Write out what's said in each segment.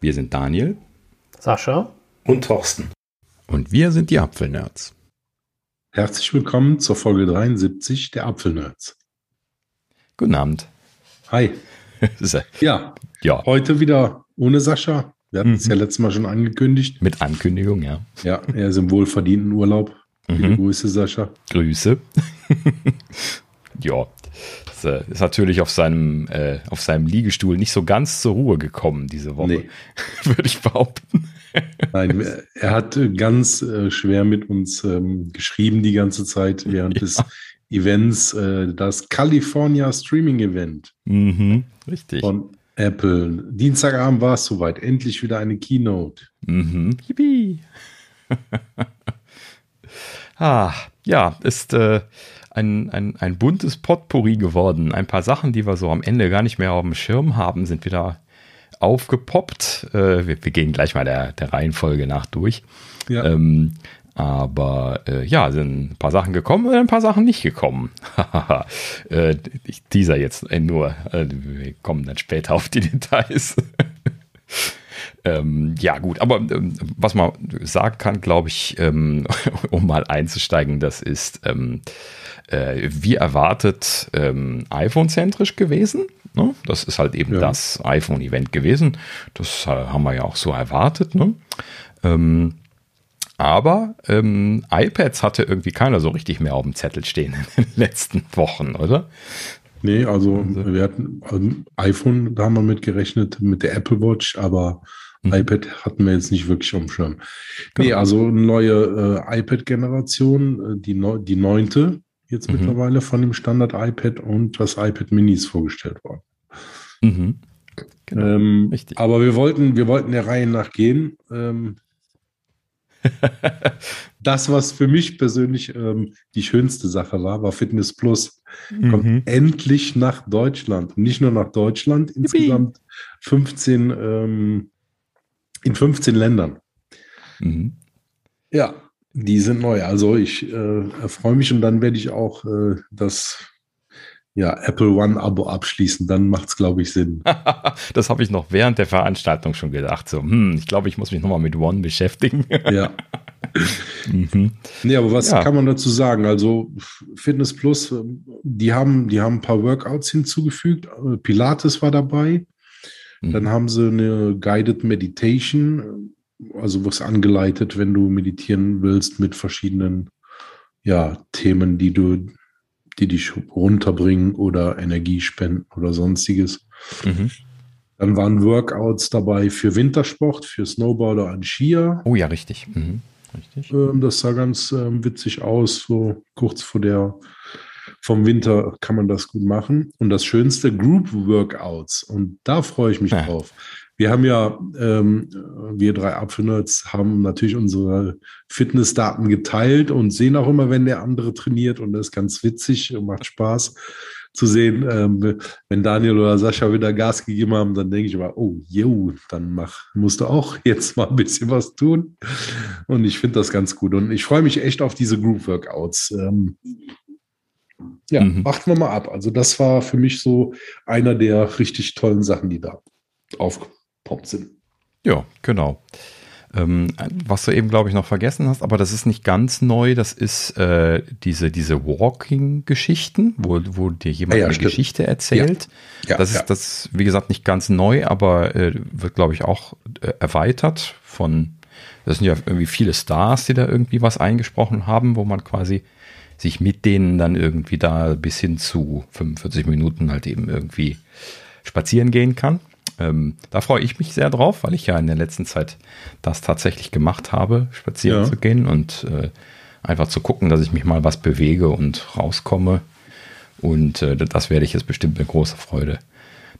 Wir sind Daniel, Sascha und Thorsten. Und wir sind die Apfelnerds. Herzlich willkommen zur Folge 73 der Apfelnerds. Guten Abend. Hi. ja, ja, heute wieder ohne Sascha. Wir hatten mhm. es ja letztes Mal schon angekündigt. Mit Ankündigung, ja. Ja, er ist im wohlverdienten Urlaub. Mhm. Grüße, Sascha. Grüße. ja, ist, äh, ist natürlich auf seinem, äh, auf seinem Liegestuhl nicht so ganz zur Ruhe gekommen diese Woche, nee. würde ich behaupten. Nein, er hat ganz äh, schwer mit uns ähm, geschrieben die ganze Zeit während ja. des Events, äh, das California Streaming Event. Mhm, richtig. Von Apple. Dienstagabend war es soweit. Endlich wieder eine Keynote. Mhm. Yippie. ah, ja, ist äh, ein, ein, ein buntes Potpourri geworden. Ein paar Sachen, die wir so am Ende gar nicht mehr auf dem Schirm haben, sind wieder aufgepoppt. Äh, wir, wir, gehen gleich mal der, der Reihenfolge nach durch. Ja. Ähm, aber äh, ja, sind ein paar Sachen gekommen und ein paar Sachen nicht gekommen. äh, teaser jetzt nur. Äh, wir kommen dann später auf die Details. ähm, ja, gut, aber ähm, was man sagen kann, glaube ich, ähm, um mal einzusteigen, das ist ähm, äh, wie erwartet ähm, iPhone-zentrisch gewesen. Ne? Das ist halt eben ja. das iPhone-Event gewesen. Das äh, haben wir ja auch so erwartet. Ne? Ähm, aber ähm, iPads hatte irgendwie keiner so richtig mehr auf dem Zettel stehen in den letzten Wochen, oder? Nee, also, also wir hatten also iPhone, da haben wir mit gerechnet, mit der Apple Watch, aber mhm. iPad hatten wir jetzt nicht wirklich auf dem Schirm. Genau. Nee, also eine neue äh, iPad-Generation, äh, die, die neunte, jetzt mhm. mittlerweile von dem Standard iPad und das iPad Mini ist vorgestellt worden. Mhm. Genau, ähm, aber wir wollten, wir wollten der Reihe nach gehen. Ähm, das, was für mich persönlich ähm, die schönste Sache war, war Fitness Plus. Mhm. Kommt endlich nach Deutschland. Und nicht nur nach Deutschland, Yippie. insgesamt 15, ähm, in 15 Ländern. Mhm. Ja, die sind neu. Also ich äh, freue mich und dann werde ich auch äh, das ja, Apple One Abo abschließen. Dann macht es, glaube ich, Sinn. das habe ich noch während der Veranstaltung schon gedacht. So, hm, ich glaube, ich muss mich nochmal mit One beschäftigen. ja. mhm. Nee, aber was ja. kann man dazu sagen? Also Fitness Plus, die haben, die haben ein paar Workouts hinzugefügt. Pilates war dabei. Mhm. Dann haben sie eine Guided Meditation also was angeleitet, wenn du meditieren willst mit verschiedenen ja, Themen, die du, die dich runterbringen oder Energie spenden oder sonstiges. Mhm. Dann waren Workouts dabei für Wintersport, für Snowboarder an Skier. Oh ja, richtig. Mhm. richtig. Ähm, das sah ganz ähm, witzig aus, so kurz vor der vom Winter kann man das gut machen. Und das Schönste, Group Workouts. Und da freue ich mich ja. drauf. Wir haben ja, ähm, wir drei Apfelnerds haben natürlich unsere Fitnessdaten geteilt und sehen auch immer, wenn der andere trainiert und das ist ganz witzig und macht Spaß zu sehen. Ähm, wenn Daniel oder Sascha wieder Gas gegeben haben, dann denke ich immer, oh, jo, dann mach, musst du auch jetzt mal ein bisschen was tun. Und ich finde das ganz gut. Und ich freue mich echt auf diese Group Workouts. Ähm, ja, mhm. warten wir mal ab. Also das war für mich so einer der richtig tollen Sachen, die da aufkommen top sind. Ja, genau. Ähm, was du eben, glaube ich, noch vergessen hast, aber das ist nicht ganz neu, das ist äh, diese, diese Walking-Geschichten, wo, wo dir jemand ah ja, eine stimmt. Geschichte erzählt. Ja. Ja, das ist das, wie gesagt, nicht ganz neu, aber äh, wird, glaube ich, auch äh, erweitert von, das sind ja irgendwie viele Stars, die da irgendwie was eingesprochen haben, wo man quasi sich mit denen dann irgendwie da bis hin zu 45 Minuten halt eben irgendwie spazieren gehen kann. Ähm, da freue ich mich sehr drauf, weil ich ja in der letzten Zeit das tatsächlich gemacht habe, spazieren ja. zu gehen und äh, einfach zu gucken, dass ich mich mal was bewege und rauskomme. Und äh, das werde ich jetzt bestimmt mit großer Freude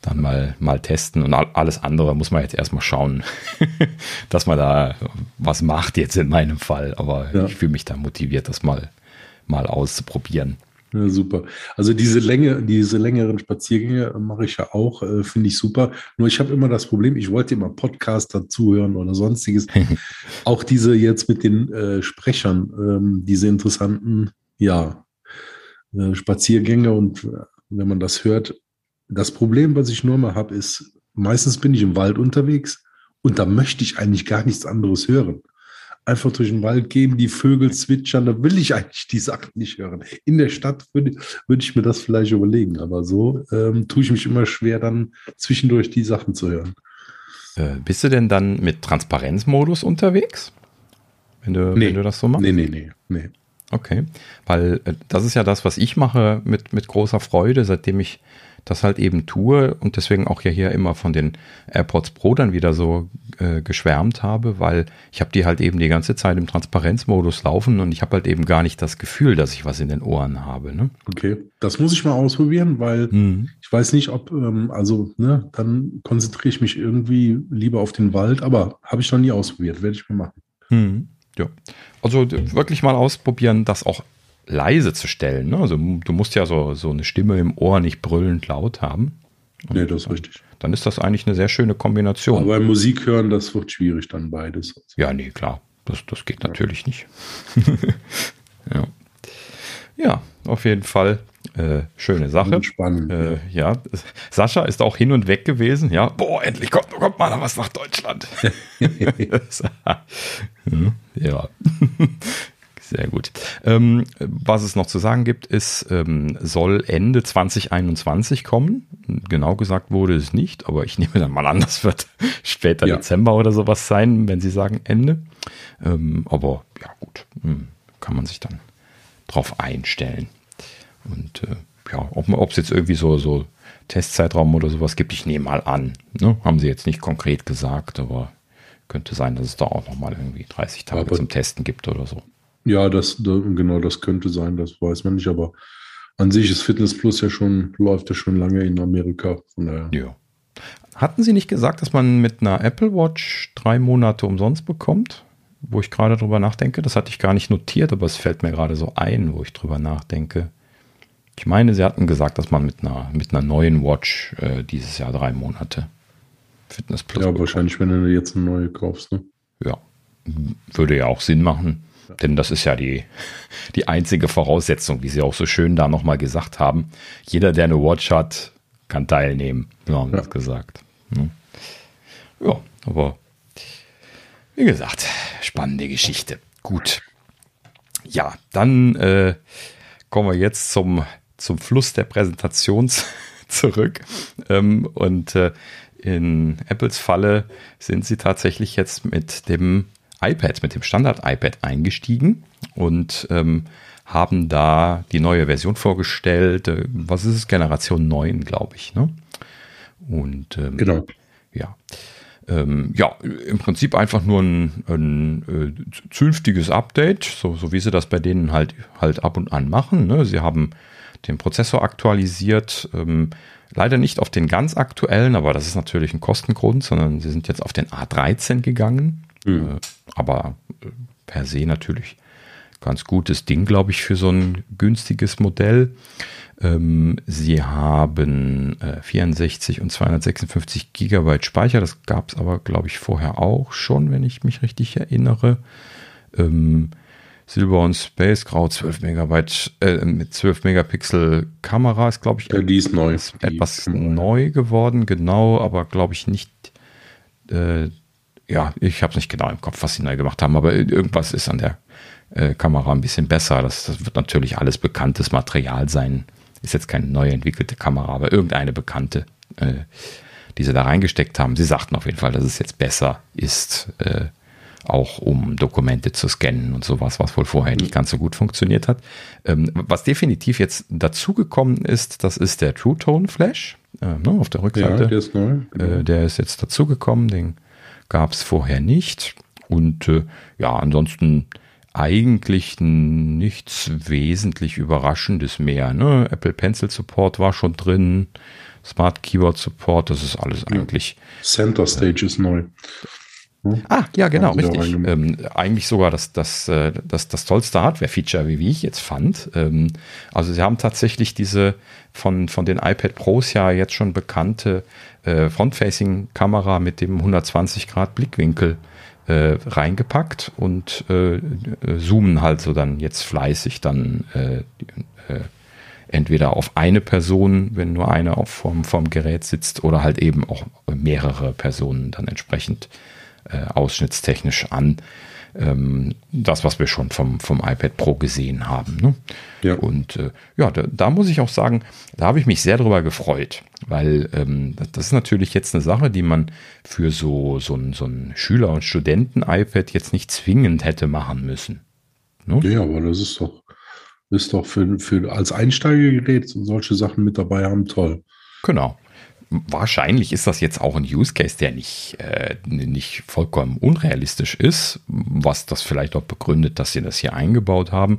dann mal, mal testen. Und alles andere muss man jetzt erstmal schauen, dass man da was macht jetzt in meinem Fall. Aber ja. ich fühle mich da motiviert, das mal, mal auszuprobieren. Ja, super. Also diese Länge, diese längeren Spaziergänge mache ich ja auch, äh, finde ich super. Nur ich habe immer das Problem, ich wollte immer Podcaster zuhören oder sonstiges. auch diese jetzt mit den äh, Sprechern, ähm, diese interessanten, ja, äh, Spaziergänge und äh, wenn man das hört, das Problem, was ich nur mal habe, ist, meistens bin ich im Wald unterwegs Und da möchte ich eigentlich gar nichts anderes hören. Einfach durch den Wald gehen, die Vögel zwitschern, da will ich eigentlich die Sachen nicht hören. In der Stadt würde, würde ich mir das vielleicht überlegen, aber so ähm, tue ich mich immer schwer, dann zwischendurch die Sachen zu hören. Äh, bist du denn dann mit Transparenzmodus unterwegs? Wenn du, nee. wenn du das so machst? Nee, nee, nee, nee. Okay, weil äh, das ist ja das, was ich mache mit, mit großer Freude, seitdem ich das halt eben tue und deswegen auch ja hier immer von den AirPods Pro dann wieder so äh, geschwärmt habe, weil ich habe die halt eben die ganze Zeit im Transparenzmodus laufen und ich habe halt eben gar nicht das Gefühl, dass ich was in den Ohren habe. Ne? Okay, das muss ich mal ausprobieren, weil mhm. ich weiß nicht, ob, ähm, also, ne, dann konzentriere ich mich irgendwie lieber auf den Wald, aber habe ich noch nie ausprobiert, werde ich mal machen. Mhm. Ja, also wirklich mal ausprobieren, das auch leise zu stellen. Ne? Also du musst ja so, so eine Stimme im Ohr nicht brüllend laut haben. Und nee, das ist richtig. Dann ist das eigentlich eine sehr schöne Kombination. Aber Musik hören, das wird schwierig dann beides. Ja, nee, klar. Das, das geht natürlich nicht. ja. ja, auf jeden Fall. Äh, schöne Sache. Spannend. Äh, ja. ja. Sascha ist auch hin und weg gewesen. Ja, boah, endlich kommt, kommt mal was nach Deutschland. ja. Sehr gut. Ähm, was es noch zu sagen gibt, ist, ähm, soll Ende 2021 kommen. Genau gesagt wurde es nicht, aber ich nehme dann mal an, das wird später ja. Dezember oder sowas sein, wenn Sie sagen Ende. Ähm, aber ja, gut, hm, kann man sich dann drauf einstellen. Und äh, ja, ob es jetzt irgendwie so, so Testzeitraum oder sowas gibt, ich nehme mal an. Ne? Haben Sie jetzt nicht konkret gesagt, aber könnte sein, dass es da auch nochmal irgendwie 30 Tage aber zum Testen gibt oder so. Ja, das, genau, das könnte sein, das weiß man nicht, aber an sich ist Fitness Plus ja schon, läuft ja schon lange in Amerika. Von daher. Ja. Hatten Sie nicht gesagt, dass man mit einer Apple Watch drei Monate umsonst bekommt? Wo ich gerade drüber nachdenke. Das hatte ich gar nicht notiert, aber es fällt mir gerade so ein, wo ich drüber nachdenke. Ich meine, Sie hatten gesagt, dass man mit einer, mit einer neuen Watch äh, dieses Jahr drei Monate Fitness Plus. Ja, bekommt. wahrscheinlich, wenn du jetzt eine neue kaufst, ne? Ja. Würde ja auch Sinn machen. Denn das ist ja die, die einzige Voraussetzung, wie Sie auch so schön da nochmal gesagt haben. Jeder, der eine Watch hat, kann teilnehmen. So haben ja. das gesagt. Hm. Ja, aber wie gesagt, spannende Geschichte. Gut. Ja, dann äh, kommen wir jetzt zum, zum Fluss der Präsentation zurück. Ähm, und äh, in Apples Falle sind sie tatsächlich jetzt mit dem iPad, mit dem Standard-iPad eingestiegen und ähm, haben da die neue Version vorgestellt. Äh, was ist es? Generation 9, glaube ich. Ne? Und ähm, genau. Ja. Ähm, ja, im Prinzip einfach nur ein, ein äh, zünftiges Update, so, so wie sie das bei denen halt, halt ab und an machen. Ne? Sie haben den Prozessor aktualisiert, ähm, leider nicht auf den ganz aktuellen, aber das ist natürlich ein Kostengrund, sondern sie sind jetzt auf den A13 gegangen. Mhm. Äh, aber äh, per se natürlich ganz gutes Ding, glaube ich, für so ein günstiges Modell. Ähm, sie haben äh, 64 und 256 Gigabyte Speicher. Das gab es aber, glaube ich, vorher auch schon, wenn ich mich richtig erinnere. Ähm, Silber und Space Grau 12 Megabyte äh, mit 12 Megapixel Kamera ist, glaube ich, ja, die ist neu. Etwas die neu geworden, genau, aber glaube ich nicht äh, ja, ich habe es nicht genau im Kopf, was sie neu gemacht haben, aber irgendwas ist an der äh, Kamera ein bisschen besser. Das, das, wird natürlich alles bekanntes Material sein. Ist jetzt keine neu entwickelte Kamera, aber irgendeine bekannte, äh, die sie da reingesteckt haben. Sie sagten auf jeden Fall, dass es jetzt besser ist, äh, auch um Dokumente zu scannen und sowas, was wohl vorher nicht ganz so gut funktioniert hat. Ähm, was definitiv jetzt dazugekommen ist, das ist der True Tone Flash äh, ne, auf der Rückseite. Ja, der ist neu. Genau. der ist jetzt dazugekommen, den gab es vorher nicht. Und äh, ja, ansonsten eigentlich nichts wesentlich Überraschendes mehr. Ne? Apple Pencil Support war schon drin, Smart Keyboard Support, das ist alles eigentlich. Center Stage äh, ist neu. Hm? Ah, ja, genau, richtig. Ähm, eigentlich sogar das, das, äh, das, das tollste Hardware-Feature, wie, wie ich jetzt fand. Ähm, also sie haben tatsächlich diese von, von den iPad Pros ja jetzt schon bekannte äh, Front-Facing-Kamera mit dem 120 Grad Blickwinkel äh, reingepackt und äh, zoomen halt so dann jetzt fleißig dann äh, äh entweder auf eine Person, wenn nur eine auf vom, vom Gerät sitzt, oder halt eben auch mehrere Personen dann entsprechend äh, ausschnittstechnisch an. Ähm, das, was wir schon vom, vom iPad Pro gesehen haben. Ne? Ja. Und äh, ja, da, da, muss ich auch sagen, da habe ich mich sehr drüber gefreut, weil ähm, das ist natürlich jetzt eine Sache, die man für so, so ein, so ein Schüler- und Studenten-iPad jetzt nicht zwingend hätte machen müssen. Ne? Ja, aber das ist doch, ist doch für, für als Einsteigergerät solche Sachen mit dabei haben toll. Genau wahrscheinlich ist das jetzt auch ein Use Case, der nicht, äh, nicht vollkommen unrealistisch ist, was das vielleicht auch begründet, dass sie das hier eingebaut haben.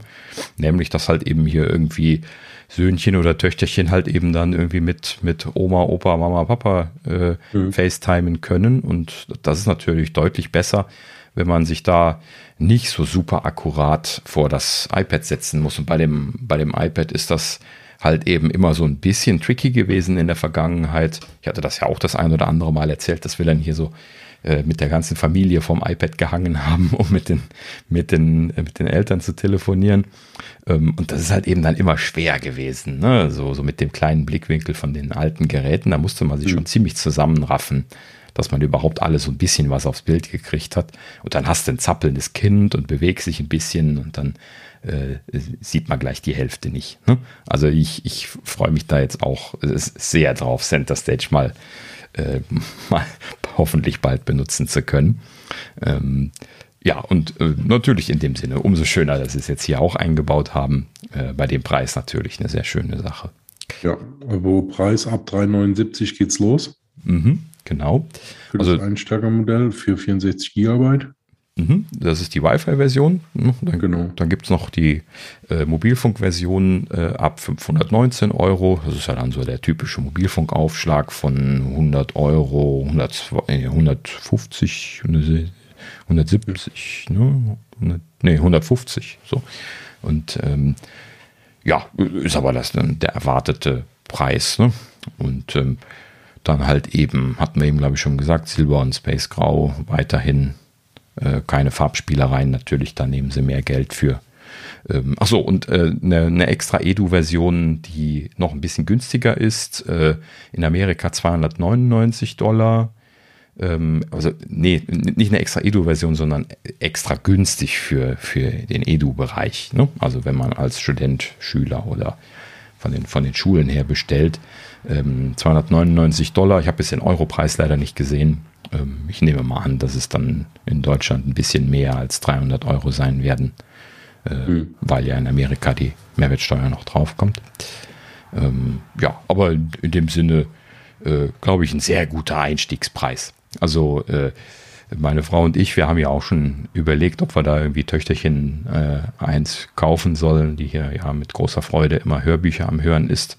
Nämlich, dass halt eben hier irgendwie Söhnchen oder Töchterchen halt eben dann irgendwie mit, mit Oma, Opa, Mama, Papa äh, mhm. FaceTimen können. Und das ist natürlich deutlich besser, wenn man sich da nicht so super akkurat vor das iPad setzen muss. Und bei dem, bei dem iPad ist das halt eben immer so ein bisschen tricky gewesen in der Vergangenheit. Ich hatte das ja auch das ein oder andere Mal erzählt, dass wir dann hier so äh, mit der ganzen Familie vom iPad gehangen haben, um mit den, mit den, äh, mit den Eltern zu telefonieren. Ähm, und das ist halt eben dann immer schwer gewesen, ne? so, so mit dem kleinen Blickwinkel von den alten Geräten. Da musste man sich mhm. schon ziemlich zusammenraffen dass man überhaupt alles so ein bisschen was aufs Bild gekriegt hat. Und dann hast du ein zappelndes Kind und bewegt sich ein bisschen und dann äh, sieht man gleich die Hälfte nicht. Ne? Also ich, ich freue mich da jetzt auch sehr drauf, Center Stage mal, äh, mal hoffentlich bald benutzen zu können. Ähm, ja, und äh, natürlich in dem Sinne, umso schöner, dass sie es jetzt hier auch eingebaut haben. Äh, bei dem Preis natürlich eine sehr schöne Sache. Ja, wo Preis ab 3,79 geht's los. Mhm, genau. Für also, das Einsteigermodell für 64 Gigabyte. Mhm, das ist die Wi-Fi-Version. Mhm, dann, genau. dann gibt es noch die äh, Mobilfunk-Version äh, ab 519 Euro. Das ist ja dann so der typische Mobilfunkaufschlag von 100 Euro, 100, äh, 150, 170, ne? 100, nee, 150. So. Und ähm, ja, ist aber das dann der erwartete Preis. Ne? Und ähm, dann halt eben, hatten wir eben, glaube ich, schon gesagt, Silber und Space Grau weiterhin äh, keine Farbspielereien, natürlich, da nehmen sie mehr Geld für. Ähm, ach so, und äh, eine, eine extra Edu-Version, die noch ein bisschen günstiger ist, äh, in Amerika 299 Dollar. Ähm, also, nee, nicht eine extra Edu-Version, sondern extra günstig für, für den Edu-Bereich. Ne? Also, wenn man als Student, Schüler oder von den, von den Schulen her bestellt. Ähm, 299 Dollar. Ich habe jetzt den Europreis leider nicht gesehen. Ähm, ich nehme mal an, dass es dann in Deutschland ein bisschen mehr als 300 Euro sein werden, äh, mhm. weil ja in Amerika die Mehrwertsteuer noch draufkommt. Ähm, ja, aber in, in dem Sinne, äh, glaube ich, ein sehr guter Einstiegspreis. Also äh, meine Frau und ich, wir haben ja auch schon überlegt, ob wir da irgendwie Töchterchen äh, eins kaufen sollen, die hier ja mit großer Freude immer Hörbücher am Hören ist,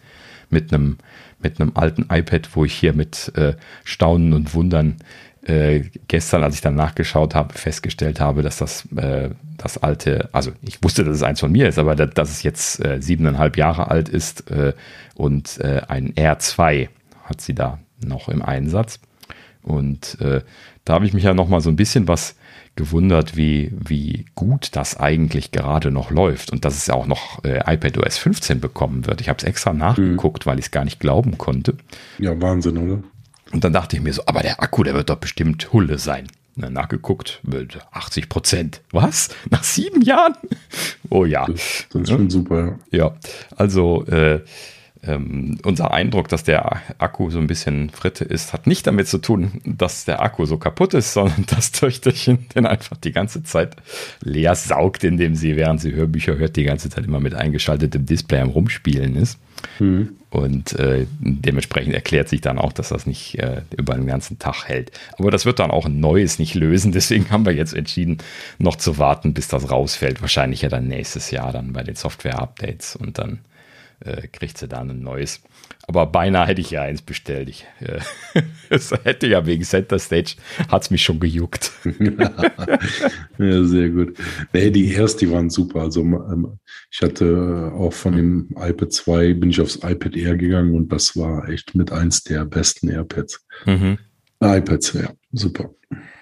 mit einem mit einem alten iPad, wo ich hier mit äh, Staunen und Wundern äh, gestern, als ich dann nachgeschaut habe, festgestellt habe, dass das äh, das alte, also ich wusste, dass es eins von mir ist, aber dass, dass es jetzt äh, siebeneinhalb Jahre alt ist äh, und äh, ein R2 hat sie da noch im Einsatz. Und äh, da habe ich mich ja noch mal so ein bisschen was gewundert, wie, wie gut das eigentlich gerade noch läuft und dass es ja auch noch äh, iPadOS 15 bekommen wird. Ich habe es extra nachgeguckt, mhm. weil ich es gar nicht glauben konnte. Ja, Wahnsinn, oder? Und dann dachte ich mir so, aber der Akku, der wird doch bestimmt Hulle sein. Und dann nachgeguckt, 80 Prozent. Was? Nach sieben Jahren? Oh ja. Das, das ist schon super, ja. Ja, also äh, ähm, unser Eindruck, dass der Akku so ein bisschen Fritte ist, hat nicht damit zu tun, dass der Akku so kaputt ist, sondern das Töchterchen den einfach die ganze Zeit leer saugt, indem sie, während sie Hörbücher hört, die ganze Zeit immer mit eingeschaltetem Display am Rumspielen ist. Mhm. Und äh, dementsprechend erklärt sich dann auch, dass das nicht äh, über den ganzen Tag hält. Aber das wird dann auch ein neues nicht lösen. Deswegen haben wir jetzt entschieden, noch zu warten, bis das rausfällt. Wahrscheinlich ja dann nächstes Jahr dann bei den Software-Updates und dann äh, kriegt sie dann ein neues. Aber beinahe hätte ich ja eins bestellt. Ich äh, hätte ja wegen Center Stage, hat es mich schon gejuckt. ja, sehr gut. Nee, die erst, die waren super. Also ähm, ich hatte auch von dem iPad 2 bin ich aufs iPad Air gegangen und das war echt mit eins der besten AirPads. Mhm. iPads, ja, super.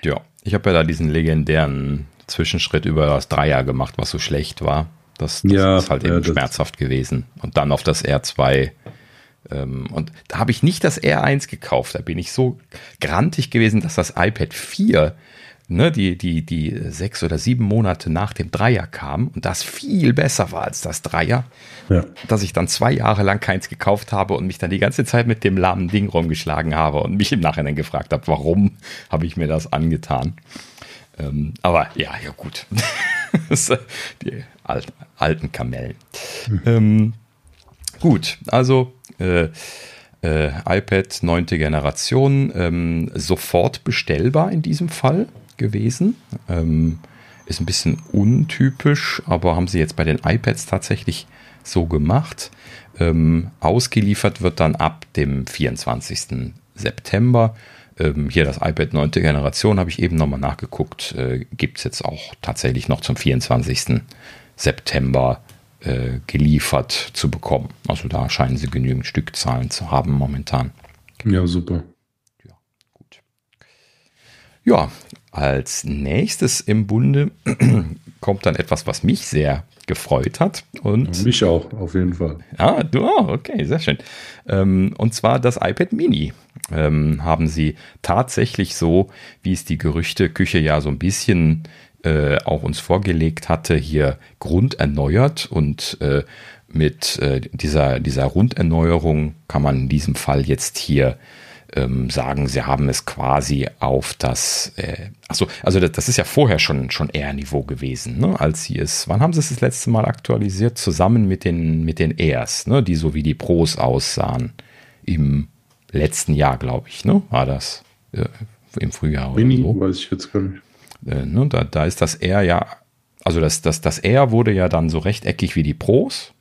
Ja, ich habe ja da diesen legendären Zwischenschritt über das Dreier gemacht, was so schlecht war. Das, das ja, ist halt eben ja, schmerzhaft gewesen. Und dann auf das R2. Ähm, und da habe ich nicht das R1 gekauft. Da bin ich so grantig gewesen, dass das iPad 4 ne, die, die, die sechs oder sieben Monate nach dem Dreier kam und das viel besser war als das Dreier, ja. dass ich dann zwei Jahre lang keins gekauft habe und mich dann die ganze Zeit mit dem lahmen Ding rumgeschlagen habe und mich im Nachhinein gefragt habe, warum habe ich mir das angetan. Ähm, aber ja, ja gut. die alten, alten Kamellen. Mhm. Ähm, gut, also äh, äh, iPad neunte Generation, ähm, sofort bestellbar in diesem Fall gewesen. Ähm, ist ein bisschen untypisch, aber haben sie jetzt bei den iPads tatsächlich so gemacht. Ähm, ausgeliefert wird dann ab dem 24. September. Ähm, hier das iPad 9. Generation habe ich eben nochmal nachgeguckt. Äh, Gibt es jetzt auch tatsächlich noch zum 24. September äh, geliefert zu bekommen. Also da scheinen sie genügend Stückzahlen zu haben momentan. Ja, super. Ja, gut. Ja, als nächstes im Bunde kommt dann etwas, was mich sehr gefreut hat. Und mich auch, auf jeden Fall. Ah, du auch, okay, sehr schön. Ähm, und zwar das iPad Mini. Ähm, haben sie tatsächlich so, wie es die Gerüchteküche ja so ein bisschen äh, auch uns vorgelegt hatte, hier grunderneuert und äh, mit äh, dieser, dieser Runderneuerung kann man in diesem Fall jetzt hier ähm, sagen, sie haben es quasi auf das, äh, achso, also das, das, ist ja vorher schon, schon R-Niveau gewesen, ne, als sie es, wann haben sie es das letzte Mal aktualisiert? Zusammen mit den, mit den Airs, ne, die so wie die Pros aussahen. Im letzten Jahr, glaube ich, ne, war das äh, im Frühjahr Mini, oder so. weiß ich jetzt gar nicht. Äh, ne, da, da ist das R ja, also das, das, das R wurde ja dann so rechteckig wie die Pros,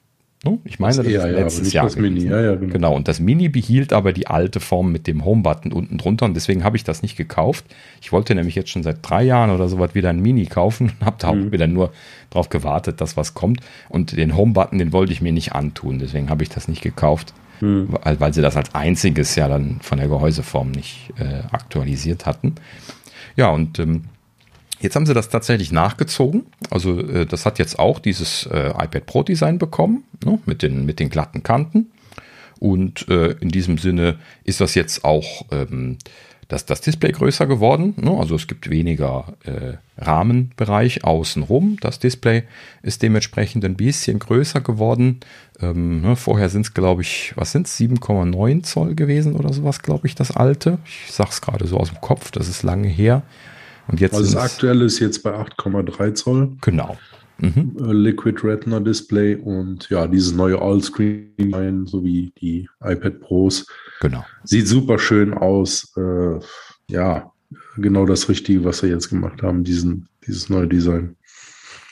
Ne? Ich meine, das, das ist ja, letztes Jahr. Das Mini. Ja, ja, genau. genau. Und das Mini behielt aber die alte Form mit dem Home-Button unten drunter und deswegen habe ich das nicht gekauft. Ich wollte nämlich jetzt schon seit drei Jahren oder so was wieder ein Mini kaufen und habe da mhm. auch wieder nur darauf gewartet, dass was kommt. Und den Home-Button, den wollte ich mir nicht antun. Deswegen habe ich das nicht gekauft, mhm. weil, sie das als einziges ja dann von der Gehäuseform nicht äh, aktualisiert hatten. Ja, und ähm, Jetzt haben sie das tatsächlich nachgezogen. Also äh, das hat jetzt auch dieses äh, iPad Pro Design bekommen, ne, mit, den, mit den glatten Kanten. Und äh, in diesem Sinne ist das jetzt auch ähm, das, das Display größer geworden. Ne? Also es gibt weniger äh, Rahmenbereich außenrum. Das Display ist dementsprechend ein bisschen größer geworden. Ähm, ne? Vorher sind es, glaube ich, was sind es? 7,9 Zoll gewesen oder sowas, glaube ich, das alte. Ich sage es gerade so aus dem Kopf, das ist lange her. Und jetzt also das aktuelle ist jetzt bei 8,3 Zoll. Genau. Mhm. Äh, Liquid Retina Display und ja, dieses neue All-Screen sowie die iPad Pros. Genau. Sieht super schön aus. Äh, ja, genau das Richtige, was wir jetzt gemacht haben, diesen, dieses neue Design.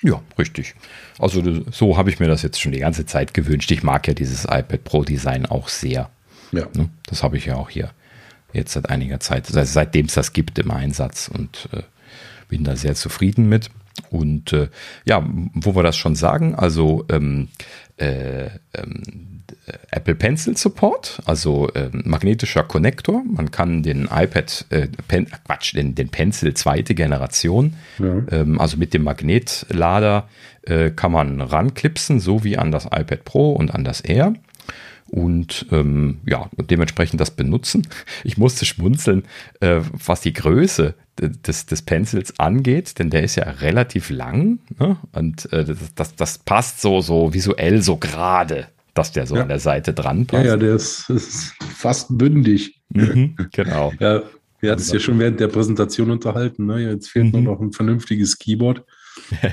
Ja, richtig. Also so habe ich mir das jetzt schon die ganze Zeit gewünscht. Ich mag ja dieses iPad Pro Design auch sehr. Ja. Ne? Das habe ich ja auch hier jetzt seit einiger Zeit, also seitdem es das gibt im Einsatz und äh, bin da sehr zufrieden mit. Und äh, ja, wo wir das schon sagen, also ähm, äh, ähm, Apple Pencil Support, also äh, magnetischer Konnektor. Man kann den iPad, äh, Pen, Quatsch, den, den Pencil zweite Generation, ja. ähm, also mit dem Magnetlader äh, kann man ranklipsen, so wie an das iPad Pro und an das Air und ähm, ja, dementsprechend das benutzen. Ich musste schmunzeln, äh, was die Größe des, des Pencils angeht, denn der ist ja relativ lang ne? und äh, das, das, das, passt so, so visuell so gerade, dass der so ja. an der Seite dran passt. Ja, ja, der ist, ist fast bündig. Mhm, genau. ja, wir hatten es ja schon während der Präsentation unterhalten. Ne? Jetzt fehlt mhm. nur noch ein vernünftiges Keyboard,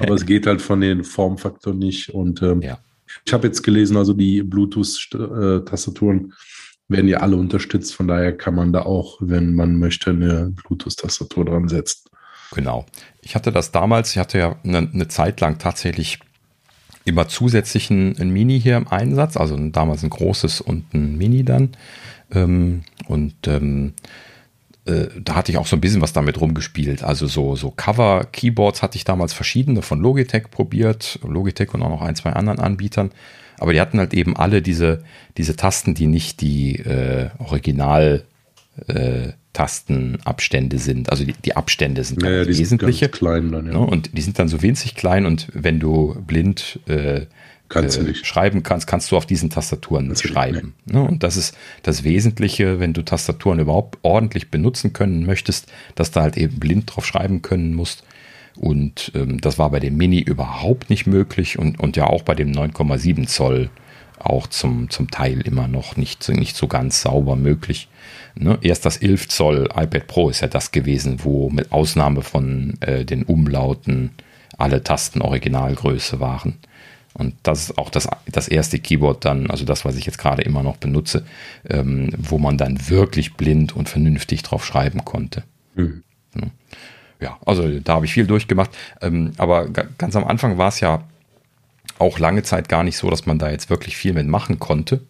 aber es geht halt von den Formfaktoren nicht und ähm, ja ich habe jetzt gelesen, also die Bluetooth-Tastaturen werden ja alle unterstützt. Von daher kann man da auch, wenn man möchte, eine Bluetooth-Tastatur dran setzen. Genau. Ich hatte das damals, ich hatte ja eine, eine Zeit lang tatsächlich immer zusätzlich ein, ein, Mini hier im Einsatz, also damals ein großes und ein Mini dann. Ähm, und ähm, äh, da hatte ich auch so ein bisschen was damit rumgespielt. Also so, so Cover-Keyboards hatte ich damals verschiedene von Logitech probiert, Logitech und auch noch ein, zwei anderen Anbietern. Aber die hatten halt eben alle diese, diese Tasten, die nicht die äh, Original äh, Tastenabstände sind. Also die, die Abstände sind ja, ja, die wesentliche. Sind klein dann, ja. Ne? Und die sind dann so winzig klein und wenn du blind äh, kannst äh, schreiben kannst, kannst du auf diesen Tastaturen kannst schreiben. Ne? Und das ist das Wesentliche, wenn du Tastaturen überhaupt ordentlich benutzen können möchtest, dass du halt eben blind drauf schreiben können musst. Und ähm, das war bei dem Mini überhaupt nicht möglich und, und ja auch bei dem 9,7 Zoll auch zum, zum Teil immer noch nicht, nicht so ganz sauber möglich. Ne? Erst das 11 Zoll iPad Pro ist ja das gewesen, wo mit Ausnahme von äh, den Umlauten alle Tasten Originalgröße waren. Und das ist auch das, das erste Keyboard dann, also das, was ich jetzt gerade immer noch benutze, ähm, wo man dann wirklich blind und vernünftig drauf schreiben konnte. Mhm. Ja, also da habe ich viel durchgemacht. Ähm, aber ganz am Anfang war es ja auch lange Zeit gar nicht so, dass man da jetzt wirklich viel mit machen konnte.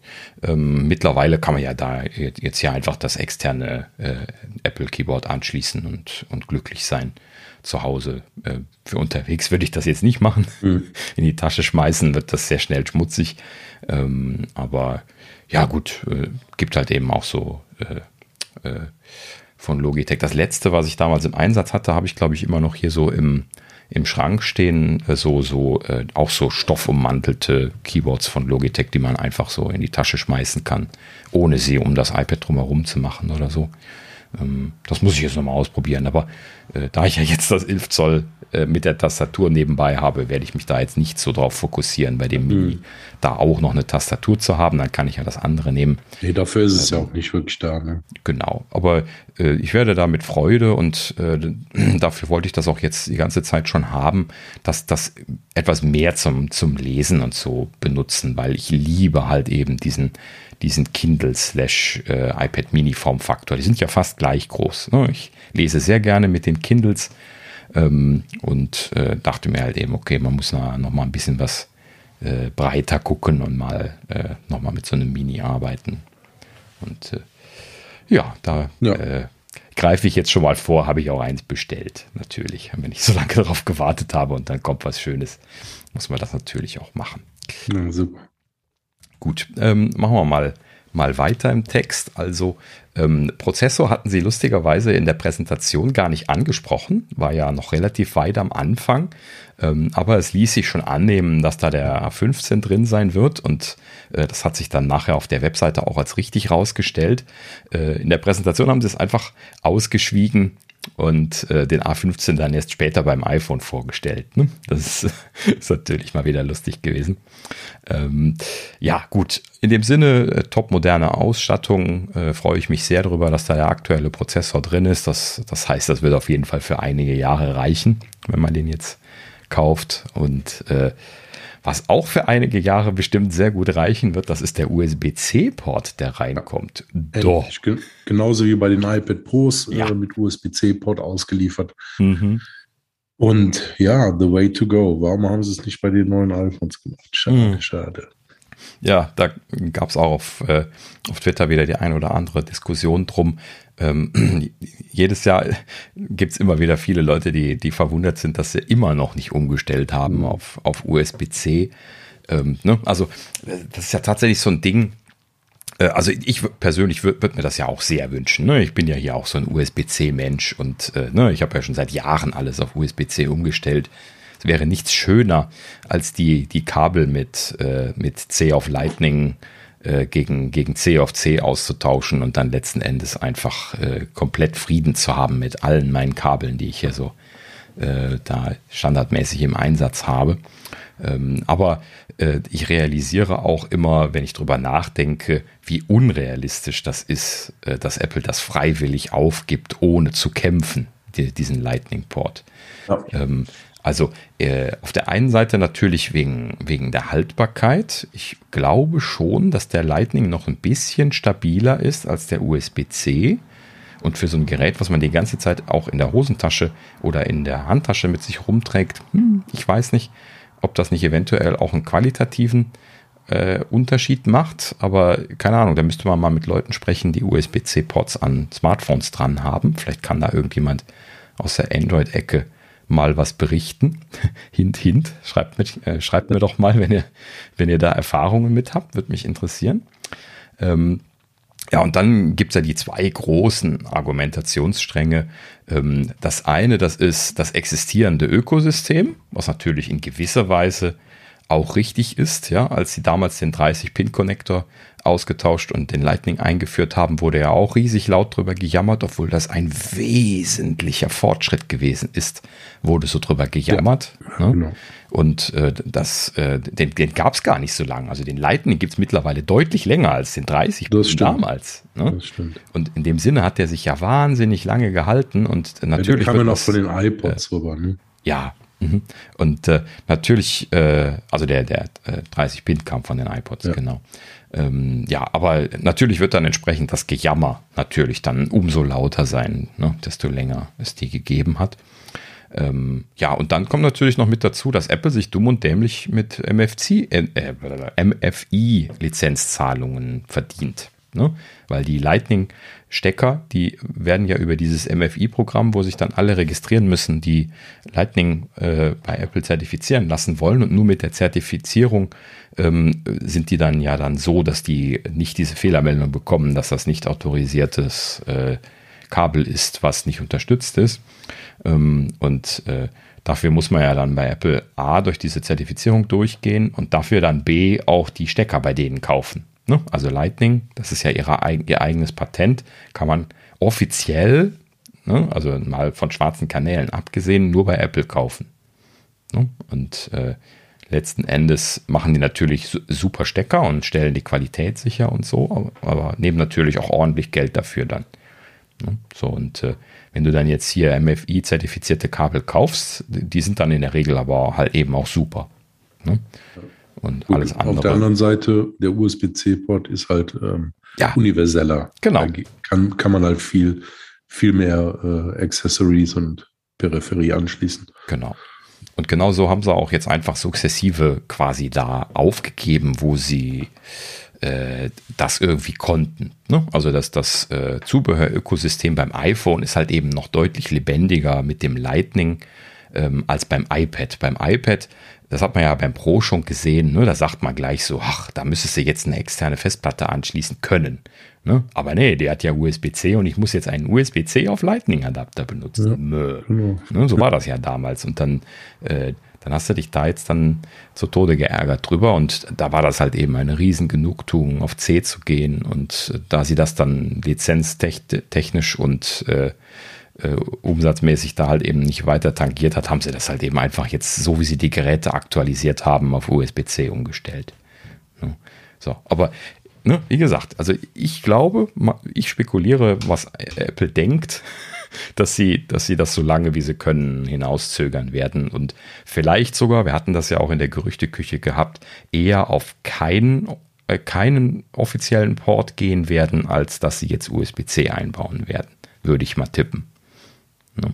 Ähm, mittlerweile kann man ja da jetzt ja einfach das externe äh, Apple Keyboard anschließen und, und glücklich sein zu Hause. Äh, für unterwegs würde ich das jetzt nicht machen. Mhm. In die Tasche schmeißen wird das sehr schnell schmutzig. Ähm, aber ja gut, äh, gibt halt eben auch so äh, äh von Logitech. Das letzte, was ich damals im Einsatz hatte, habe ich glaube ich immer noch hier so im im Schrank stehen äh, so, so äh, auch so stoffummantelte Keyboards von Logitech, die man einfach so in die Tasche schmeißen kann, ohne sie um das iPad drumherum zu machen oder so. Ähm, das muss ich jetzt nochmal ausprobieren. Aber äh, da ich ja jetzt das 11 Zoll äh, mit der Tastatur nebenbei habe, werde ich mich da jetzt nicht so drauf fokussieren, bei dem Mini mhm. da auch noch eine Tastatur zu haben. Dann kann ich ja das andere nehmen. Nee, dafür ist es also, ja auch nicht wirklich da. Ne? Genau. Aber ich werde da mit Freude und äh, dafür wollte ich das auch jetzt die ganze Zeit schon haben, dass das etwas mehr zum, zum Lesen und so benutzen, weil ich liebe halt eben diesen diesen Kindle slash äh, iPad Mini Formfaktor. Die sind ja fast gleich groß. Ne? Ich lese sehr gerne mit den Kindles ähm, und äh, dachte mir halt eben, okay, man muss noch, noch ein bisschen was äh, breiter gucken und mal äh, noch mit so einem Mini arbeiten. Und äh, ja, da ja. Äh, greife ich jetzt schon mal vor, habe ich auch eins bestellt, natürlich. Wenn ich so lange darauf gewartet habe und dann kommt was Schönes, muss man das natürlich auch machen. Ja, super. Gut, ähm, machen wir mal, mal weiter im Text. Also ähm, Prozessor hatten sie lustigerweise in der Präsentation gar nicht angesprochen, war ja noch relativ weit am Anfang, ähm, aber es ließ sich schon annehmen, dass da der A15 drin sein wird und äh, das hat sich dann nachher auf der Webseite auch als richtig rausgestellt. Äh, in der Präsentation haben sie es einfach ausgeschwiegen und äh, den A15 dann erst später beim iPhone vorgestellt. Ne? Das ist, ist, natürlich mal wieder lustig gewesen. Ähm, ja, gut. In dem Sinne, äh, top moderne Ausstattung, äh, freue ich mich sehr darüber, dass da der aktuelle Prozessor drin ist. Das, das heißt, das wird auf jeden Fall für einige Jahre reichen, wenn man den jetzt kauft. Und äh, was auch für einige Jahre bestimmt sehr gut reichen wird, das ist der USB-C-Port, der reinkommt. Doch. Genauso wie bei den iPad Pros äh, ja. äh, mit USB-C-Port ausgeliefert. Mhm. Und ja, the way to go. Warum haben sie es nicht bei den neuen iPhones gemacht? Schade, mhm. schade. Ja, da gab es auch auf, äh, auf Twitter wieder die ein oder andere Diskussion drum. Ähm, jedes Jahr gibt es immer wieder viele Leute, die, die verwundert sind, dass sie immer noch nicht umgestellt haben mhm. auf, auf USB-C. Ähm, ne? Also, das ist ja tatsächlich so ein Ding. Äh, also, ich persönlich würde würd mir das ja auch sehr wünschen. Ne? Ich bin ja hier auch so ein USB-C-Mensch und äh, ne, ich habe ja schon seit Jahren alles auf USB-C umgestellt wäre nichts schöner als die, die Kabel mit, äh, mit C auf Lightning äh, gegen, gegen C auf C auszutauschen und dann letzten Endes einfach äh, komplett Frieden zu haben mit allen meinen Kabeln, die ich hier so äh, da standardmäßig im Einsatz habe. Ähm, aber äh, ich realisiere auch immer, wenn ich drüber nachdenke, wie unrealistisch das ist, äh, dass Apple das freiwillig aufgibt, ohne zu kämpfen, die, diesen Lightning-Port. Ja. Ähm, also äh, auf der einen Seite natürlich wegen, wegen der Haltbarkeit. Ich glaube schon, dass der Lightning noch ein bisschen stabiler ist als der USB-C. Und für so ein Gerät, was man die ganze Zeit auch in der Hosentasche oder in der Handtasche mit sich rumträgt, hm, ich weiß nicht, ob das nicht eventuell auch einen qualitativen äh, Unterschied macht. Aber keine Ahnung, da müsste man mal mit Leuten sprechen, die USB-C-Ports an Smartphones dran haben. Vielleicht kann da irgendjemand aus der Android-Ecke mal was berichten. hint, hint. Schreibt, mit, äh, schreibt mir doch mal, wenn ihr, wenn ihr da Erfahrungen mit habt. Würde mich interessieren. Ähm, Ja, und dann gibt es ja die zwei großen Argumentationsstränge. Ähm, das eine, das ist das existierende Ökosystem, was natürlich in gewisser Weise auch richtig ist, ja, als sie damals den 30-Pin-Connector ausgetauscht und den Lightning eingeführt haben, wurde ja auch riesig laut drüber gejammert, obwohl das ein wesentlicher Fortschritt gewesen ist, wurde so drüber gejammert. Ja, ne? genau. Und äh, das, äh, den, den gab es gar nicht so lange. Also den Lightning gibt es mittlerweile deutlich länger als den 30 das damals. Ne? Das stimmt. Und in dem Sinne hat der sich ja wahnsinnig lange gehalten und natürlich. Ja, kam ja noch von den iPods äh, rüber, ne? Ja, Mhm. Und äh, natürlich, äh, also der, der äh, 30 Pin kam von den iPods, ja. genau. Ähm, ja, aber natürlich wird dann entsprechend das Gejammer natürlich dann umso lauter sein, ne, desto länger es die gegeben hat. Ähm, ja, und dann kommt natürlich noch mit dazu, dass Apple sich dumm und dämlich mit MFC, äh, äh MFI-Lizenzzahlungen verdient. Ne? Weil die Lightning-Stecker, die werden ja über dieses MFI-Programm, wo sich dann alle registrieren müssen, die Lightning äh, bei Apple zertifizieren lassen wollen. Und nur mit der Zertifizierung ähm, sind die dann ja dann so, dass die nicht diese Fehlermeldung bekommen, dass das nicht autorisiertes äh, Kabel ist, was nicht unterstützt ist. Ähm, und äh, Dafür muss man ja dann bei Apple A durch diese Zertifizierung durchgehen und dafür dann B auch die Stecker bei denen kaufen. Ne? Also Lightning, das ist ja ihre, ihr eigenes Patent, kann man offiziell, ne? also mal von schwarzen Kanälen abgesehen, nur bei Apple kaufen. Ne? Und äh, letzten Endes machen die natürlich super Stecker und stellen die Qualität sicher und so, aber, aber nehmen natürlich auch ordentlich Geld dafür dann. Ne? So, und äh, wenn du dann jetzt hier MFI-zertifizierte Kabel kaufst, die sind dann in der Regel aber halt eben auch super. Ne? Und Gut, alles andere. Auf der anderen Seite, der USB-C-Port ist halt ähm, ja. universeller. Genau. Da kann, kann man halt viel, viel mehr äh, Accessories und Peripherie anschließen. Genau. Und genau so haben sie auch jetzt einfach sukzessive quasi da aufgegeben, wo sie äh, das irgendwie konnten. Ne? Also dass das äh, Zubehörökosystem beim iPhone ist halt eben noch deutlich lebendiger mit dem Lightning ähm, als beim iPad. Beim iPad das hat man ja beim Pro schon gesehen, ne? da sagt man gleich so, ach, da müsstest du jetzt eine externe Festplatte anschließen können. Ne? Aber nee, der hat ja USB-C und ich muss jetzt einen USB-C auf Lightning-Adapter benutzen. Ja, genau. ne? So war das ja damals. Und dann, äh, dann hast du dich da jetzt dann zu Tode geärgert drüber und da war das halt eben eine riesen Genugtuung, auf C zu gehen. Und da sie das dann lizenztechnisch und äh, äh, umsatzmäßig da halt eben nicht weiter tangiert hat, haben sie das halt eben einfach jetzt, so wie sie die Geräte aktualisiert haben, auf USB-C umgestellt. Ja. So, aber ne, wie gesagt, also ich glaube, ich spekuliere, was Apple denkt, dass sie, dass sie das so lange wie sie können hinauszögern werden und vielleicht sogar, wir hatten das ja auch in der Gerüchteküche gehabt, eher auf keinen äh, keinen offiziellen Port gehen werden, als dass sie jetzt USB-C einbauen werden, würde ich mal tippen. Ne?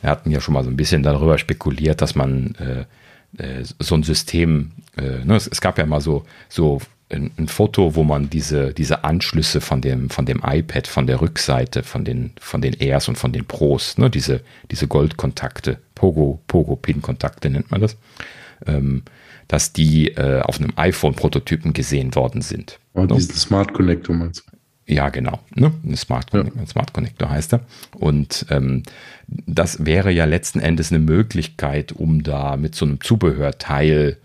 Wir hatten ja schon mal so ein bisschen darüber spekuliert, dass man äh, äh, so ein System, äh, ne, es, es, gab ja mal so, so ein, ein, Foto, wo man diese, diese Anschlüsse von dem, von dem iPad, von der Rückseite, von den, von den Airs und von den Pros, ne, diese, diese Goldkontakte, Pogo, Pogo-Pin-Kontakte nennt man das, ähm, dass die äh, auf einem iPhone-Prototypen gesehen worden sind. Und oh, diesen Smart Connector meinst du? Ja, genau. Ne? Ein, Smart, ja. ein Smart Connector heißt er. Und ähm, das wäre ja letzten Endes eine Möglichkeit, um da mit so einem Zubehörteil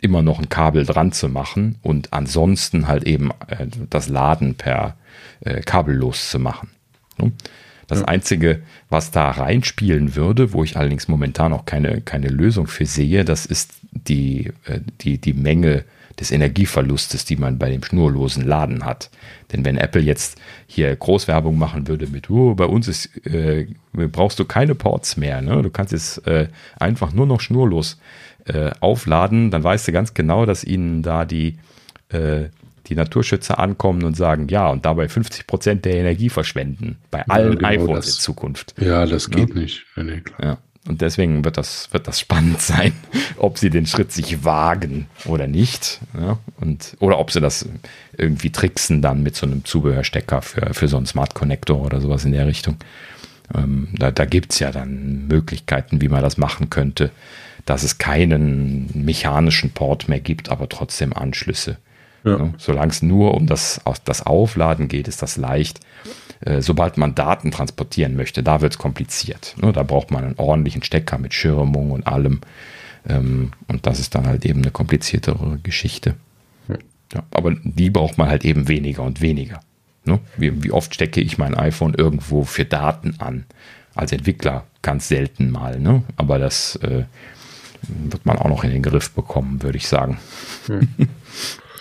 immer noch ein Kabel dran zu machen und ansonsten halt eben äh, das Laden per äh, kabellos zu machen. Ne? Das ja. Einzige, was da reinspielen würde, wo ich allerdings momentan auch keine, keine Lösung für sehe, das ist die, äh, die, die Menge des Energieverlustes, die man bei dem schnurlosen Laden hat. Denn wenn Apple jetzt hier Großwerbung machen würde mit, oh, bei uns ist, äh, brauchst du keine Ports mehr, ne? du kannst jetzt äh, einfach nur noch schnurlos äh, aufladen, dann weißt du ganz genau, dass ihnen da die, äh, die Naturschützer ankommen und sagen, ja, und dabei 50 Prozent der Energie verschwenden bei allen ja, genau iPhones das, in Zukunft. Ja, das geht ja? nicht. Nee, klar. Ja. Und deswegen wird das, wird das spannend sein, ob sie den Schritt sich wagen oder nicht. Ja? Und, oder ob sie das irgendwie tricksen dann mit so einem Zubehörstecker für, für so einen Smart Connector oder sowas in der Richtung. Ähm, da da gibt es ja dann Möglichkeiten, wie man das machen könnte, dass es keinen mechanischen Port mehr gibt, aber trotzdem Anschlüsse. Ja. Solange es nur um das, das Aufladen geht, ist das leicht. Äh, sobald man Daten transportieren möchte, da wird es kompliziert. Ne? Da braucht man einen ordentlichen Stecker mit Schirmung und allem. Ähm, und das ist dann halt eben eine kompliziertere Geschichte. Ja. aber die braucht man halt eben weniger und weniger. Ne? Wie, wie oft stecke ich mein iPhone irgendwo für Daten an? Als Entwickler ganz selten mal. Ne? Aber das äh, wird man auch noch in den Griff bekommen, würde ich sagen. Hm.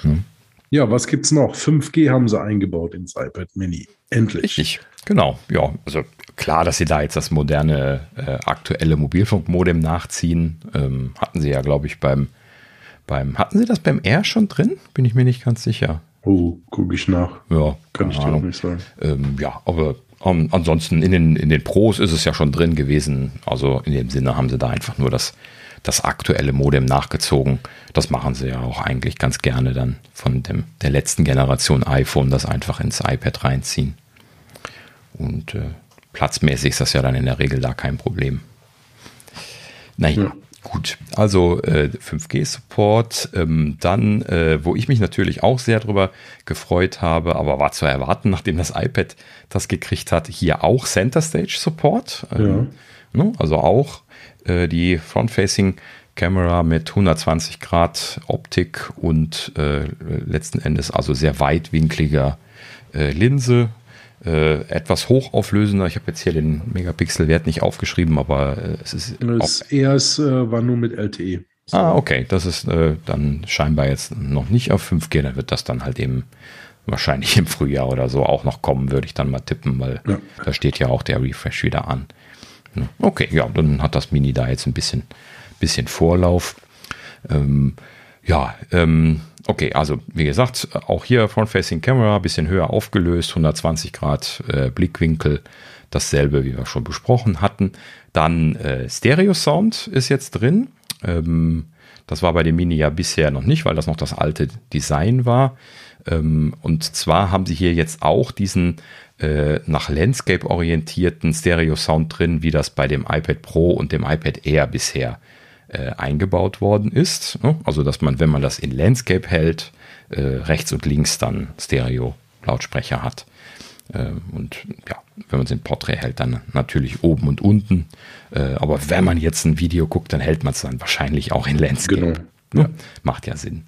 Ja, was gibt es noch? 5G haben sie eingebaut ins iPad Mini. Endlich. Richtig, genau. Ja, also klar, dass sie da jetzt das moderne, äh, aktuelle Mobilfunkmodem nachziehen. Ähm, hatten sie ja, glaube ich, beim, beim. Hatten sie das beim R schon drin? Bin ich mir nicht ganz sicher. Oh, gucke ich nach. Ja, kann ich dir auch nicht sagen. Ähm, ja, aber um, ansonsten in den, in den Pros ist es ja schon drin gewesen. Also in dem Sinne haben sie da einfach nur das das aktuelle Modem nachgezogen. Das machen sie ja auch eigentlich ganz gerne dann von dem, der letzten Generation iPhone, das einfach ins iPad reinziehen. Und äh, platzmäßig ist das ja dann in der Regel da kein Problem. Naja, ja. gut. Also äh, 5G-Support. Ähm, dann, äh, wo ich mich natürlich auch sehr drüber gefreut habe, aber war zu erwarten, nachdem das iPad das gekriegt hat, hier auch Center Stage Support. Ähm, ja. ne, also auch äh, die Front-Facing Camera mit 120 Grad Optik und äh, letzten Endes also sehr weitwinkliger äh, Linse. Äh, etwas hochauflösender. Ich habe jetzt hier den Megapixel-Wert nicht aufgeschrieben, aber äh, es ist. Das ERS äh, war nur mit LTE. So. Ah, okay. Das ist dann scheinbar jetzt noch nicht auf 5G. Dann wird das dann halt eben wahrscheinlich im Frühjahr oder so auch noch kommen, würde ich dann mal tippen, weil ja. da steht ja auch der Refresh wieder an. Okay, ja, dann hat das Mini da jetzt ein bisschen, bisschen Vorlauf. Ähm, ja, ähm, okay, also wie gesagt, auch hier Front-Facing Camera, bisschen höher aufgelöst, 120 Grad äh, Blickwinkel, dasselbe, wie wir schon besprochen hatten. Dann äh, Stereo-Sound ist jetzt drin. Ähm, das war bei dem Mini ja bisher noch nicht, weil das noch das alte Design war. Ähm, und zwar haben sie hier jetzt auch diesen äh, nach Landscape orientierten Stereo-Sound drin, wie das bei dem iPad Pro und dem iPad Air bisher äh, eingebaut worden ist. Ne? Also, dass man, wenn man das in Landscape hält, äh, rechts und links dann Stereo-Lautsprecher hat. Ähm, und ja, wenn man es in Portrait hält, dann natürlich oben und unten. Äh, aber wenn man jetzt ein Video guckt, dann hält man es dann wahrscheinlich auch in Landscape. Genau. Ja. Macht ja Sinn.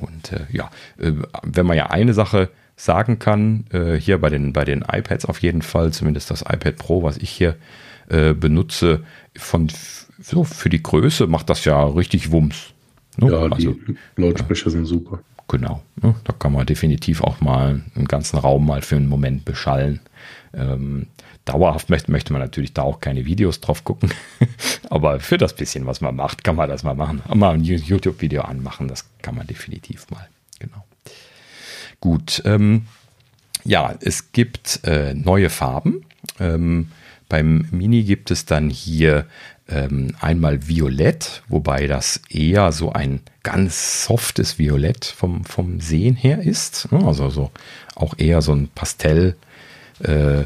Und äh, ja, äh, wenn man ja eine Sache sagen kann, äh, hier bei den, bei den iPads auf jeden Fall, zumindest das iPad Pro, was ich hier äh, benutze, von, so für die Größe macht das ja richtig Wumms. Ne? Ja, also, die Lautsprecher sind super. Genau, ne? da kann man definitiv auch mal einen ganzen Raum mal für einen Moment beschallen. Ähm, dauerhaft möchte, möchte man natürlich da auch keine Videos drauf gucken, aber für das bisschen, was man macht, kann man das mal machen. Mal ein YouTube-Video anmachen, das kann man definitiv mal. Genau. Gut, ähm, ja, es gibt äh, neue Farben. Ähm, beim Mini gibt es dann hier ähm, einmal Violett, wobei das eher so ein ganz softes Violett vom, vom Sehen her ist. Ne? Also so auch eher so ein Pastellton, äh,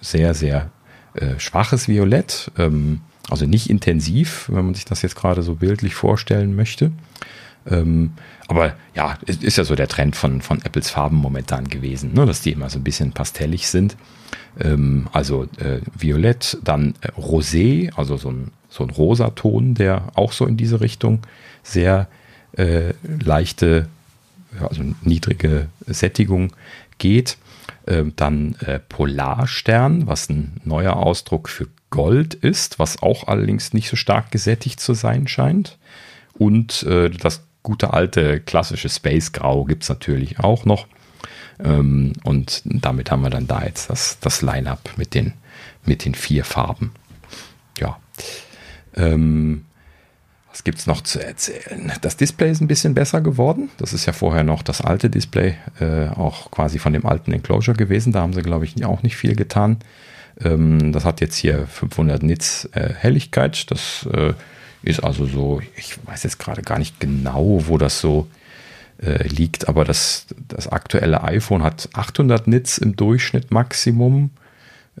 sehr, sehr äh, schwaches Violett. Ähm, also nicht intensiv, wenn man sich das jetzt gerade so bildlich vorstellen möchte. Ähm, aber ja, ist ja so der Trend von, von Apples Farben momentan gewesen, ne? dass die immer so ein bisschen pastellig sind. Ähm, also äh, Violett, dann äh, Rosé, also so ein, so ein Rosaton, der auch so in diese Richtung sehr äh, leichte, also niedrige Sättigung geht. Ähm, dann äh, Polarstern, was ein neuer Ausdruck für Gold ist, was auch allerdings nicht so stark gesättigt zu sein scheint. Und äh, das gute alte klassische Space Grau gibt es natürlich auch noch. Ähm, und damit haben wir dann da jetzt das, das Line-up mit den, mit den vier Farben. Ja. Ähm, was gibt es noch zu erzählen? Das Display ist ein bisschen besser geworden. Das ist ja vorher noch das alte Display, äh, auch quasi von dem alten Enclosure gewesen. Da haben sie, glaube ich, auch nicht viel getan. Ähm, das hat jetzt hier 500 Nits äh, Helligkeit. Das äh, ist also so, ich weiß jetzt gerade gar nicht genau, wo das so äh, liegt, aber das, das aktuelle iPhone hat 800 Nits im Durchschnitt Maximum.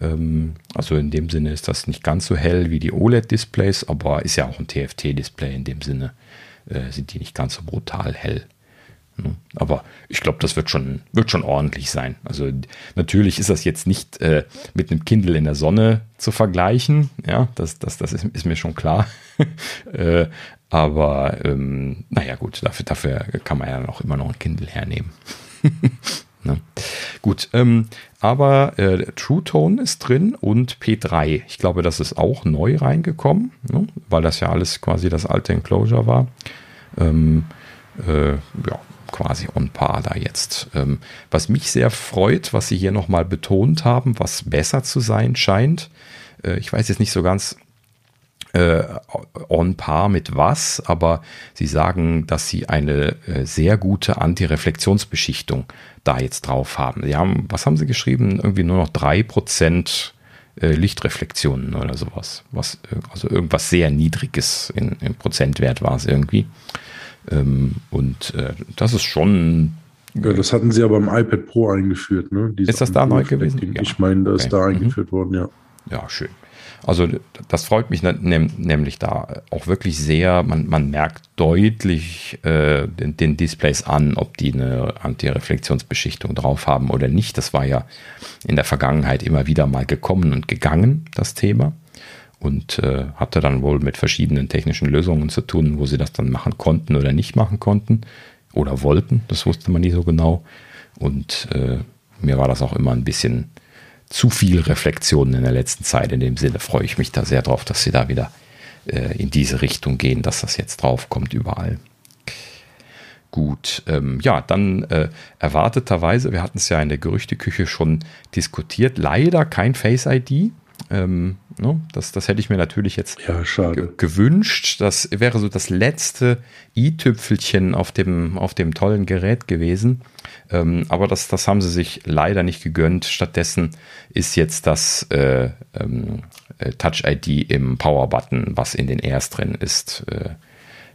Ähm, also in dem Sinne ist das nicht ganz so hell wie die OLED-Displays, aber ist ja auch ein TFT-Display in dem Sinne, äh, sind die nicht ganz so brutal hell. Ne? Aber ich glaube, das wird schon, wird schon ordentlich sein. Also natürlich ist das jetzt nicht äh, mit einem Kindle in der Sonne zu vergleichen. Ja, das, das, das ist, ist mir schon klar. äh, aber ähm, naja, gut, dafür, dafür kann man ja auch immer noch ein Kindle hernehmen. ne? Gut, ähm, aber äh, True Tone ist drin und P3. Ich glaube, das ist auch neu reingekommen, ne? weil das ja alles quasi das alte Enclosure war. Ähm, äh, ja, quasi on par da jetzt. Ähm, was mich sehr freut, was Sie hier nochmal betont haben, was besser zu sein scheint. Äh, ich weiß jetzt nicht so ganz äh, on par mit was, aber Sie sagen, dass Sie eine äh, sehr gute Antireflexionsbeschichtung da jetzt drauf haben. Sie haben, was haben Sie geschrieben? Irgendwie nur noch drei Prozent äh, Lichtreflexionen oder sowas. Was, also irgendwas sehr Niedriges in, in Prozentwert war es irgendwie. Ähm, und äh, das ist schon. Ja, das hatten sie aber im iPad Pro eingeführt, ne? Diese ist das da neu gewesen? Ich meine, das okay. ist da mhm. eingeführt mhm. worden, ja. Ja, schön. Also das freut mich nämlich da auch wirklich sehr. Man, man merkt deutlich äh, den, den, Displays an, ob die eine Antireflexionsbeschichtung drauf haben oder nicht. Das war ja in der Vergangenheit immer wieder mal gekommen und gegangen, das Thema und äh, hatte dann wohl mit verschiedenen technischen Lösungen zu tun, wo sie das dann machen konnten oder nicht machen konnten oder wollten. Das wusste man nie so genau. Und äh, mir war das auch immer ein bisschen zu viel Reflexion in der letzten Zeit. In dem Sinne freue ich mich da sehr drauf, dass sie da wieder äh, in diese Richtung gehen, dass das jetzt drauf kommt überall. Gut, ähm, ja, dann äh, erwarteterweise, wir hatten es ja in der Gerüchteküche schon diskutiert, leider kein Face ID. Ähm, ne? das, das hätte ich mir natürlich jetzt ja, gewünscht. Das wäre so das letzte i-Tüpfelchen auf dem, auf dem tollen Gerät gewesen. Ähm, aber das, das haben sie sich leider nicht gegönnt. Stattdessen ist jetzt das äh, ähm, äh, Touch-ID im Power-Button, was in den Airs drin ist, äh,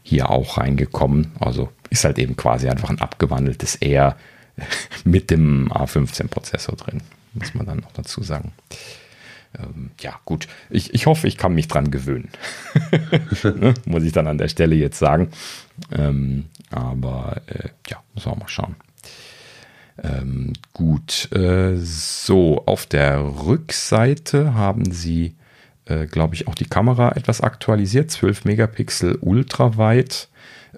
hier auch reingekommen. Also ist halt eben quasi einfach ein abgewandeltes Air mit dem A15-Prozessor drin, muss man dann noch dazu sagen ähm, ja, gut. Ich, ich hoffe, ich kann mich dran gewöhnen. ne? Muss ich dann an der Stelle jetzt sagen. Ähm, aber äh, ja, muss man mal schauen. Ähm, gut. Äh, so, auf der Rückseite haben sie, äh, glaube ich, auch die Kamera etwas aktualisiert. 12 Megapixel ultraweit.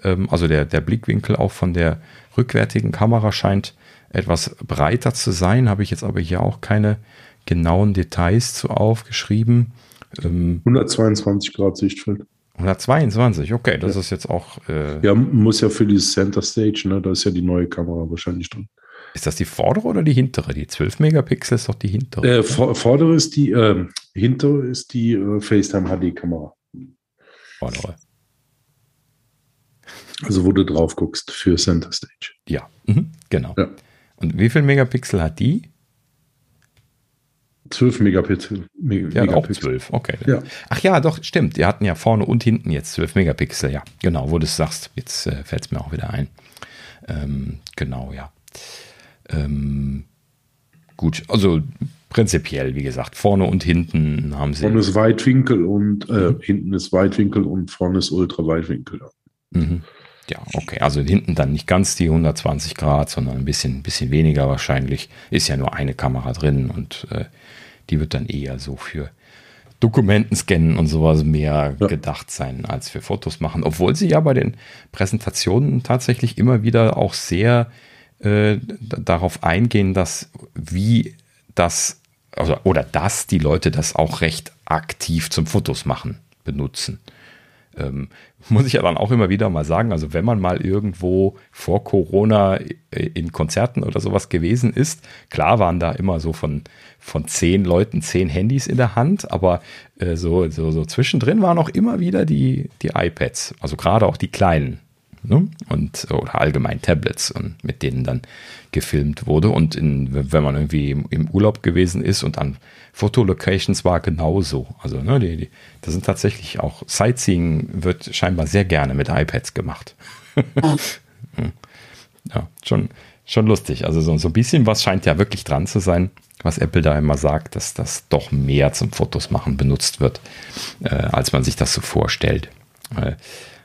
Ähm, also der, der Blickwinkel auch von der rückwärtigen Kamera scheint etwas breiter zu sein. Habe ich jetzt aber hier auch keine genauen Details zu aufgeschrieben. 122 ähm, Grad Sichtfeld. 122, okay, das ja. ist jetzt auch. Äh, ja, muss ja für dieses Center Stage, ne? Da ist ja die neue Kamera wahrscheinlich drin. Ist das die vordere oder die hintere? Die 12 Megapixel ist doch die hintere. Äh, vordere ist die, äh, hintere ist die äh, FaceTime HD-Kamera. Vordere. Also wo du drauf guckst für Center Stage. Ja, mhm, genau. Ja. Und wie viel Megapixel hat die? 12 Megapixel. Meg ja, auch 12, okay. Ja. Ach ja, doch, stimmt. Die hatten ja vorne und hinten jetzt 12 Megapixel, ja. Genau, wo du es sagst. Jetzt äh, fällt es mir auch wieder ein. Ähm, genau, ja. Ähm, gut, also prinzipiell, wie gesagt, vorne und hinten haben sie. Vorne ist Weitwinkel und äh, mhm. hinten ist Weitwinkel und vorne ist Ultraweitwinkel. Mhm. Ja, okay. Also hinten dann nicht ganz die 120 Grad, sondern ein bisschen, bisschen weniger wahrscheinlich. Ist ja nur eine Kamera drin und äh, die wird dann eher so für Dokumenten scannen und sowas mehr ja. gedacht sein als für Fotos machen. Obwohl sie ja bei den Präsentationen tatsächlich immer wieder auch sehr äh, darauf eingehen, dass wie das also, oder dass die Leute das auch recht aktiv zum Fotos machen benutzen. Ähm, muss ich ja dann auch immer wieder mal sagen, also wenn man mal irgendwo vor Corona in Konzerten oder sowas gewesen ist, klar waren da immer so von, von zehn Leuten zehn Handys in der Hand, aber äh, so, so, so zwischendrin waren auch immer wieder die, die iPads, also gerade auch die kleinen. Ne? Und oder allgemein Tablets und mit denen dann gefilmt wurde. Und in, wenn man irgendwie im, im Urlaub gewesen ist und an Fotolocations war genauso. Also, ne, die, die, das sind tatsächlich auch Sightseeing wird scheinbar sehr gerne mit iPads gemacht. ja, schon, schon lustig. Also so, so ein bisschen was scheint ja wirklich dran zu sein, was Apple da immer sagt, dass das doch mehr zum Fotos machen benutzt wird, äh, als man sich das so vorstellt. Äh,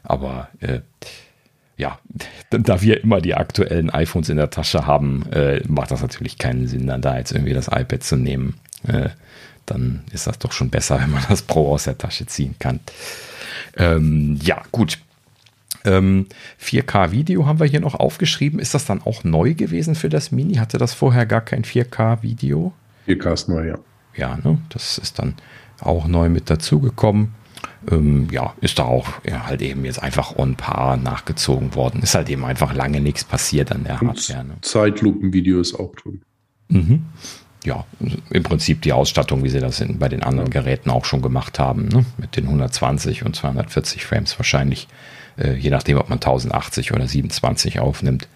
aber äh, ja, da wir immer die aktuellen iPhones in der Tasche haben, äh, macht das natürlich keinen Sinn, dann da jetzt irgendwie das iPad zu nehmen. Äh, dann ist das doch schon besser, wenn man das Pro aus der Tasche ziehen kann. Ähm, ja, gut. Ähm, 4K-Video haben wir hier noch aufgeschrieben. Ist das dann auch neu gewesen für das Mini? Hatte das vorher gar kein 4K-Video? 4K ist neu, ja. Ja, ne? das ist dann auch neu mit dazugekommen. Ähm, ja, ist da auch ja, halt eben jetzt einfach on par nachgezogen worden. Ist halt eben einfach lange nichts passiert an der Hardware. Ne? Zeitlupenvideo ist auch drin. Mhm. Ja, im Prinzip die Ausstattung, wie sie das in, bei den anderen Geräten auch schon gemacht haben, ne? mit den 120 und 240 Frames wahrscheinlich, äh, je nachdem, ob man 1080 oder 27 aufnimmt.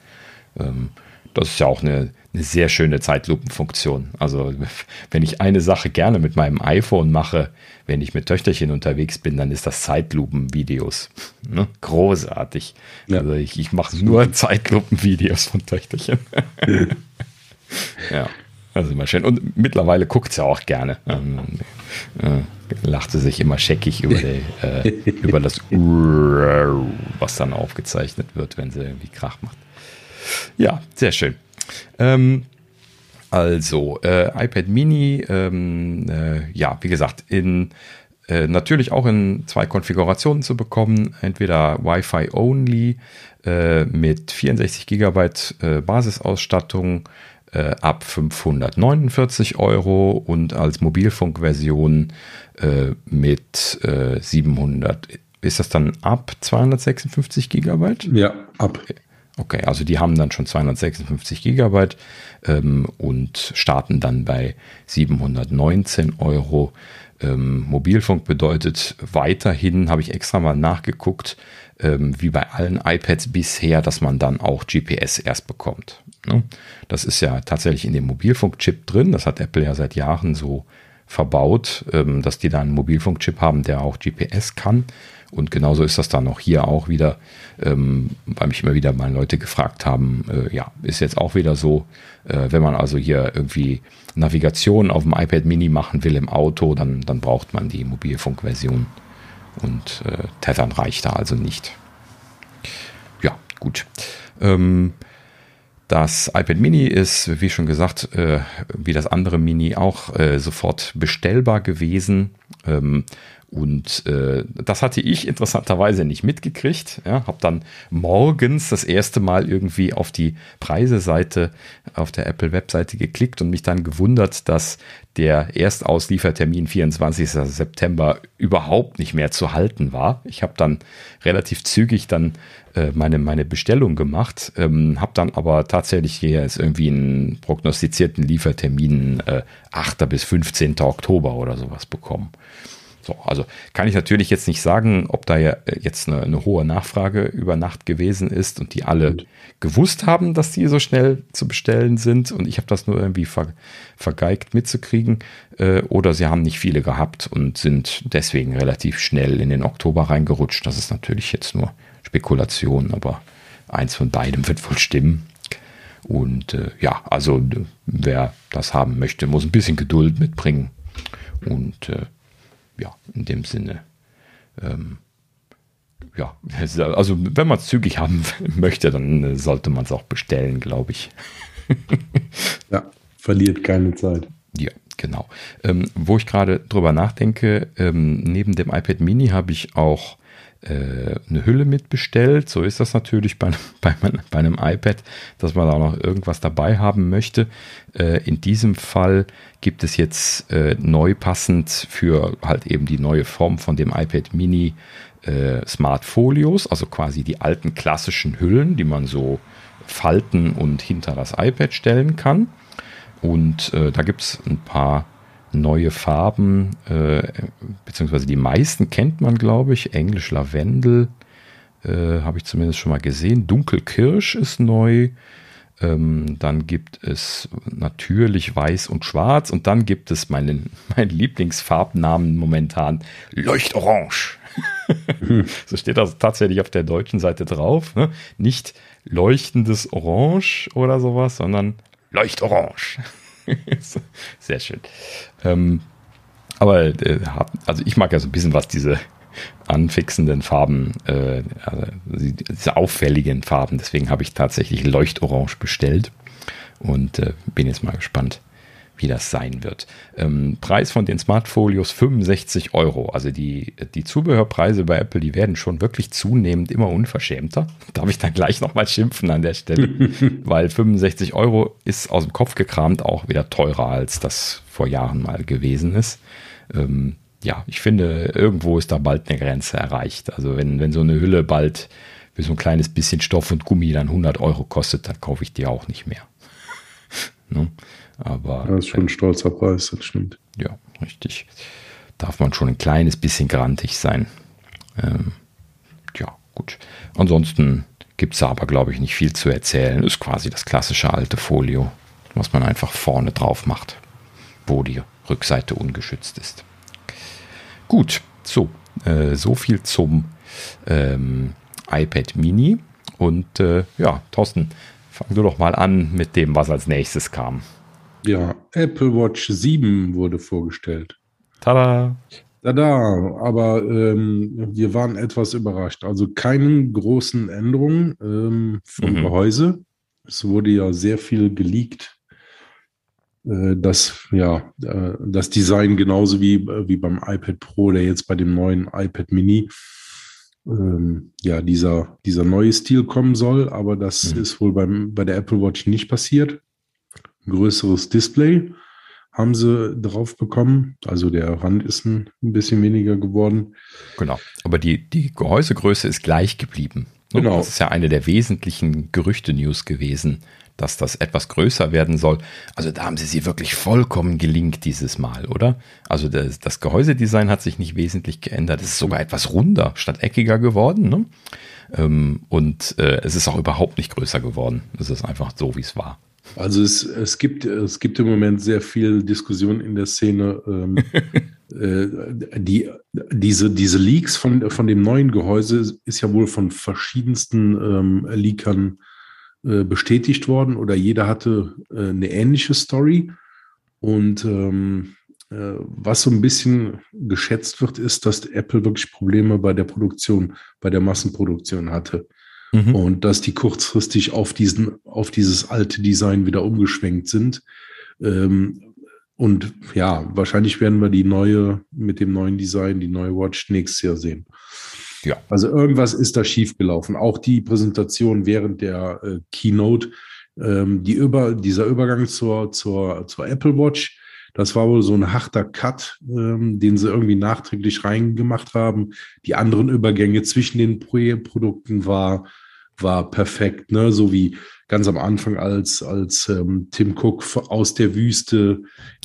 Ähm, das ist ja auch eine, eine sehr schöne Zeitlupenfunktion. Also wenn ich eine Sache gerne mit meinem iPhone mache, wenn ich mit Töchterchen unterwegs bin, dann ist das Zeitlupenvideos. Ne? Großartig. Ja. Also ich, ich mache nur Zeitlupenvideos von Töchterchen. ja, also immer schön. Und mittlerweile guckt sie auch gerne. Ähm, äh, lachte sich immer scheckig über, die, äh, über das was dann aufgezeichnet wird, wenn sie irgendwie Krach macht. Ja, sehr schön. Ähm, also, äh, iPad Mini, ähm, äh, ja, wie gesagt, in äh, natürlich auch in zwei Konfigurationen zu bekommen. Entweder Wi-Fi only äh, mit 64 GB äh, Basisausstattung äh, ab 549 Euro und als Mobilfunkversion mit 700. Ist das dann ab 256 GB? Ja, ab. Okay. Okay, also die haben dann schon 256 Gigabyte ähm, und starten dann bei 719 Euro. Ähm, Mobilfunk bedeutet weiterhin, habe ich extra mal nachgeguckt, ähm, wie bei allen iPads bisher, dass man dann auch GPS erst bekommt. Ne? Das ist ja tatsächlich in dem Mobilfunkchip drin. Das hat Apple ja seit Jahren so verbaut, ähm, dass die da einen Mobilfunkchip haben, der auch GPS kann. Und genauso ist das dann auch hier auch wieder, ähm, weil mich immer wieder mal Leute gefragt haben, äh, ja, ist jetzt auch wieder so, äh, wenn man also hier irgendwie Navigation auf dem iPad Mini machen will im Auto, dann, dann braucht man die Mobilfunkversion und äh, Tethern reicht da also nicht. Ja, gut. Ähm, das iPad Mini ist, wie schon gesagt, äh, wie das andere Mini auch äh, sofort bestellbar gewesen. Ähm, und äh, das hatte ich interessanterweise nicht mitgekriegt. Ja, habe dann morgens das erste Mal irgendwie auf die Preiseseite auf der Apple-Webseite geklickt und mich dann gewundert, dass der Erstausliefertermin 24. September überhaupt nicht mehr zu halten war. Ich habe dann relativ zügig dann äh, meine, meine Bestellung gemacht, ähm, habe dann aber tatsächlich hier jetzt irgendwie einen prognostizierten Liefertermin äh, 8. bis 15. Oktober oder sowas bekommen. So, also kann ich natürlich jetzt nicht sagen, ob da ja äh, jetzt eine, eine hohe Nachfrage über Nacht gewesen ist und die alle gewusst haben, dass die so schnell zu bestellen sind und ich habe das nur irgendwie ver, vergeigt mitzukriegen äh, oder sie haben nicht viele gehabt und sind deswegen relativ schnell in den Oktober reingerutscht. Das ist natürlich jetzt nur Spekulation, aber eins von beidem wird wohl stimmen. Und äh, ja, also wer das haben möchte, muss ein bisschen Geduld mitbringen und äh, ja, in dem Sinne. Ähm, ja, also wenn man es zügig haben möchte, dann sollte man es auch bestellen, glaube ich. ja, verliert keine Zeit. Ja, genau. Ähm, wo ich gerade drüber nachdenke, ähm, neben dem iPad Mini habe ich auch äh, eine Hülle mitbestellt. So ist das natürlich bei, bei, bei, einem iPad, dass man da noch irgendwas dabei haben möchte. Äh, in diesem Fall gibt es jetzt äh, neu passend für halt eben die neue Form von dem iPad Mini äh, Smart Folios, also quasi die alten klassischen Hüllen, die man so falten und hinter das iPad stellen kann. Und äh, da gibt es ein paar neue Farben, äh, beziehungsweise die meisten kennt man, glaube ich. Englisch Lavendel äh, habe ich zumindest schon mal gesehen. Dunkelkirsch ist neu. Ähm, dann gibt es natürlich Weiß und Schwarz. Und dann gibt es meinen, meinen Lieblingsfarbnamen momentan Leuchtorange. so steht das tatsächlich auf der deutschen Seite drauf. Ne? Nicht leuchtendes Orange oder sowas, sondern Leuchtorange. Sehr schön. Ähm, aber äh, also ich mag ja so ein bisschen, was diese anfixenden Farben, äh, also diese auffälligen Farben. Deswegen habe ich tatsächlich Leuchtorange bestellt und äh, bin jetzt mal gespannt, wie das sein wird. Ähm, Preis von den Smartfolios 65 Euro. Also die, die Zubehörpreise bei Apple, die werden schon wirklich zunehmend immer unverschämter. Darf ich dann gleich nochmal schimpfen an der Stelle, weil 65 Euro ist aus dem Kopf gekramt auch wieder teurer, als das vor Jahren mal gewesen ist. Ähm, ja, ich finde, irgendwo ist da bald eine Grenze erreicht. Also wenn, wenn so eine Hülle bald für so ein kleines bisschen Stoff und Gummi dann 100 Euro kostet, dann kaufe ich die auch nicht mehr. ne? Aber, das ist schon ein stolzer Preis, das stimmt. Ja, richtig. Darf man schon ein kleines bisschen grantig sein. Ähm, ja, gut. Ansonsten gibt es aber, glaube ich, nicht viel zu erzählen. Ist quasi das klassische alte Folio, was man einfach vorne drauf macht, wo die Rückseite ungeschützt ist. Gut, so, äh, so viel zum ähm, iPad Mini. Und äh, ja, Thorsten, fang du doch mal an mit dem, was als nächstes kam. Ja, Apple Watch 7 wurde vorgestellt. Tada! Tada! Aber ähm, wir waren etwas überrascht. Also keine großen Änderungen ähm, vom mhm. Gehäuse. Es wurde ja sehr viel geleakt. Äh, das, ja, äh, das Design genauso wie, wie beim iPad Pro, der jetzt bei dem neuen iPad Mini ähm, ja, dieser, dieser neue Stil kommen soll, aber das mhm. ist wohl beim, bei der Apple Watch nicht passiert größeres Display haben sie drauf bekommen. Also der Rand ist ein bisschen weniger geworden. Genau. Aber die, die Gehäusegröße ist gleich geblieben. Genau. Das ist ja eine der wesentlichen Gerüchte-News gewesen, dass das etwas größer werden soll. Also da haben sie sie wirklich vollkommen gelingt dieses Mal, oder? Also das, das Gehäusedesign hat sich nicht wesentlich geändert. Es ist sogar etwas runder statt eckiger geworden. Ne? Ähm, und äh, es ist auch überhaupt nicht größer geworden. Es ist einfach so, wie es war. Also es, es, gibt, es gibt im Moment sehr viel Diskussion in der Szene. Ähm, äh, die, diese, diese Leaks von, von dem neuen Gehäuse ist ja wohl von verschiedensten ähm, Leakern äh, bestätigt worden oder jeder hatte äh, eine ähnliche Story. Und ähm, äh, was so ein bisschen geschätzt wird, ist, dass Apple wirklich Probleme bei der Produktion, bei der Massenproduktion hatte. Mhm. Und dass die kurzfristig auf diesen, auf dieses alte Design wieder umgeschwenkt sind. Ähm, und ja, wahrscheinlich werden wir die neue, mit dem neuen Design, die neue Watch nächstes Jahr sehen. Ja. Also irgendwas ist da schiefgelaufen. Auch die Präsentation während der äh, Keynote, ähm, die über, dieser Übergang zur, zur, zur Apple Watch, das war wohl so ein harter Cut, ähm, den sie irgendwie nachträglich reingemacht haben. Die anderen Übergänge zwischen den Pro Produkten war, war perfekt, ne? So wie ganz am Anfang, als, als ähm, Tim Cook aus der Wüste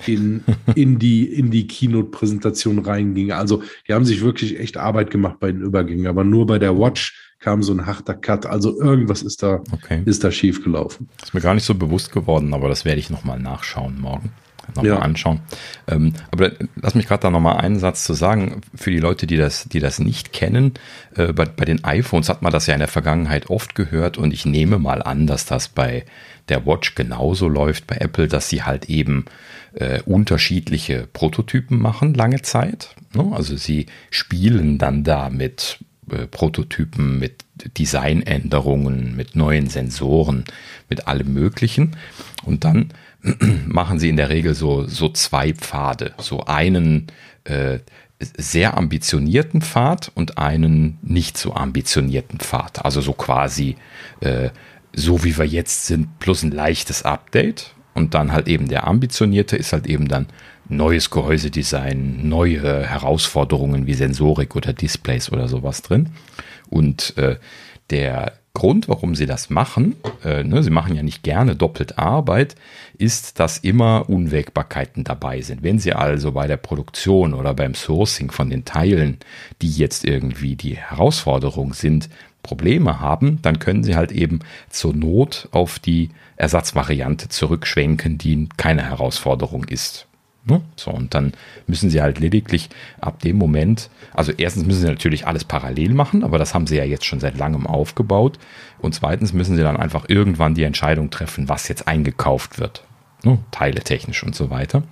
in, in die, in die Keynote-Präsentation reinging. Also, die haben sich wirklich echt Arbeit gemacht bei den Übergängen, aber nur bei der Watch kam so ein harter Cut. Also irgendwas ist da, okay. ist da schief gelaufen. Ist mir gar nicht so bewusst geworden, aber das werde ich nochmal nachschauen morgen nochmal ja. anschauen. Ähm, aber lass mich gerade da nochmal einen Satz zu sagen, für die Leute, die das, die das nicht kennen, äh, bei, bei den iPhones hat man das ja in der Vergangenheit oft gehört und ich nehme mal an, dass das bei der Watch genauso läuft bei Apple, dass sie halt eben äh, unterschiedliche Prototypen machen lange Zeit. Ne? Also sie spielen dann da mit äh, Prototypen, mit Designänderungen, mit neuen Sensoren, mit allem Möglichen. Und dann machen sie in der Regel so, so zwei Pfade. So einen äh, sehr ambitionierten Pfad und einen nicht so ambitionierten Pfad. Also so quasi äh, so wie wir jetzt sind, plus ein leichtes Update. Und dann halt eben der ambitionierte ist halt eben dann neues Gehäusedesign, neue Herausforderungen wie Sensorik oder Displays oder sowas drin. Und äh, der Grund, warum sie das machen, äh, ne, sie machen ja nicht gerne doppelt Arbeit, ist, dass immer Unwägbarkeiten dabei sind. Wenn sie also bei der Produktion oder beim Sourcing von den Teilen, die jetzt irgendwie die Herausforderung sind, Probleme haben, dann können sie halt eben zur Not auf die Ersatzvariante zurückschwenken, die keine Herausforderung ist. Ne? So, und dann müssen sie halt lediglich ab dem Moment, also erstens müssen sie natürlich alles parallel machen, aber das haben sie ja jetzt schon seit langem aufgebaut. Und zweitens müssen sie dann einfach irgendwann die Entscheidung treffen, was jetzt eingekauft wird. Ne? Teile technisch und so weiter.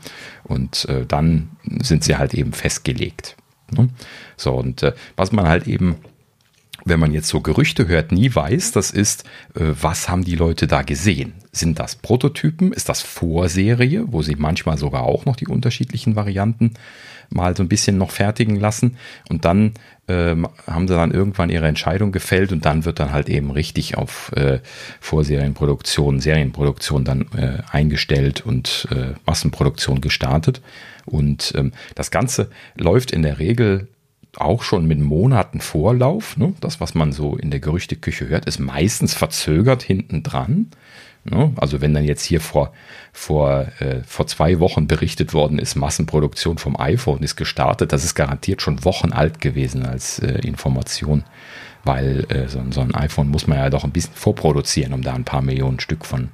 Und äh, dann sind sie halt eben festgelegt. Ne? So, und äh, was man halt eben wenn man jetzt so Gerüchte hört, nie weiß, das ist, äh, was haben die Leute da gesehen? Sind das Prototypen? Ist das Vorserie, wo sie manchmal sogar auch noch die unterschiedlichen Varianten mal so ein bisschen noch fertigen lassen und dann äh, haben sie dann irgendwann ihre Entscheidung gefällt und dann wird dann halt eben richtig auf äh, Vorserienproduktion, Serienproduktion dann äh, eingestellt und äh, Massenproduktion gestartet. Und ähm, das Ganze läuft in der Regel auch schon mit Monaten Vorlauf. Ne? Das, was man so in der Gerüchteküche hört, ist meistens verzögert hinten dran. Ne? Also wenn dann jetzt hier vor, vor, äh, vor zwei Wochen berichtet worden ist, Massenproduktion vom iPhone ist gestartet, das ist garantiert schon Wochen alt gewesen als äh, Information, weil äh, so, so, ein iPhone muss man ja doch ein bisschen vorproduzieren, um da ein paar Millionen Stück von,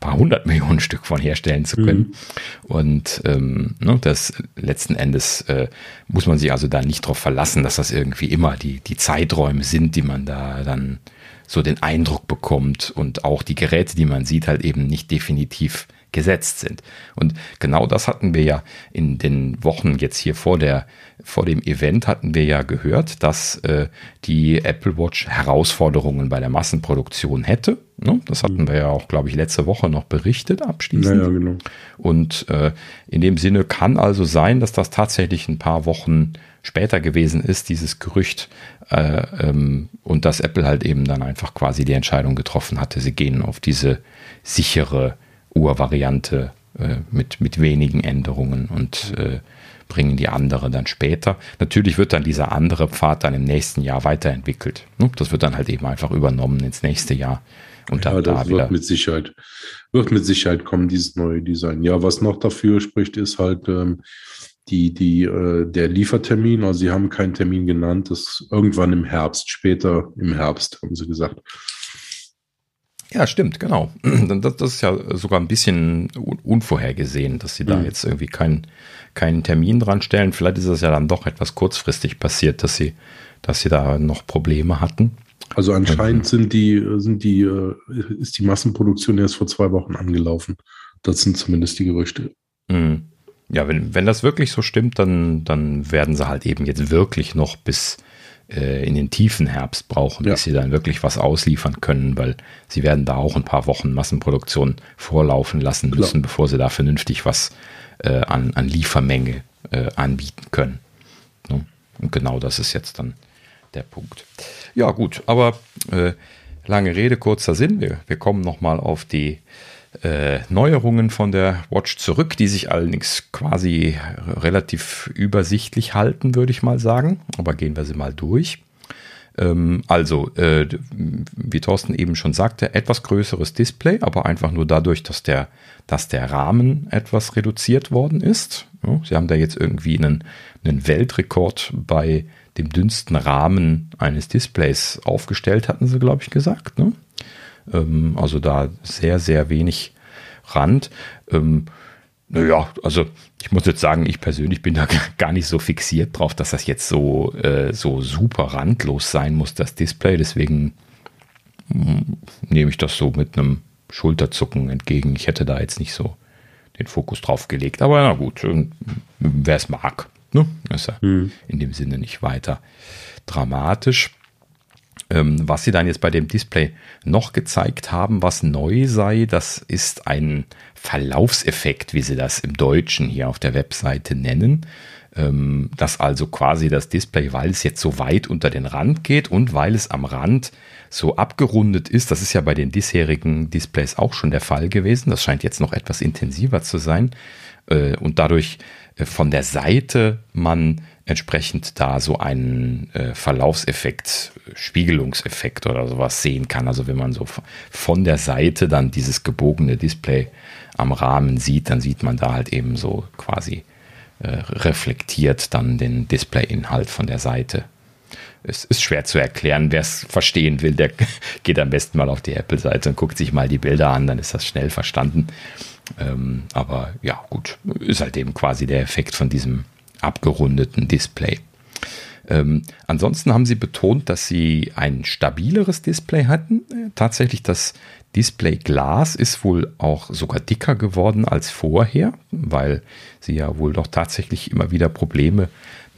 paar hundert Millionen Stück von herstellen zu können. Mhm. Und ähm, ne, das letzten Endes äh, muss man sich also da nicht darauf verlassen, dass das irgendwie immer die, die Zeiträume sind, die man da dann so den Eindruck bekommt und auch die Geräte, die man sieht, halt eben nicht definitiv gesetzt sind. Und genau das hatten wir ja in den Wochen jetzt hier vor der vor dem Event hatten wir ja gehört, dass äh, die Apple Watch Herausforderungen bei der Massenproduktion hätte. Ne? Das hatten wir ja auch, glaube ich, letzte Woche noch berichtet abschließend. Ja, ja, genau. Und äh, in dem Sinne kann also sein, dass das tatsächlich ein paar Wochen später gewesen ist, dieses Gerücht, äh, ähm, und dass Apple halt eben dann einfach quasi die Entscheidung getroffen hatte, sie gehen auf diese sichere Urvariante äh, mit, mit wenigen Änderungen und äh, bringen die andere dann später. Natürlich wird dann dieser andere Pfad dann im nächsten Jahr weiterentwickelt. Ne? Das wird dann halt eben einfach übernommen ins nächste Jahr. Und ja, das da wird mit Sicherheit, wird mit Sicherheit kommen, dieses neue Design. Ja, was noch dafür spricht, ist halt ähm, die, die, äh, der Liefertermin. Also sie haben keinen Termin genannt, das ist irgendwann im Herbst, später im Herbst, haben sie gesagt. Ja, stimmt, genau. Das, das ist ja sogar ein bisschen unvorhergesehen, dass sie da mhm. jetzt irgendwie keinen keinen Termin dran stellen. Vielleicht ist es ja dann doch etwas kurzfristig passiert, dass sie, dass sie da noch Probleme hatten. Also anscheinend sind die, sind die, äh, ist die Massenproduktion erst vor zwei Wochen angelaufen. Das sind zumindest die Gerüchte. Mhm. Ja, wenn, wenn das wirklich so stimmt, dann, dann werden sie halt eben jetzt wirklich noch bis äh, in den tiefen Herbst brauchen, ja. bis sie dann wirklich was ausliefern können, weil sie werden da auch ein paar Wochen Massenproduktion vorlaufen lassen müssen, Klar. bevor sie da vernünftig was äh, an, an Liefermenge äh, anbieten können. Ne? Und genau das ist jetzt dann der Punkt. Ja, gut, aber äh, lange Rede, kurzer Sinn. Wir, wir kommen nochmal auf die äh, Neuerungen von der Watch zurück, die sich allerdings quasi relativ übersichtlich halten, würde ich mal sagen. Aber gehen wir sie mal durch. Ähm, also, äh, wie Thorsten eben schon sagte, etwas größeres Display, aber einfach nur dadurch, dass der, dass der Rahmen etwas reduziert worden ist. Ja, sie haben da jetzt irgendwie einen, einen Weltrekord bei dem dünnsten Rahmen eines Displays aufgestellt, hatten sie, glaube ich, gesagt. Ne? Ähm, also da sehr, sehr wenig Rand. Ähm, naja, also ich muss jetzt sagen, ich persönlich bin da gar nicht so fixiert drauf, dass das jetzt so, äh, so super randlos sein muss, das Display. Deswegen mh, hm, nehme ich das so mit einem Schulterzucken entgegen. Ich hätte da jetzt nicht so den Fokus drauf gelegt. Aber na gut, ähm, wer es mag, ne? ist ja hm. in dem Sinne nicht weiter dramatisch. Ähm, was sie dann jetzt bei dem Display noch gezeigt haben, was neu sei, das ist ein Verlaufseffekt, wie sie das im Deutschen hier auf der Webseite nennen. Ähm, dass also quasi das Display, weil es jetzt so weit unter den Rand geht und weil es am Rand so abgerundet ist, das ist ja bei den bisherigen Displays auch schon der Fall gewesen, das scheint jetzt noch etwas intensiver zu sein äh, und dadurch äh, von der Seite man entsprechend da so einen äh, Verlaufseffekt, Spiegelungseffekt oder sowas sehen kann. Also wenn man so von der Seite dann dieses gebogene Display am Rahmen sieht, dann sieht man da halt eben so quasi äh, reflektiert dann den Displayinhalt von der Seite. Es ist schwer zu erklären. Wer es verstehen will, der geht am besten mal auf die Apple-Seite und guckt sich mal die Bilder an, dann ist das schnell verstanden. Ähm, aber ja, gut, ist halt eben quasi der Effekt von diesem abgerundeten Display. Ähm, ansonsten haben sie betont, dass sie ein stabileres Display hatten. Äh, tatsächlich das Displayglas ist wohl auch sogar dicker geworden als vorher, weil sie ja wohl doch tatsächlich immer wieder Probleme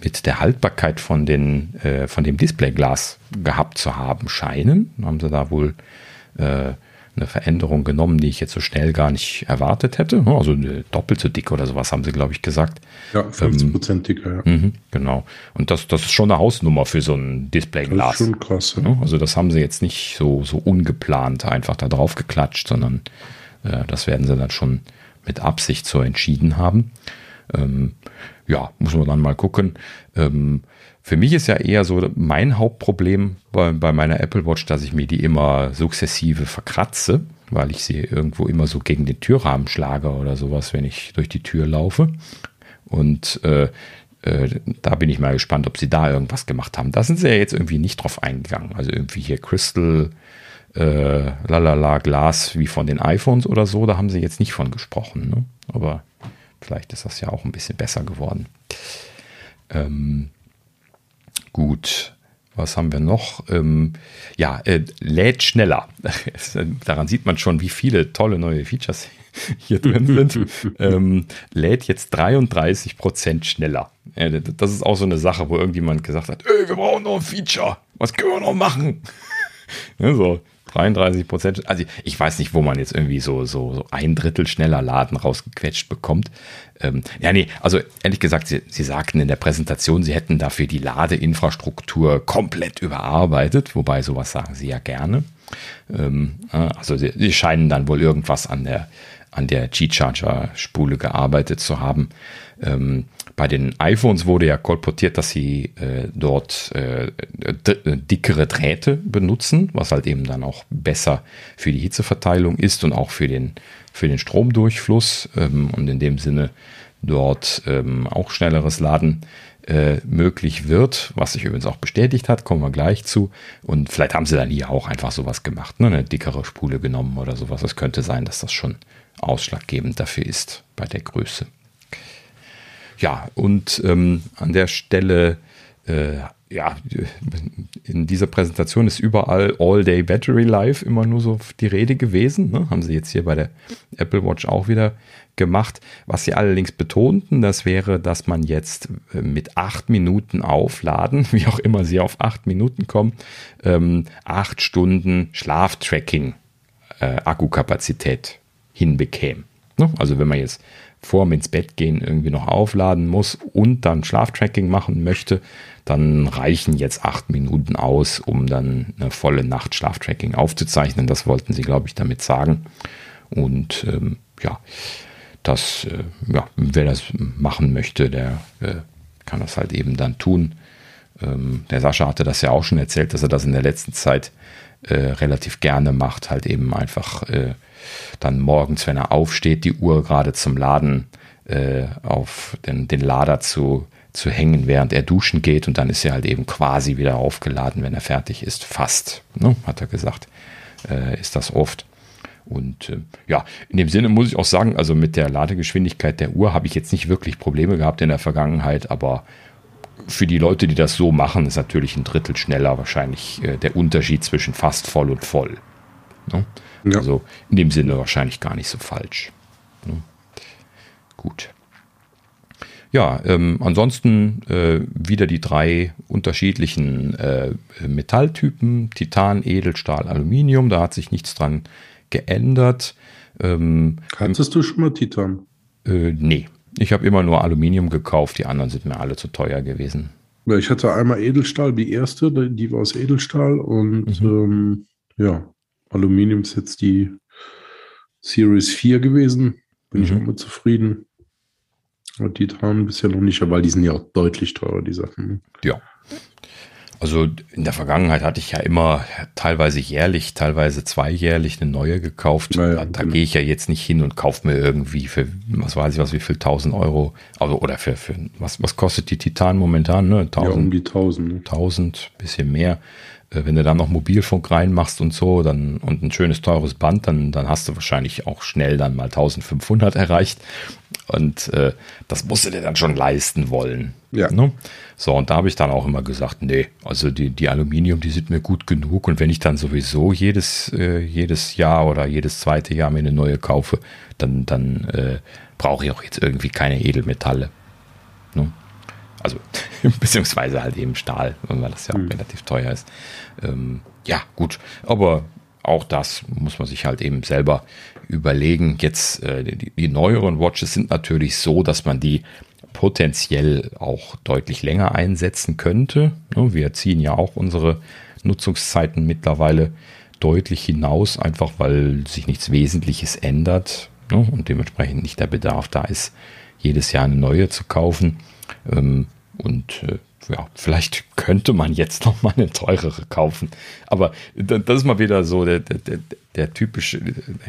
mit der Haltbarkeit von, den, äh, von dem Displayglas gehabt zu haben scheinen. Haben sie da wohl äh, eine Veränderung genommen, die ich jetzt so schnell gar nicht erwartet hätte. Also doppelt so dick oder sowas haben sie, glaube ich, gesagt. Ja, 50 Prozent ähm, dicker, ja. Mh, genau. Und das, das ist schon eine Hausnummer für so ein Displayglas. Das ist schon krass. Ja. Also das haben sie jetzt nicht so, so ungeplant einfach da drauf geklatscht, sondern äh, das werden sie dann schon mit Absicht so entschieden haben. Ähm, ja, muss man dann mal gucken. Ähm, für mich ist ja eher so mein Hauptproblem bei, bei meiner Apple Watch, dass ich mir die immer sukzessive verkratze, weil ich sie irgendwo immer so gegen den Türrahmen schlage oder sowas, wenn ich durch die Tür laufe. Und äh, äh, da bin ich mal gespannt, ob sie da irgendwas gemacht haben. Da sind sie ja jetzt irgendwie nicht drauf eingegangen. Also irgendwie hier Crystal, äh, lalala, Glas wie von den iPhones oder so, da haben sie jetzt nicht von gesprochen. Ne? Aber vielleicht ist das ja auch ein bisschen besser geworden. Ähm, Gut. Was haben wir noch? Ähm, ja, äh, lädt schneller. Daran sieht man schon, wie viele tolle neue Features hier drin sind. ähm, lädt jetzt 33 Prozent schneller. Äh, das ist auch so eine Sache, wo irgendjemand gesagt hat, wir brauchen noch ein Feature. Was können wir noch machen? ja, so, 33 Prozent. Also ich weiß nicht, wo man jetzt irgendwie so, so, so ein Drittel schneller Laden rausgequetscht bekommt. Ähm, ja, nee, also ehrlich gesagt, sie, sie sagten in der Präsentation, sie hätten dafür die Ladeinfrastruktur komplett überarbeitet, wobei sowas sagen sie ja gerne. Ähm, also sie, sie scheinen dann wohl irgendwas an der, an der G-Charger-Spule gearbeitet zu haben. Ähm, bei den iPhones wurde ja kolportiert, dass sie äh, dort äh, dickere Drähte benutzen, was halt eben dann auch besser für die Hitzeverteilung ist und auch für den, für den Stromdurchfluss ähm, und in dem Sinne dort ähm, auch schnelleres Laden äh, möglich wird, was sich übrigens auch bestätigt hat, kommen wir gleich zu. Und vielleicht haben sie dann hier auch einfach sowas gemacht, ne? eine dickere Spule genommen oder sowas. Es könnte sein, dass das schon ausschlaggebend dafür ist bei der Größe. Ja, und ähm, an der Stelle, äh, ja, in dieser Präsentation ist überall All-Day Battery Life immer nur so die Rede gewesen. Ne? Haben sie jetzt hier bei der Apple Watch auch wieder gemacht. Was sie allerdings betonten, das wäre, dass man jetzt äh, mit acht Minuten aufladen, wie auch immer sie auf acht Minuten kommen, ähm, acht Stunden Schlaftracking äh, Akkukapazität hinbekäme. Ne? Also wenn man jetzt vorm ins Bett gehen irgendwie noch aufladen muss und dann Schlaftracking machen möchte, dann reichen jetzt acht Minuten aus, um dann eine volle Nacht Schlaftracking aufzuzeichnen. Das wollten sie, glaube ich, damit sagen. Und ähm, ja, das, äh, ja, wer das machen möchte, der äh, kann das halt eben dann tun. Ähm, der Sascha hatte das ja auch schon erzählt, dass er das in der letzten Zeit äh, relativ gerne macht, halt eben einfach äh, dann morgens, wenn er aufsteht, die Uhr gerade zum Laden äh, auf den, den Lader zu, zu hängen, während er duschen geht und dann ist er halt eben quasi wieder aufgeladen, wenn er fertig ist. Fast, ne, hat er gesagt, äh, ist das oft. Und äh, ja, in dem Sinne muss ich auch sagen, also mit der Ladegeschwindigkeit der Uhr habe ich jetzt nicht wirklich Probleme gehabt in der Vergangenheit, aber für die Leute, die das so machen, ist natürlich ein Drittel schneller wahrscheinlich äh, der Unterschied zwischen fast voll und voll. Ne? Ja. Also in dem Sinne wahrscheinlich gar nicht so falsch. Ne? Gut. Ja, ähm, ansonsten äh, wieder die drei unterschiedlichen äh, Metalltypen, Titan, Edelstahl, Aluminium, da hat sich nichts dran geändert. Ähm, Hattest du schon mal Titan? Äh, nee, ich habe immer nur Aluminium gekauft, die anderen sind mir alle zu teuer gewesen. Ich hatte einmal Edelstahl, die erste, die war aus Edelstahl und mhm. ähm, ja, Aluminium ist jetzt die Series 4 gewesen. Bin mhm. ich auch mit zufrieden. Und die Titan bisher noch nicht, weil die sind ja auch deutlich teurer, die Sachen. Ne? Ja. Also in der Vergangenheit hatte ich ja immer teilweise jährlich, teilweise zweijährlich eine neue gekauft. Naja, da, da genau. gehe ich ja jetzt nicht hin und kaufe mir irgendwie für, was weiß ich was, wie viel, 1000 Euro, also, oder für, für was, was kostet die Titan momentan? Ne? 1000, ja, um die 1000. Ne? 1000, bisschen mehr. Äh, wenn du da noch Mobilfunk reinmachst und so, dann und ein schönes teures Band, dann, dann hast du wahrscheinlich auch schnell dann mal 1500 erreicht. Und äh, das musst du dir dann schon leisten wollen. Ja. Ne? So, und da habe ich dann auch immer gesagt, nee, also die, die Aluminium, die sind mir gut genug. Und wenn ich dann sowieso jedes, äh, jedes Jahr oder jedes zweite Jahr mir eine neue kaufe, dann, dann äh, brauche ich auch jetzt irgendwie keine Edelmetalle. Also, beziehungsweise halt eben Stahl, weil das ja auch mhm. relativ teuer ist. Ähm, ja, gut. Aber auch das muss man sich halt eben selber überlegen. Jetzt, äh, die, die neueren Watches sind natürlich so, dass man die potenziell auch deutlich länger einsetzen könnte. Wir ziehen ja auch unsere Nutzungszeiten mittlerweile deutlich hinaus, einfach weil sich nichts Wesentliches ändert und dementsprechend nicht der Bedarf da ist, jedes Jahr eine neue zu kaufen. Ähm, und äh, ja, vielleicht könnte man jetzt noch mal eine teurere kaufen. Aber das ist mal wieder so der, der, der typische,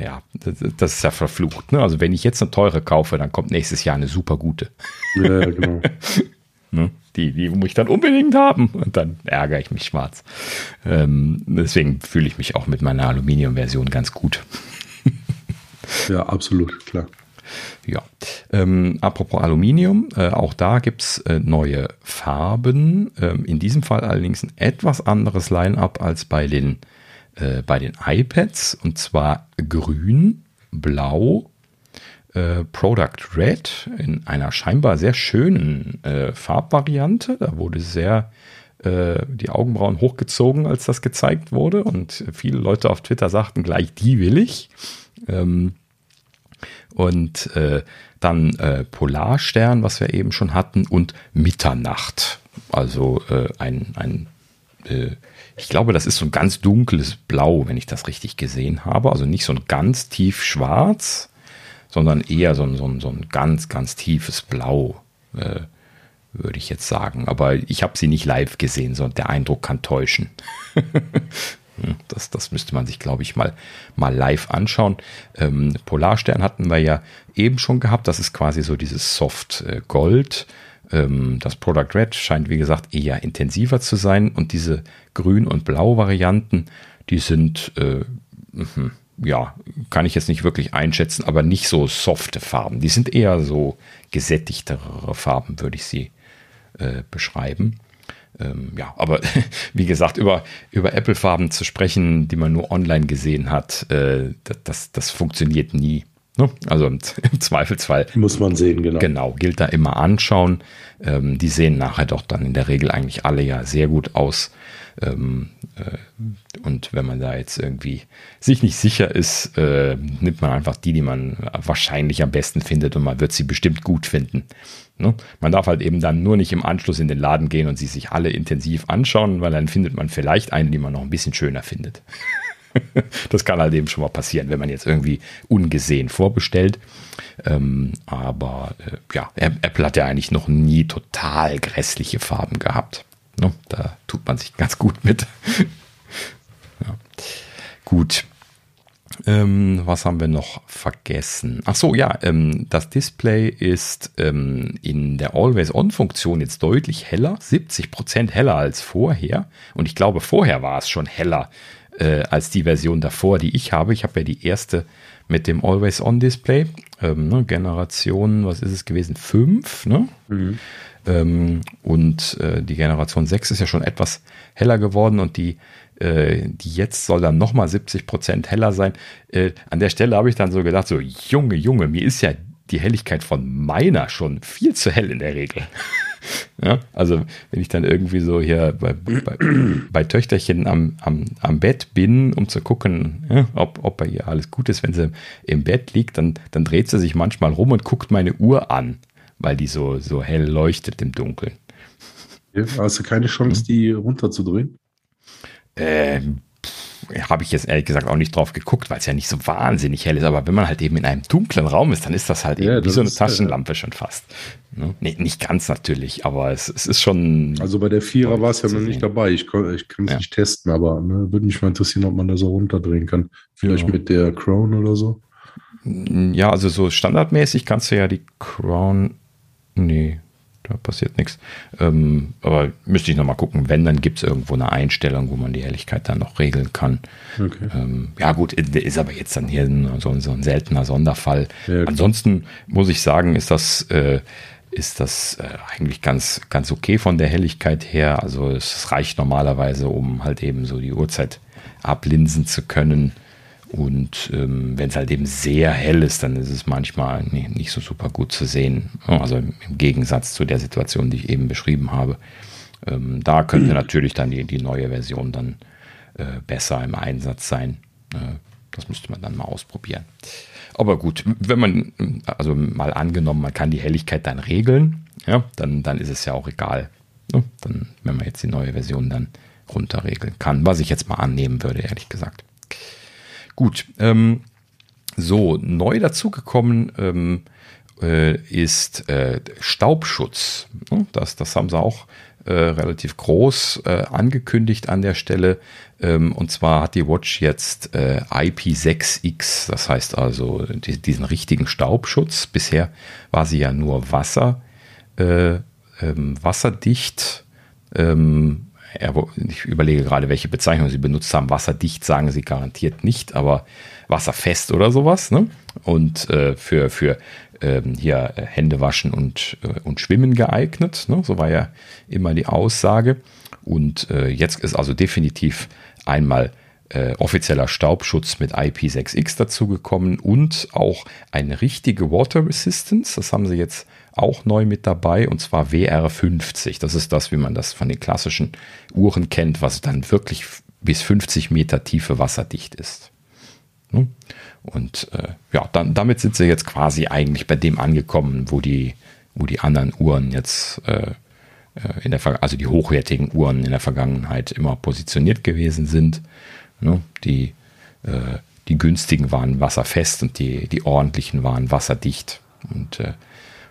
ja, das ist ja verflucht. Ne? Also wenn ich jetzt eine teure kaufe, dann kommt nächstes Jahr eine super gute. Ja, genau. ne? Die, die muss ich dann unbedingt haben und dann ärgere ich mich schwarz. Ähm, deswegen fühle ich mich auch mit meiner Aluminium-Version ganz gut. ja, absolut, klar. Ja, ähm, apropos Aluminium, äh, auch da gibt's äh, neue Farben. Ähm, in diesem Fall allerdings ein etwas anderes Line-up als bei den, äh, bei den iPads. Und zwar grün, blau, äh, Product Red in einer scheinbar sehr schönen äh, Farbvariante. Da wurde sehr äh, die Augenbrauen hochgezogen, als das gezeigt wurde. Und viele Leute auf Twitter sagten gleich, die will ich. Ähm, und äh, dann äh, Polarstern, was wir eben schon hatten, und Mitternacht. Also äh, ein, ein äh, ich glaube, das ist so ein ganz dunkles Blau, wenn ich das richtig gesehen habe. Also nicht so ein ganz tief schwarz, sondern eher so ein, so ein, so ein ganz, ganz tiefes Blau, äh, würde ich jetzt sagen. Aber ich habe sie nicht live gesehen, sondern der Eindruck kann täuschen. Hm, das, das müsste man sich, glaube ich, mal, mal live anschauen. Ähm, Polarstern hatten wir ja eben schon gehabt. Das ist quasi so dieses Soft äh, Gold. Ähm, das Product Red scheint, wie gesagt, eher intensiver zu sein. Und diese Grün- und Blau-Varianten, die sind, äh, mh, ja, kann ich jetzt nicht wirklich einschätzen, aber nicht so softe Farben. Die sind eher so gesättigtere Farben, würde ich sie äh, beschreiben. Ähm, ja, aber wie gesagt, über, über Apple-Farben zu sprechen, die man nur online gesehen hat, äh, das, das funktioniert nie. Ne? Also im, im, Zweifelsfall. Muss man sehen, genau. Genau, gilt da immer anschauen. Ähm, die sehen nachher doch dann in der Regel eigentlich alle ja sehr gut aus. Ähm, äh, und wenn man da jetzt irgendwie sich nicht sicher ist, äh, nimmt man einfach die, die man wahrscheinlich am besten findet und man wird sie bestimmt gut finden. Ne? Man darf halt eben dann nur nicht im Anschluss in den Laden gehen und sie sich alle intensiv anschauen, weil dann findet man vielleicht eine, die man noch ein bisschen schöner findet. das kann halt eben schon mal passieren, wenn man jetzt irgendwie ungesehen vorbestellt. Ähm, aber äh, ja, Apple hat ja eigentlich noch nie total grässliche Farben gehabt. Ne? Da tut man sich ganz gut mit. ja. Gut, ähm, was haben wir noch vergessen? Ach so, ja, ähm, das Display ist ähm, in der Always-On-Funktion jetzt deutlich heller, 70 Prozent heller als vorher. Und ich glaube, vorher war es schon heller äh, als die Version davor, die ich habe. Ich habe ja die erste mit dem Always-On-Display. Ähm, ne, Generation, was ist es gewesen? 5, ne? Mhm. Ähm, und äh, die Generation 6 ist ja schon etwas heller geworden und die äh, die jetzt soll dann nochmal 70 Prozent heller sein. Äh, an der Stelle habe ich dann so gedacht, so Junge, Junge, mir ist ja die Helligkeit von meiner schon viel zu hell in der Regel. ja, also wenn ich dann irgendwie so hier bei, bei, bei Töchterchen am, am, am Bett bin, um zu gucken, ja, ob, ob bei ihr alles gut ist, wenn sie im Bett liegt, dann, dann dreht sie sich manchmal rum und guckt meine Uhr an, weil die so, so hell leuchtet im Dunkeln. Ja, hast du keine Chance, hm? die runterzudrehen? Ähm, habe ich jetzt ehrlich gesagt auch nicht drauf geguckt, weil es ja nicht so wahnsinnig hell ist. Aber wenn man halt eben in einem dunklen Raum ist, dann ist das halt ja, eben wie so eine ist, Taschenlampe äh, schon fast. Ne? Nee, nicht ganz natürlich, aber es, es ist schon. Also bei der Vierer war es ja noch nicht dabei. Ich, ich kann es ja. nicht testen, aber ne, würde mich mal interessieren, ob man da so runterdrehen kann. Vielleicht ja. mit der Crown oder so. Ja, also so standardmäßig kannst du ja die Crown. Nee, da passiert nichts. Ähm, aber müsste ich nochmal gucken. Wenn, dann gibt es irgendwo eine Einstellung, wo man die Helligkeit dann noch regeln kann. Okay. Ähm, ja, gut, ist aber jetzt dann hier so, so ein seltener Sonderfall. Ja, Ansonsten muss ich sagen, ist das, äh, ist das äh, eigentlich ganz, ganz okay von der Helligkeit her. Also es reicht normalerweise, um halt eben so die Uhrzeit ablinsen zu können. Und ähm, wenn es halt eben sehr hell ist, dann ist es manchmal nicht, nicht so super gut zu sehen. Also im Gegensatz zu der Situation, die ich eben beschrieben habe. Ähm, da könnte mhm. natürlich dann die, die neue Version dann äh, besser im Einsatz sein. Äh, das müsste man dann mal ausprobieren. Aber gut, wenn man, also mal angenommen, man kann die Helligkeit dann regeln, ja, dann, dann ist es ja auch egal. Ne? Dann, wenn man jetzt die neue Version dann runterregeln kann, was ich jetzt mal annehmen würde, ehrlich gesagt. Gut, ähm, so, neu dazugekommen ähm, äh, ist äh, Staubschutz. Das, das haben sie auch äh, relativ groß äh, angekündigt an der Stelle. Ähm, und zwar hat die Watch jetzt äh, IP6X, das heißt also die, diesen richtigen Staubschutz. Bisher war sie ja nur Wasser, äh, ähm, wasserdicht. Ähm, ich überlege gerade, welche Bezeichnung sie benutzt haben. Wasserdicht sagen sie garantiert nicht, aber wasserfest oder sowas. Ne? Und äh, für, für ähm, hier äh, Hände waschen und, äh, und Schwimmen geeignet. Ne? So war ja immer die Aussage. Und äh, jetzt ist also definitiv einmal äh, offizieller Staubschutz mit IP6X dazugekommen und auch eine richtige Water Resistance. Das haben sie jetzt auch neu mit dabei und zwar WR50. Das ist das, wie man das von den klassischen Uhren kennt, was dann wirklich bis 50 Meter Tiefe wasserdicht ist. Ne? Und äh, ja, dann, damit sind sie jetzt quasi eigentlich bei dem angekommen, wo die, wo die anderen Uhren jetzt äh, äh in der also die hochwertigen Uhren in der Vergangenheit immer positioniert gewesen sind. Ne? Die, äh, die günstigen waren wasserfest und die, die ordentlichen waren wasserdicht. Und äh,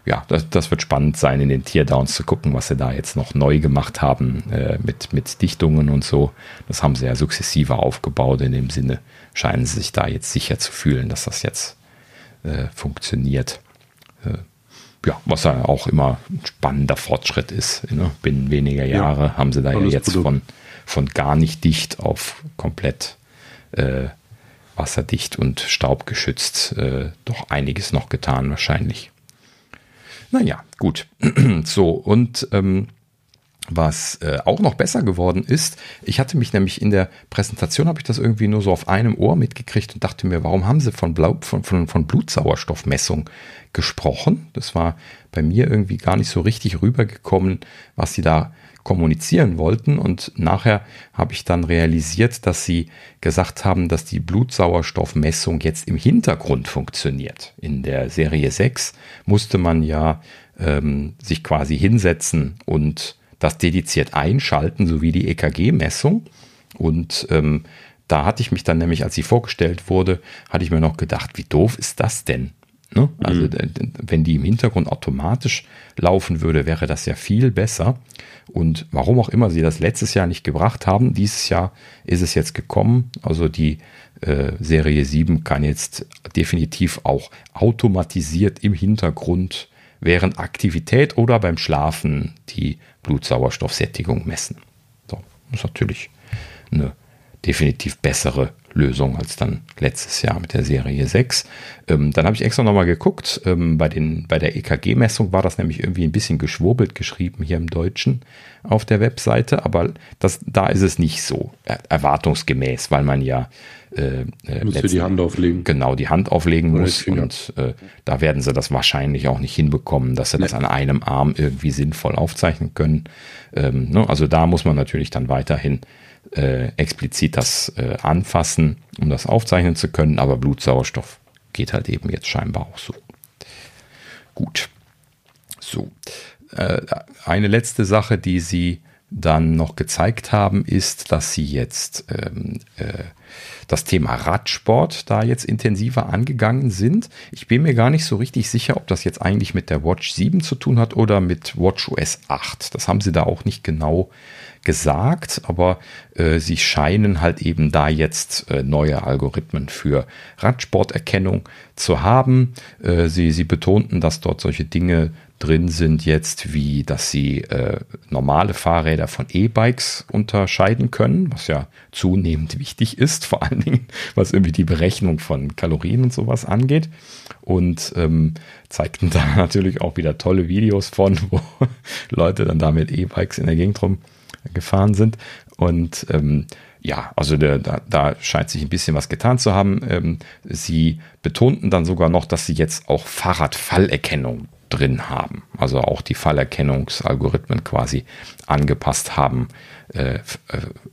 ja, das, das wird spannend sein, in den Teardowns zu gucken, was sie da jetzt noch neu gemacht haben äh, mit, mit Dichtungen und so. Das haben sie ja sukzessive aufgebaut. In dem Sinne scheinen sie sich da jetzt sicher zu fühlen, dass das jetzt äh, funktioniert. Äh, ja, was ja auch immer ein spannender Fortschritt ist. Ne? Binnen weniger Jahre ja, haben sie da ja jetzt von, von gar nicht dicht auf komplett äh, wasserdicht und staubgeschützt äh, doch einiges noch getan wahrscheinlich. Naja, gut. so, und ähm, was äh, auch noch besser geworden ist, ich hatte mich nämlich in der Präsentation, habe ich das irgendwie nur so auf einem Ohr mitgekriegt und dachte mir, warum haben sie von, Blau, von, von, von Blutsauerstoffmessung gesprochen? Das war bei mir irgendwie gar nicht so richtig rübergekommen, was sie da kommunizieren wollten. Und nachher habe ich dann realisiert, dass sie gesagt haben, dass die Blutsauerstoffmessung jetzt im Hintergrund funktioniert. In der Serie 6 musste man ja ähm, sich quasi hinsetzen und das dediziert einschalten, sowie die EKG-Messung. Und ähm, da hatte ich mich dann nämlich, als sie vorgestellt wurde, hatte ich mir noch gedacht, wie doof ist das denn? Ne? Also mhm. wenn die im Hintergrund automatisch laufen würde, wäre das ja viel besser. Und warum auch immer sie das letztes Jahr nicht gebracht haben, dieses Jahr ist es jetzt gekommen. Also die äh, Serie 7 kann jetzt definitiv auch automatisiert im Hintergrund während Aktivität oder beim Schlafen die Blutsauerstoffsättigung messen. So, das ist natürlich eine definitiv bessere Lösung als dann letztes Jahr mit der Serie 6. Ähm, dann habe ich extra nochmal geguckt. Ähm, bei, den, bei der EKG-Messung war das nämlich irgendwie ein bisschen geschwurbelt geschrieben hier im Deutschen auf der Webseite, aber das, da ist es nicht so erwartungsgemäß, weil man ja äh, äh muss die Hand auflegen. Genau, die Hand auflegen Oder muss und äh, da werden sie das wahrscheinlich auch nicht hinbekommen, dass sie nee. das an einem Arm irgendwie sinnvoll aufzeichnen können. Ähm, ne? Also da muss man natürlich dann weiterhin äh, explizit das äh, anfassen, um das aufzeichnen zu können, aber Blutsauerstoff geht halt eben jetzt scheinbar auch so. Gut. So. Äh, eine letzte Sache, die sie dann noch gezeigt haben, ist, dass sie jetzt ähm, äh, das Thema Radsport da jetzt intensiver angegangen sind. Ich bin mir gar nicht so richtig sicher, ob das jetzt eigentlich mit der Watch 7 zu tun hat oder mit Watch OS 8. Das haben sie da auch nicht genau gesagt, aber äh, sie scheinen halt eben da jetzt äh, neue Algorithmen für Radsporterkennung zu haben. Äh, sie, sie betonten, dass dort solche Dinge drin sind jetzt, wie dass sie äh, normale Fahrräder von E-Bikes unterscheiden können, was ja zunehmend wichtig ist, vor allen Dingen was irgendwie die Berechnung von Kalorien und sowas angeht. Und ähm, zeigten da natürlich auch wieder tolle Videos von, wo Leute dann da mit E-Bikes in der Gegend rum gefahren sind. Und ähm, ja, also der, da, da scheint sich ein bisschen was getan zu haben. Ähm, sie betonten dann sogar noch, dass sie jetzt auch Fahrradfallerkennung drin haben. Also auch die Fallerkennungsalgorithmen quasi angepasst haben, äh, äh,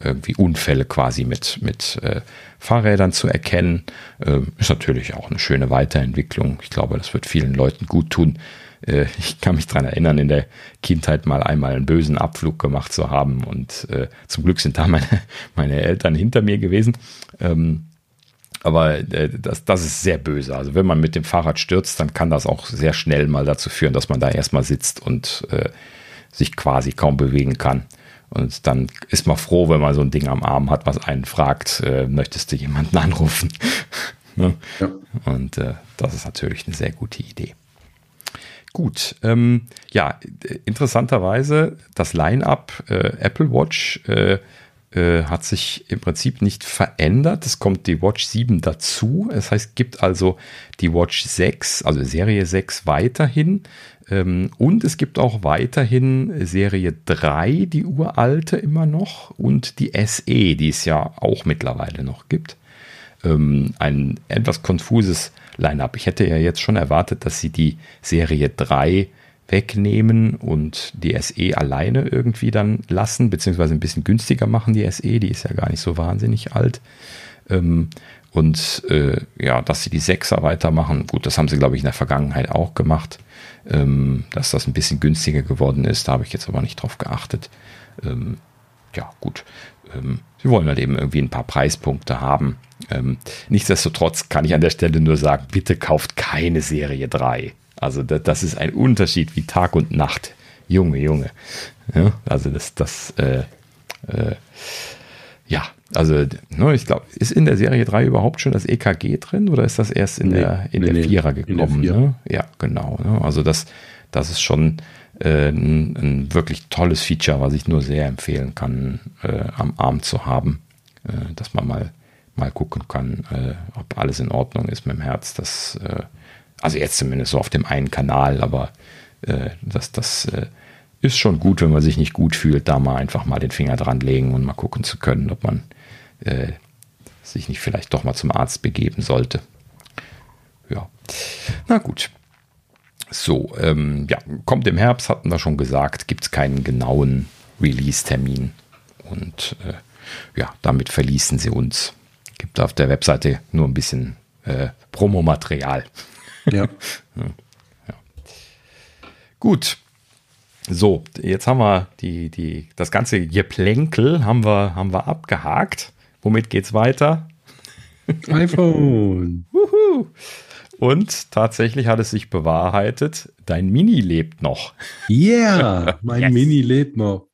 irgendwie Unfälle quasi mit, mit äh, Fahrrädern zu erkennen. Äh, ist natürlich auch eine schöne Weiterentwicklung. Ich glaube, das wird vielen Leuten gut tun. Äh, ich kann mich daran erinnern, in der Kindheit mal einmal einen bösen Abflug gemacht zu haben und äh, zum Glück sind da meine, meine Eltern hinter mir gewesen. Ähm, aber äh, das, das ist sehr böse. Also wenn man mit dem Fahrrad stürzt, dann kann das auch sehr schnell mal dazu führen, dass man da erstmal sitzt und äh, sich quasi kaum bewegen kann. Und dann ist man froh, wenn man so ein Ding am Arm hat, was einen fragt, äh, möchtest du jemanden anrufen? ne? ja. Und äh, das ist natürlich eine sehr gute Idee. Gut, ähm, ja, interessanterweise das Line-up äh, Apple Watch äh, äh, hat sich im Prinzip nicht verändert. Es kommt die Watch 7 dazu. Das heißt, gibt also die Watch 6, also Serie 6 weiterhin. Ähm, und es gibt auch weiterhin Serie 3, die uralte immer noch, und die SE, die es ja auch mittlerweile noch gibt. Ähm, ein etwas konfuses Line-up. Ich hätte ja jetzt schon erwartet, dass sie die Serie 3 wegnehmen und die SE alleine irgendwie dann lassen, beziehungsweise ein bisschen günstiger machen, die SE, die ist ja gar nicht so wahnsinnig alt. Ähm, und äh, ja, dass sie die 6er weitermachen, gut, das haben sie, glaube ich, in der Vergangenheit auch gemacht. Ähm, dass das ein bisschen günstiger geworden ist, da habe ich jetzt aber nicht drauf geachtet. Ähm, ja, gut. Ähm, sie wollen halt eben irgendwie ein paar Preispunkte haben. Ähm, nichtsdestotrotz kann ich an der Stelle nur sagen, bitte kauft keine Serie 3. Also das, das ist ein Unterschied wie Tag und Nacht. Junge, Junge. Ja, also das, das, äh, äh, ja, also ne, ich glaube, ist in der Serie 3 überhaupt schon das EKG drin oder ist das erst in nee, der in nee, der Vierer gekommen? Der ne? Ja, genau. Ne? Also das, das ist schon äh, ein, ein, wirklich tolles Feature, was ich nur sehr empfehlen kann, äh, am Arm zu haben, äh, dass man mal mal gucken kann, äh, ob alles in Ordnung ist mit dem Herz. Das äh, also jetzt zumindest so auf dem einen Kanal, aber das, das ist schon gut, wenn man sich nicht gut fühlt, da mal einfach mal den Finger dran legen und mal gucken zu können, ob man sich nicht vielleicht doch mal zum Arzt begeben sollte. Ja, na gut. So, ähm, ja, kommt im Herbst, hatten wir schon gesagt, gibt es keinen genauen Release-Termin. Und äh, ja, damit verließen sie uns. Gibt auf der Webseite nur ein bisschen äh, Promomaterial. Ja. ja. Gut. So, jetzt haben wir die, die, das ganze Geplänkel haben wir, haben wir abgehakt. Womit geht's weiter? iPhone. Und tatsächlich hat es sich bewahrheitet, dein Mini lebt noch. Ja, yeah, mein yes. Mini lebt noch.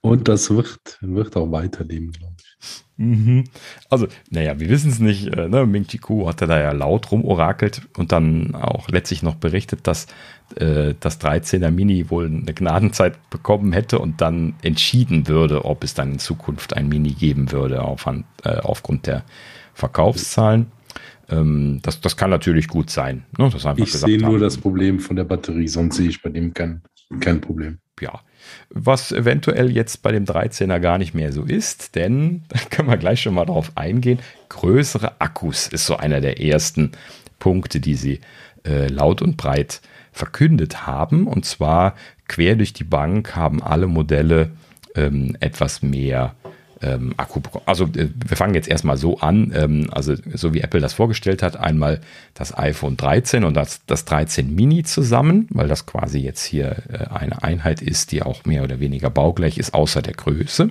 Und das wird, wird auch weiterleben, glaube ich. Mhm. Also, naja, wir wissen es nicht. Äh, ne? Ming Chi Ku hatte da ja laut rumorakelt und dann auch letztlich noch berichtet, dass äh, das 13er Mini wohl eine Gnadenzeit bekommen hätte und dann entschieden würde, ob es dann in Zukunft ein Mini geben würde auf, äh, aufgrund der Verkaufszahlen. Ähm, das, das kann natürlich gut sein. Ne? ich sehe nur das Problem von der Batterie, sonst sehe ich bei dem kein, kein Problem. Ja, was eventuell jetzt bei dem 13er gar nicht mehr so ist, denn da können wir gleich schon mal drauf eingehen. Größere Akkus ist so einer der ersten Punkte, die sie äh, laut und breit verkündet haben. Und zwar quer durch die Bank haben alle Modelle ähm, etwas mehr ähm, Akku bekommen. Also äh, wir fangen jetzt erstmal so an, ähm, also so wie Apple das vorgestellt hat, einmal das iPhone 13 und das, das 13 Mini zusammen, weil das quasi jetzt hier äh, eine Einheit ist, die auch mehr oder weniger baugleich ist, außer der Größe.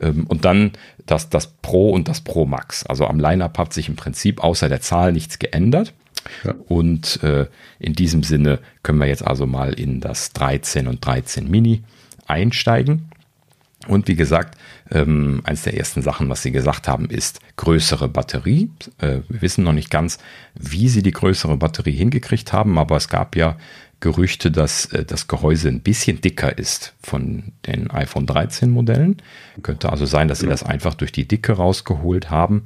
Ähm, und dann das, das Pro und das Pro Max. Also am Lineup hat sich im Prinzip außer der Zahl nichts geändert. Ja. Und äh, in diesem Sinne können wir jetzt also mal in das 13 und 13 Mini einsteigen. Und wie gesagt, ähm, eines der ersten Sachen, was sie gesagt haben, ist größere Batterie. Äh, wir wissen noch nicht ganz, wie sie die größere Batterie hingekriegt haben, aber es gab ja Gerüchte, dass äh, das Gehäuse ein bisschen dicker ist von den iPhone 13 Modellen. Könnte also sein, dass sie das einfach durch die Dicke rausgeholt haben.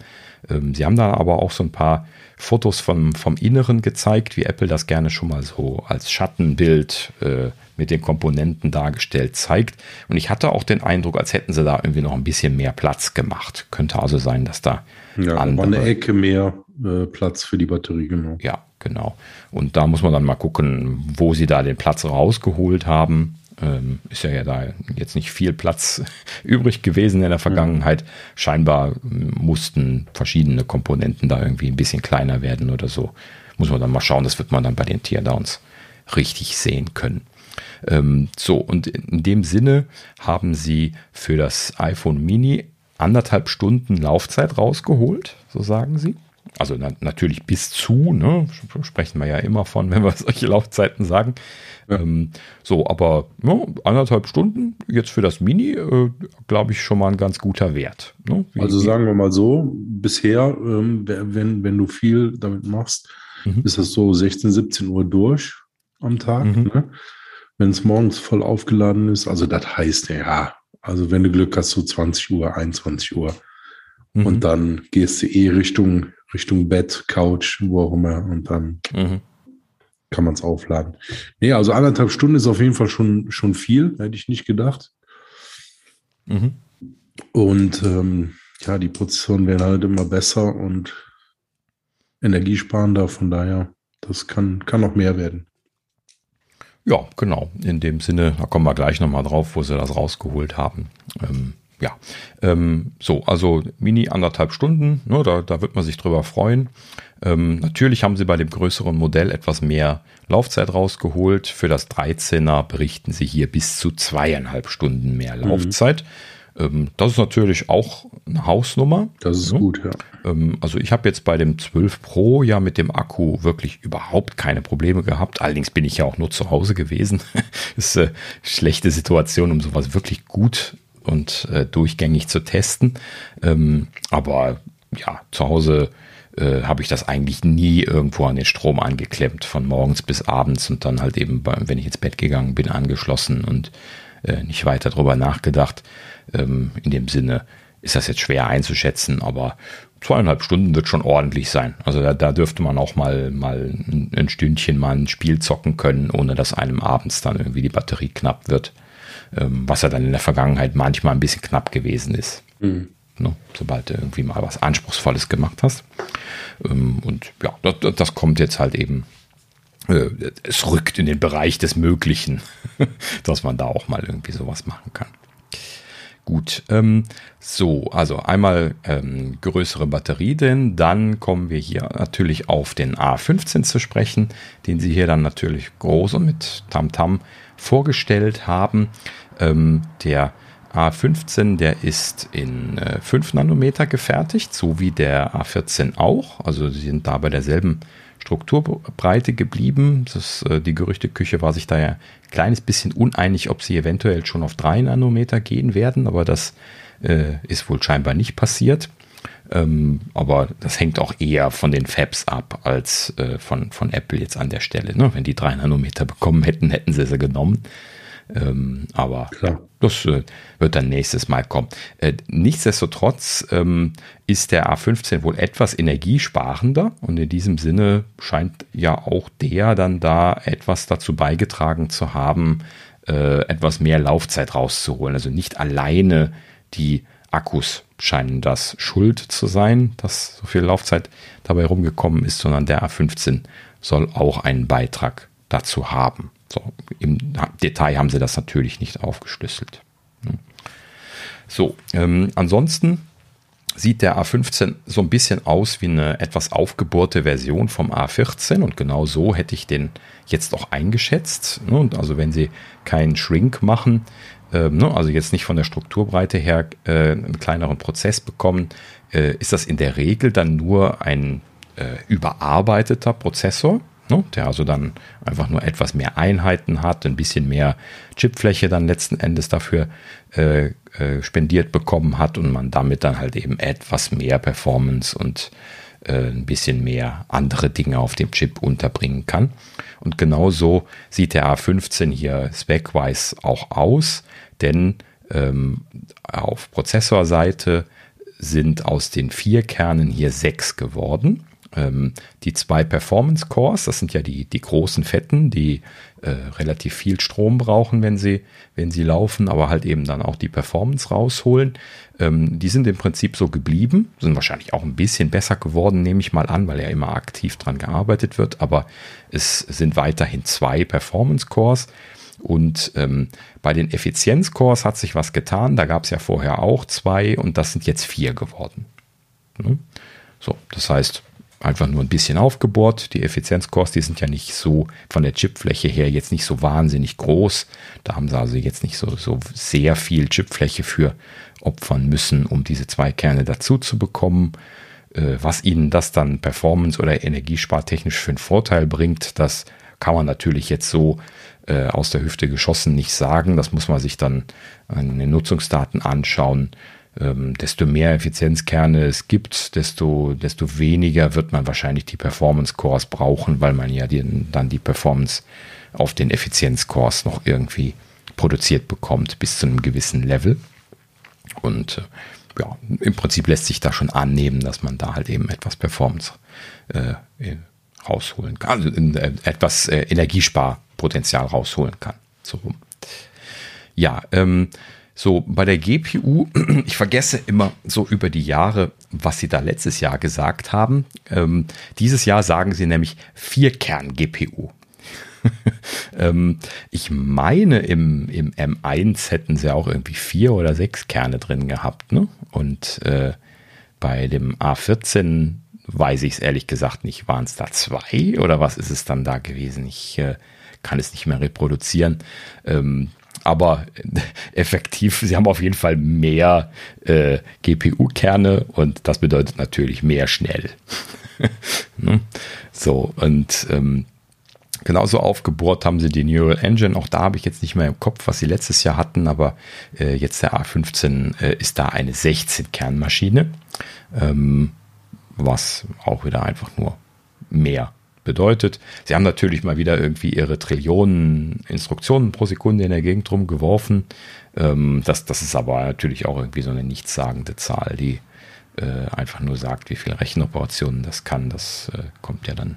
Ähm, sie haben da aber auch so ein paar Fotos vom, vom Inneren gezeigt, wie Apple das gerne schon mal so als Schattenbild äh, mit den Komponenten dargestellt zeigt. Und ich hatte auch den Eindruck, als hätten sie da irgendwie noch ein bisschen mehr Platz gemacht. Könnte also sein, dass da ja, andere, eine Ecke mehr äh, Platz für die Batterie, genau. Ja, genau. Und da muss man dann mal gucken, wo sie da den Platz rausgeholt haben. Ähm, ist ja, ja da jetzt nicht viel Platz übrig gewesen in der Vergangenheit. Mhm. Scheinbar mussten verschiedene Komponenten da irgendwie ein bisschen kleiner werden oder so. Muss man dann mal schauen, das wird man dann bei den Teardowns richtig sehen können. Ähm, so, und in dem Sinne haben sie für das iPhone Mini anderthalb Stunden Laufzeit rausgeholt, so sagen sie. Also na, natürlich bis zu, ne? sprechen wir ja immer von, wenn wir solche Laufzeiten sagen. Ja. Ähm, so, aber ja, anderthalb Stunden jetzt für das Mini, äh, glaube ich, schon mal ein ganz guter Wert. Ne? Wie, also sagen wir mal so, bisher, ähm, wenn, wenn du viel damit machst, mhm. ist das so 16, 17 Uhr durch am Tag. Mhm. Ne? Wenn es morgens voll aufgeladen ist, also das heißt ja, also wenn du Glück hast, so 20 Uhr, 21 Uhr. Mhm. Und dann gehst du eh Richtung, Richtung Bett, Couch, wo auch immer. Und dann mhm. kann man es aufladen. Nee, also anderthalb Stunden ist auf jeden Fall schon, schon viel, hätte ich nicht gedacht. Mhm. Und ähm, ja, die Prozessoren werden halt immer besser und energiesparender. Von daher, das kann, kann noch mehr werden. Ja, genau. In dem Sinne, da kommen wir gleich nochmal drauf, wo sie das rausgeholt haben. Ähm, ja, ähm, so, also Mini anderthalb Stunden, ne, da, da wird man sich drüber freuen. Ähm, natürlich haben sie bei dem größeren Modell etwas mehr Laufzeit rausgeholt. Für das 13er berichten sie hier bis zu zweieinhalb Stunden mehr mhm. Laufzeit. Mhm. Ähm, das ist natürlich auch eine Hausnummer. Das ist ja. gut, ja. Ähm, also ich habe jetzt bei dem 12 Pro ja mit dem Akku wirklich überhaupt keine Probleme gehabt. Allerdings bin ich ja auch nur zu Hause gewesen. ist eine schlechte Situation, um sowas wirklich gut und äh, durchgängig zu testen. Ähm, aber ja, zu Hause äh, habe ich das eigentlich nie irgendwo an den Strom angeklemmt, von morgens bis abends und dann halt eben, wenn ich ins Bett gegangen bin, angeschlossen und äh, nicht weiter drüber nachgedacht. Ähm, in dem Sinne ist das jetzt schwer einzuschätzen, aber zweieinhalb Stunden wird schon ordentlich sein. Also da, da dürfte man auch mal, mal ein Stündchen mal ein Spiel zocken können, ohne dass einem abends dann irgendwie die Batterie knapp wird. Ähm, was ja dann in der Vergangenheit manchmal ein bisschen knapp gewesen ist. Mhm. Ne, sobald du irgendwie mal was Anspruchsvolles gemacht hast. Ähm, und ja, das, das kommt jetzt halt eben äh, es rückt in den Bereich des Möglichen, dass man da auch mal irgendwie sowas machen kann. Gut, ähm, so, also einmal ähm, größere Batterie, denn dann kommen wir hier natürlich auf den A15 zu sprechen, den sie hier dann natürlich groß und mit Tamtam -Tam vorgestellt haben. Ähm, der A15, der ist in äh, 5 Nanometer gefertigt, so wie der A14 auch. Also sie sind da bei derselben Strukturbreite geblieben. Das, äh, die Gerüchteküche war sich da ja ein kleines bisschen uneinig, ob sie eventuell schon auf 3 Nanometer gehen werden, aber das äh, ist wohl scheinbar nicht passiert. Ähm, aber das hängt auch eher von den Fabs ab als äh, von, von Apple jetzt an der Stelle. Ne? Wenn die 3 Nanometer bekommen hätten, hätten sie sie genommen. Ähm, aber Klar. das äh, wird dann nächstes Mal kommen. Äh, nichtsdestotrotz ähm, ist der A15 wohl etwas energiesparender und in diesem Sinne scheint ja auch der dann da etwas dazu beigetragen zu haben, äh, etwas mehr Laufzeit rauszuholen. Also nicht alleine die Akkus scheinen das schuld zu sein, dass so viel Laufzeit dabei rumgekommen ist, sondern der A15 soll auch einen Beitrag dazu haben. So, Im Detail haben sie das natürlich nicht aufgeschlüsselt. Ne? So, ähm, ansonsten sieht der A15 so ein bisschen aus wie eine etwas aufgebohrte Version vom A14 und genau so hätte ich den jetzt auch eingeschätzt. Ne? Und also wenn sie keinen Shrink machen, ähm, ne? also jetzt nicht von der Strukturbreite her äh, einen kleineren Prozess bekommen, äh, ist das in der Regel dann nur ein äh, überarbeiteter Prozessor Ne? Der also dann einfach nur etwas mehr Einheiten hat, ein bisschen mehr Chipfläche dann letzten Endes dafür äh, äh, spendiert bekommen hat und man damit dann halt eben etwas mehr Performance und äh, ein bisschen mehr andere Dinge auf dem Chip unterbringen kann. Und genauso sieht der A15 hier spec-wise auch aus, denn ähm, auf Prozessorseite sind aus den vier Kernen hier sechs geworden. Ähm, die zwei Performance Cores, das sind ja die, die großen Fetten, die äh, relativ viel Strom brauchen, wenn sie, wenn sie laufen, aber halt eben dann auch die Performance rausholen. Ähm, die sind im Prinzip so geblieben, sind wahrscheinlich auch ein bisschen besser geworden, nehme ich mal an, weil ja immer aktiv dran gearbeitet wird, aber es sind weiterhin zwei Performance Cores. Und ähm, bei den Effizienzcores hat sich was getan. Da gab es ja vorher auch zwei und das sind jetzt vier geworden. Ne? So, das heißt, einfach nur ein bisschen aufgebohrt. Die Effizienzcores, die sind ja nicht so von der Chipfläche her jetzt nicht so wahnsinnig groß. Da haben sie also jetzt nicht so, so sehr viel Chipfläche für opfern müssen, um diese zwei Kerne dazu zu bekommen. Äh, was ihnen das dann performance- oder energiespartechnisch für einen Vorteil bringt, das kann man natürlich jetzt so äh, aus der Hüfte geschossen nicht sagen. Das muss man sich dann an den Nutzungsdaten anschauen ähm, desto mehr Effizienzkerne es gibt, desto, desto weniger wird man wahrscheinlich die Performance Cores brauchen, weil man ja die, dann die Performance auf den Effizienzcores noch irgendwie produziert bekommt bis zu einem gewissen Level. Und äh, ja, im Prinzip lässt sich da schon annehmen, dass man da halt eben etwas Performance äh, rausholen kann, also äh, etwas äh, Energiesparpotenzial rausholen kann. So. Ja, ähm, so, bei der GPU, ich vergesse immer so über die Jahre, was sie da letztes Jahr gesagt haben. Ähm, dieses Jahr sagen sie nämlich Vierkern-GPU. ähm, ich meine, im, im M1 hätten sie auch irgendwie vier oder sechs Kerne drin gehabt. Ne? Und äh, bei dem A14 weiß ich es ehrlich gesagt nicht. Waren es da zwei oder was ist es dann da gewesen? Ich äh, kann es nicht mehr reproduzieren. Ähm, aber effektiv, sie haben auf jeden Fall mehr äh, GPU-Kerne und das bedeutet natürlich mehr schnell. ne? So, und ähm, genauso aufgebohrt haben sie die Neural Engine. Auch da habe ich jetzt nicht mehr im Kopf, was sie letztes Jahr hatten, aber äh, jetzt der A15 äh, ist da eine 16-Kernmaschine, ähm, was auch wieder einfach nur mehr bedeutet. Sie haben natürlich mal wieder irgendwie ihre Trillionen Instruktionen pro Sekunde in der Gegend rumgeworfen. Ähm, das, das ist aber natürlich auch irgendwie so eine nichtssagende Zahl, die äh, einfach nur sagt, wie viele Rechenoperationen das kann. Das äh, kommt ja dann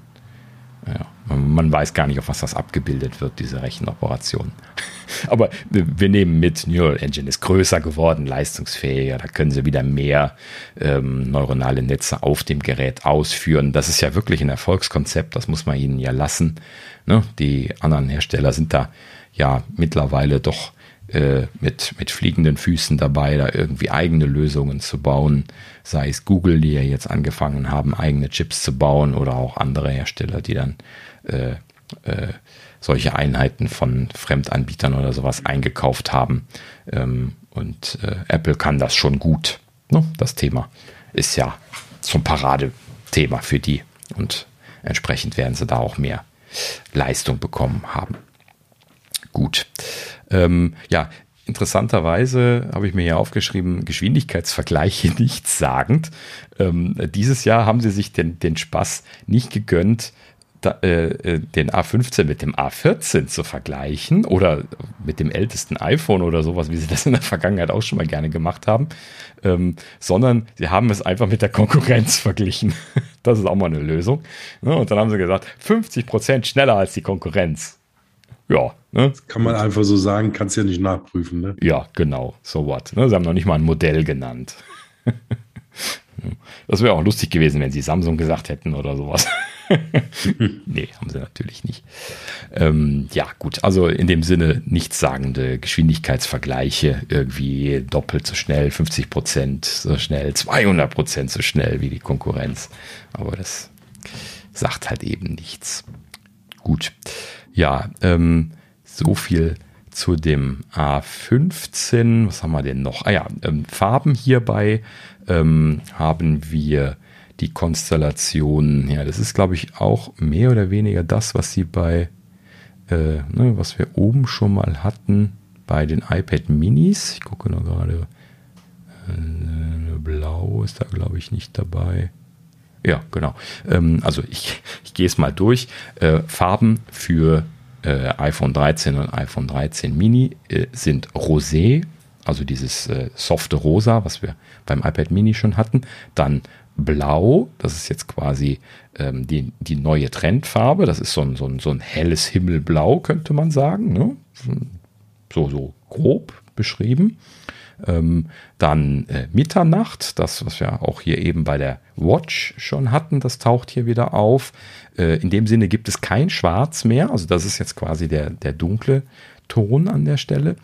ja, man weiß gar nicht, auf was das abgebildet wird, diese Rechenoperation. Aber wir nehmen mit, Neural Engine ist größer geworden, leistungsfähiger, da können sie wieder mehr ähm, neuronale Netze auf dem Gerät ausführen. Das ist ja wirklich ein Erfolgskonzept, das muss man ihnen ja lassen. Ne? Die anderen Hersteller sind da ja mittlerweile doch äh, mit, mit fliegenden Füßen dabei, da irgendwie eigene Lösungen zu bauen. Sei es Google, die ja jetzt angefangen haben, eigene Chips zu bauen oder auch andere Hersteller, die dann äh, äh, solche Einheiten von Fremdanbietern oder sowas eingekauft haben. Ähm, und äh, Apple kann das schon gut. Ne? Das Thema ist ja zum Paradethema für die. Und entsprechend werden sie da auch mehr Leistung bekommen haben. Gut. Ähm, ja, interessanterweise habe ich mir hier aufgeschrieben, Geschwindigkeitsvergleiche nichtssagend. Ähm, dieses Jahr haben sie sich den, den Spaß nicht gegönnt, da, äh, äh den A15 mit dem A14 zu vergleichen oder mit dem ältesten iPhone oder sowas, wie sie das in der Vergangenheit auch schon mal gerne gemacht haben, ähm, sondern sie haben es einfach mit der Konkurrenz verglichen. Das ist auch mal eine Lösung. Ja, und dann haben sie gesagt, 50 Prozent schneller als die Konkurrenz ja. Ne? Das kann man einfach so sagen, kannst ja nicht nachprüfen. Ne? Ja, genau. So what. Ne? Sie haben noch nicht mal ein Modell genannt. das wäre auch lustig gewesen, wenn sie Samsung gesagt hätten oder sowas. nee, haben sie natürlich nicht. Ähm, ja, gut, also in dem Sinne nichtssagende Geschwindigkeitsvergleiche, irgendwie doppelt so schnell, 50 Prozent so schnell, 200 Prozent so schnell wie die Konkurrenz. Aber das sagt halt eben nichts. Gut. Ja, ähm, so viel zu dem A15. Was haben wir denn noch? Ah ja, ähm, Farben hierbei ähm, haben wir die Konstellation. Ja, das ist, glaube ich, auch mehr oder weniger das, was sie bei, äh, ne, was wir oben schon mal hatten bei den iPad Minis. Ich gucke noch gerade. Äh, Blau ist da, glaube ich, nicht dabei. Ja, genau. Ähm, also ich, ich gehe es mal durch. Äh, Farben für äh, iPhone 13 und iPhone 13 Mini äh, sind Rosé, also dieses äh, softe Rosa, was wir beim iPad Mini schon hatten. Dann Blau, das ist jetzt quasi ähm, die, die neue Trendfarbe. Das ist so ein, so ein, so ein helles Himmelblau, könnte man sagen. Ne? So, so grob beschrieben. Ähm, dann äh, Mitternacht, das, was wir auch hier eben bei der Watch schon hatten, das taucht hier wieder auf. Äh, in dem Sinne gibt es kein Schwarz mehr, also das ist jetzt quasi der, der dunkle Ton an der Stelle.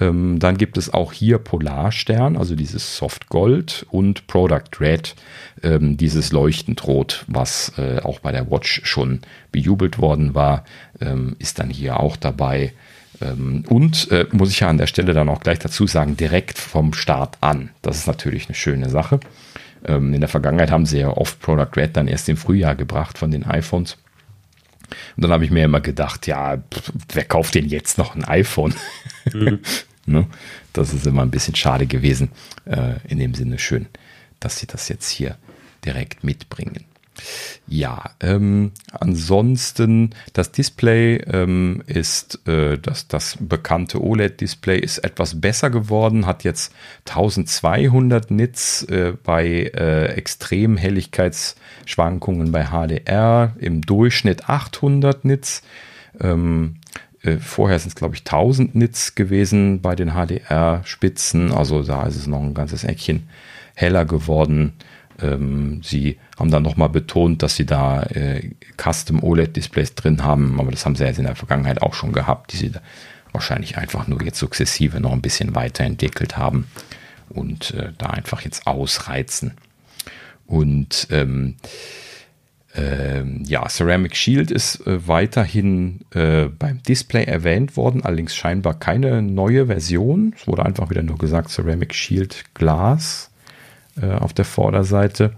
Ähm, dann gibt es auch hier Polarstern, also dieses Soft Gold und Product Red, ähm, dieses leuchtend Rot, was äh, auch bei der Watch schon bejubelt worden war, ähm, ist dann hier auch dabei. Ähm, und äh, muss ich ja an der Stelle dann auch gleich dazu sagen, direkt vom Start an. Das ist natürlich eine schöne Sache. Ähm, in der Vergangenheit haben sie ja oft Product Red dann erst im Frühjahr gebracht von den iPhones. Und dann habe ich mir immer gedacht, ja, wer kauft denn jetzt noch ein iPhone? Mhm. ne? Das ist immer ein bisschen schade gewesen. Äh, in dem Sinne schön, dass sie das jetzt hier direkt mitbringen. Ja, ähm, ansonsten das Display ähm, ist äh, das, das bekannte OLED-Display ist etwas besser geworden, hat jetzt 1200 Nits äh, bei äh, Extremhelligkeitsschwankungen bei HDR, im Durchschnitt 800 Nits. Ähm, äh, vorher sind es, glaube ich, 1000 Nits gewesen bei den HDR-Spitzen, also da ist es noch ein ganzes Eckchen heller geworden. Ähm, sie haben dann nochmal betont, dass sie da äh, Custom OLED-Displays drin haben, aber das haben sie jetzt in der Vergangenheit auch schon gehabt, die sie wahrscheinlich einfach nur jetzt sukzessive noch ein bisschen weiterentwickelt haben und äh, da einfach jetzt ausreizen. Und ähm, ähm, ja, Ceramic Shield ist äh, weiterhin äh, beim Display erwähnt worden, allerdings scheinbar keine neue Version. Es wurde einfach wieder nur gesagt Ceramic Shield Glass äh, auf der Vorderseite.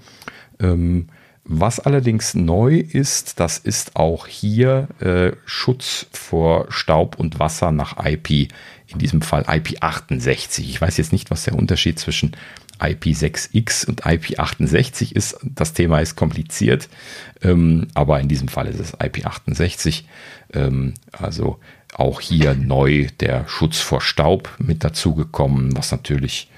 Ähm, was allerdings neu ist, das ist auch hier äh, Schutz vor Staub und Wasser nach IP, in diesem Fall IP68. Ich weiß jetzt nicht, was der Unterschied zwischen IP6X und IP68 ist. Das Thema ist kompliziert, ähm, aber in diesem Fall ist es IP68. Ähm, also auch hier neu der Schutz vor Staub mit dazugekommen, was natürlich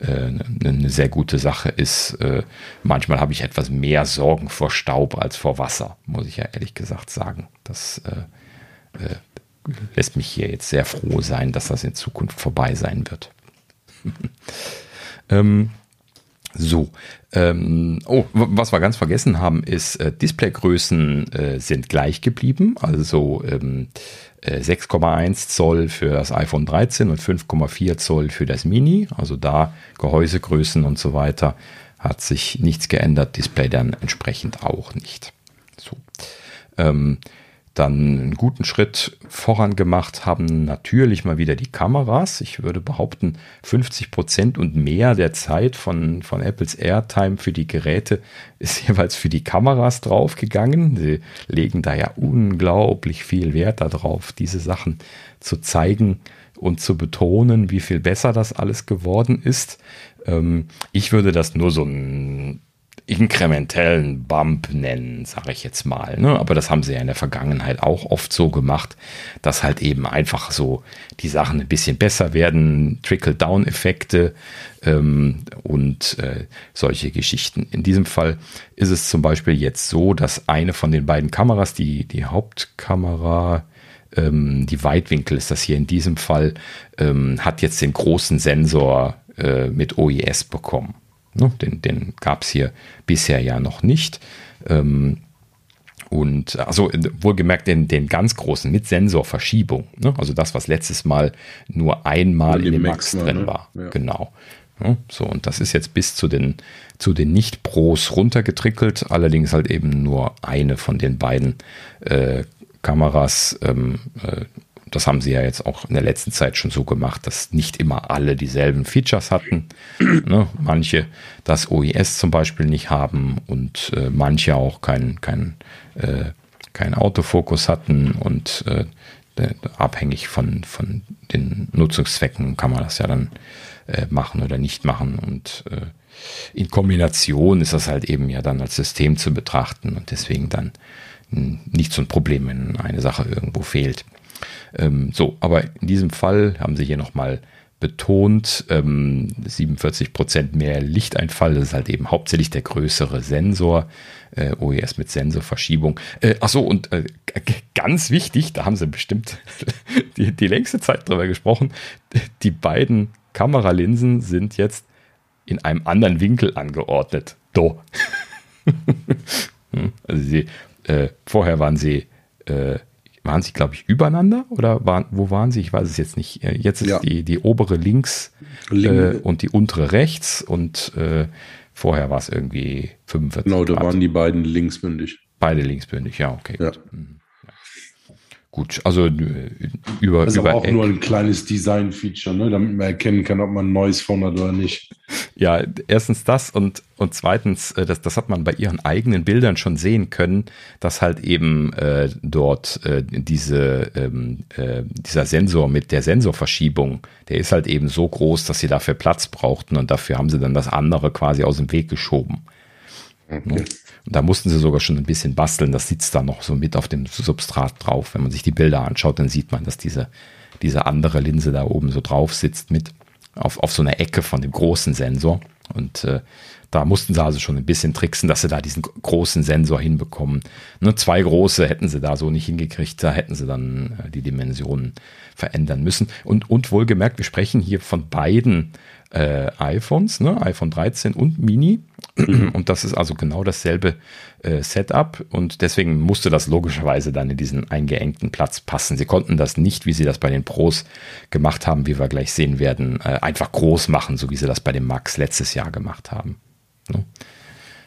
eine äh, ne sehr gute Sache ist. Äh, manchmal habe ich etwas mehr Sorgen vor Staub als vor Wasser, muss ich ja ehrlich gesagt sagen. Das äh, lässt mich hier jetzt sehr froh sein, dass das in Zukunft vorbei sein wird. ähm, so, ähm, oh, was wir ganz vergessen haben, ist, äh, Displaygrößen äh, sind gleich geblieben. Also ähm, 6,1 äh, Zoll für das iPhone 13 und 5,4 Zoll für das Mini. Also da Gehäusegrößen und so weiter hat sich nichts geändert. Display dann entsprechend auch nicht. So. Ähm, dann einen guten Schritt vorangemacht haben natürlich mal wieder die Kameras. Ich würde behaupten, 50 Prozent und mehr der Zeit von, von Apples Airtime für die Geräte ist jeweils für die Kameras draufgegangen. Sie legen da ja unglaublich viel Wert darauf, diese Sachen zu zeigen und zu betonen, wie viel besser das alles geworden ist. Ähm, ich würde das nur so ein inkrementellen Bump nennen, sage ich jetzt mal. Ne? Aber das haben sie ja in der Vergangenheit auch oft so gemacht, dass halt eben einfach so die Sachen ein bisschen besser werden, Trickle-Down-Effekte ähm, und äh, solche Geschichten. In diesem Fall ist es zum Beispiel jetzt so, dass eine von den beiden Kameras, die, die Hauptkamera, ähm, die Weitwinkel ist das hier in diesem Fall, ähm, hat jetzt den großen Sensor äh, mit OIS bekommen. Ne? Den, den gab es hier bisher ja noch nicht. Ähm, und also wohlgemerkt den, den ganz großen mit Sensorverschiebung. Ne? Also das, was letztes Mal nur einmal in dem Max, Max drin ne? war. Ja. Genau. Ja, so, und das ist jetzt bis zu den, zu den Nicht-Pros runtergetrickelt, allerdings halt eben nur eine von den beiden äh, Kameras. Ähm, äh, das haben sie ja jetzt auch in der letzten Zeit schon so gemacht, dass nicht immer alle dieselben Features hatten. ne? Manche das OIS zum Beispiel nicht haben und äh, manche auch keinen kein, äh, kein Autofokus hatten und äh, abhängig von, von den Nutzungszwecken kann man das ja dann äh, machen oder nicht machen und äh, in Kombination ist das halt eben ja dann als System zu betrachten und deswegen dann nicht so ein Problem, wenn eine Sache irgendwo fehlt. Ähm, so, aber in diesem Fall haben sie hier nochmal betont, ähm, 47 Prozent mehr Lichteinfall, das ist halt eben hauptsächlich der größere Sensor, äh, OES mit Sensorverschiebung. Äh, ach so, und äh, ganz wichtig, da haben sie bestimmt die, die längste Zeit drüber gesprochen, die beiden Kameralinsen sind jetzt in einem anderen Winkel angeordnet. Do. Hm, also sie, äh, vorher waren sie, äh, waren sie, glaube ich, übereinander oder waren, wo waren sie? Ich weiß es jetzt nicht. Äh, jetzt ist ja. die, die obere links äh, und die untere rechts und äh, vorher war es irgendwie 45. Genau, da waren die beiden linksbündig. Beide linksbündig, ja, okay. Ja. Gut. Gut, also äh, über. Das ist über aber auch Eck. nur ein kleines Design-Feature, ne, damit man erkennen kann, ob man ein neues Phone hat oder nicht. Ja, erstens das und, und zweitens, äh, das, das hat man bei ihren eigenen Bildern schon sehen können, dass halt eben äh, dort äh, diese, ähm, äh, dieser Sensor mit der Sensorverschiebung, der ist halt eben so groß, dass sie dafür Platz brauchten und dafür haben sie dann das andere quasi aus dem Weg geschoben. Okay. Und da mussten sie sogar schon ein bisschen basteln. Das sitzt da noch so mit auf dem Substrat drauf. Wenn man sich die Bilder anschaut, dann sieht man, dass diese, diese andere Linse da oben so drauf sitzt mit auf, auf so einer Ecke von dem großen Sensor. Und äh, da mussten sie also schon ein bisschen tricksen, dass sie da diesen großen Sensor hinbekommen. Ne, zwei große hätten sie da so nicht hingekriegt, da hätten sie dann äh, die Dimensionen verändern müssen. Und, und wohlgemerkt, wir sprechen hier von beiden äh, iPhones, ne? iPhone 13 und Mini. Mhm. Und das ist also genau dasselbe äh, Setup und deswegen musste das logischerweise dann in diesen eingeengten Platz passen. Sie konnten das nicht, wie sie das bei den Pros gemacht haben, wie wir gleich sehen werden, äh, einfach groß machen, so wie sie das bei dem Max letztes Jahr gemacht haben. Ne?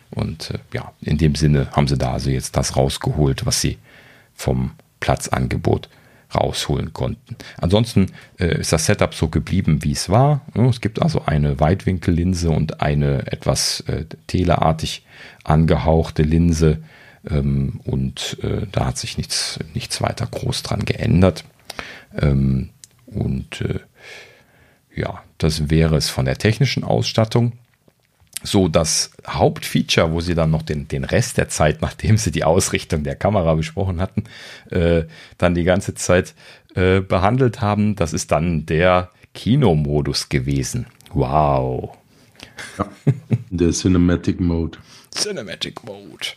Und äh, ja, in dem Sinne haben sie da also jetzt das rausgeholt, was sie vom Platzangebot rausholen konnten. Ansonsten äh, ist das Setup so geblieben, wie es war. Es gibt also eine Weitwinkellinse und eine etwas äh, teleartig angehauchte Linse ähm, und äh, da hat sich nichts, nichts weiter groß dran geändert. Ähm, und äh, ja, das wäre es von der technischen Ausstattung so das Hauptfeature, wo sie dann noch den, den Rest der Zeit, nachdem sie die Ausrichtung der Kamera besprochen hatten, äh, dann die ganze Zeit äh, behandelt haben, das ist dann der Kinomodus gewesen. Wow. Ja, der Cinematic Mode. Cinematic Mode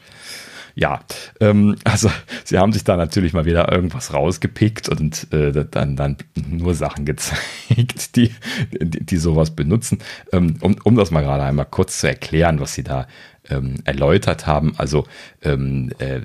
ja, ähm, also sie haben sich da natürlich mal wieder irgendwas rausgepickt und äh, dann, dann nur Sachen gezeigt, die, die, die sowas benutzen. Ähm, um, um das mal gerade einmal kurz zu erklären, was sie da ähm, erläutert haben. Also ähm, äh,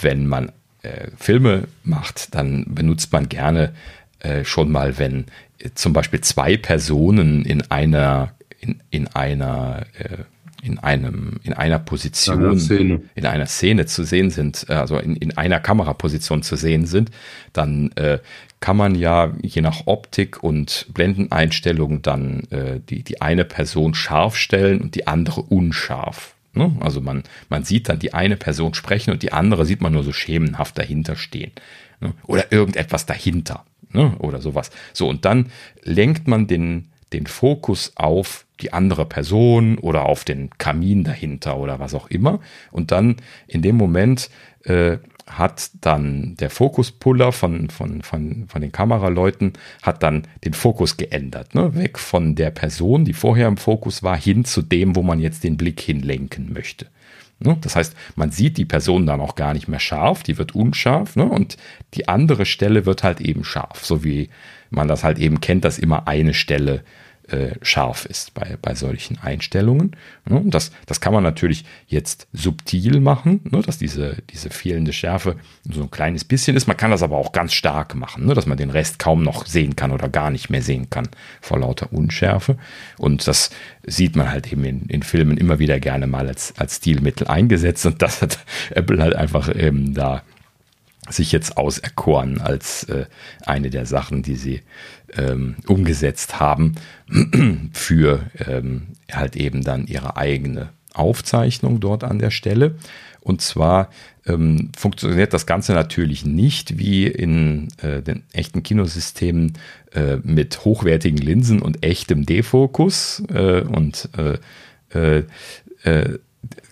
wenn man äh, Filme macht, dann benutzt man gerne äh, schon mal, wenn äh, zum Beispiel zwei Personen in einer in, in einer äh, in einem, in einer Position, einer in einer Szene zu sehen sind, äh, also in, in einer Kameraposition zu sehen sind, dann äh, kann man ja je nach Optik und Blendeneinstellung dann äh, die, die eine Person scharf stellen und die andere unscharf. Ne? Also man, man sieht dann die eine Person sprechen und die andere sieht man nur so schemenhaft dahinter stehen. Ne? Oder irgendetwas dahinter. Ne? Oder sowas. So, und dann lenkt man den, den Fokus auf die andere Person oder auf den Kamin dahinter oder was auch immer. Und dann in dem Moment äh, hat dann der Fokuspuller von, von, von, von den Kameraleuten hat dann den Fokus geändert. Ne? Weg von der Person, die vorher im Fokus war, hin zu dem, wo man jetzt den Blick hinlenken möchte. Ne? Das heißt, man sieht die Person dann auch gar nicht mehr scharf, die wird unscharf ne? und die andere Stelle wird halt eben scharf, so wie man das halt eben kennt, dass immer eine Stelle äh, scharf ist bei, bei solchen Einstellungen. Ne? Das, das kann man natürlich jetzt subtil machen, ne? dass diese, diese fehlende Schärfe so ein kleines bisschen ist. Man kann das aber auch ganz stark machen, ne? dass man den Rest kaum noch sehen kann oder gar nicht mehr sehen kann vor lauter Unschärfe. Und das sieht man halt eben in, in Filmen immer wieder gerne mal als, als Stilmittel eingesetzt. Und das hat Apple halt einfach ähm, da sich jetzt auserkoren als äh, eine der Sachen, die sie ähm, umgesetzt haben für ähm, halt eben dann ihre eigene Aufzeichnung dort an der Stelle. Und zwar ähm, funktioniert das Ganze natürlich nicht wie in äh, den echten Kinosystemen äh, mit hochwertigen Linsen und echtem Defokus äh, und äh, äh, äh,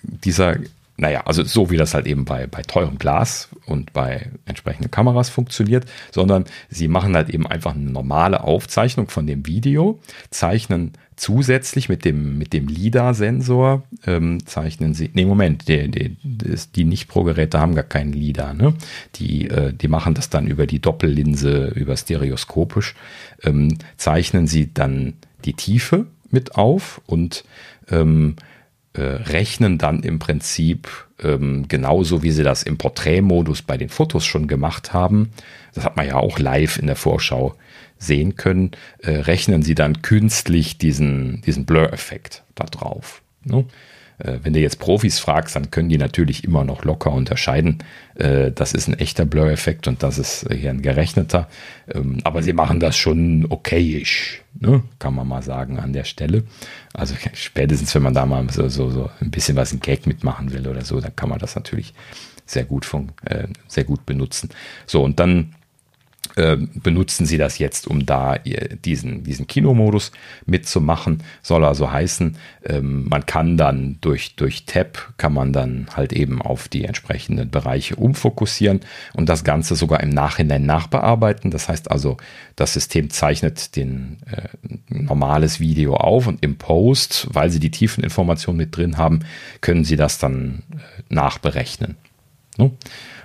dieser naja, also so wie das halt eben bei, bei teurem Glas und bei entsprechenden Kameras funktioniert, sondern sie machen halt eben einfach eine normale Aufzeichnung von dem Video, zeichnen zusätzlich mit dem, mit dem LIDAR-Sensor, ähm, zeichnen sie, nee, Moment, die, die, die Nicht-Pro-Geräte haben gar keinen LIDAR, ne? Die, äh, die machen das dann über die Doppellinse, über stereoskopisch, ähm, zeichnen sie dann die Tiefe mit auf und ähm, äh, rechnen dann im Prinzip ähm, genauso, wie sie das im Porträtmodus bei den Fotos schon gemacht haben. Das hat man ja auch live in der Vorschau sehen können. Äh, rechnen sie dann künstlich diesen, diesen Blur-Effekt da drauf. Ne? Äh, wenn du jetzt Profis fragst, dann können die natürlich immer noch locker unterscheiden. Äh, das ist ein echter Blur-Effekt und das ist hier ein gerechneter. Ähm, aber sie machen das schon okayisch, ne? kann man mal sagen an der Stelle. Also spätestens, wenn man da mal so, so, so ein bisschen was in Gag mitmachen will oder so, dann kann man das natürlich sehr gut, äh, sehr gut benutzen. So, und dann äh, benutzen sie das jetzt, um da diesen, diesen Kinomodus mitzumachen. Soll also heißen, ähm, man kann dann durch, durch Tab kann man dann halt eben auf die entsprechenden Bereiche umfokussieren und das Ganze sogar im Nachhinein nachbearbeiten. Das heißt also, das System zeichnet den äh, normales Video auf und im Post, weil sie die tiefen Informationen mit drin haben, können sie das dann äh, nachberechnen. No?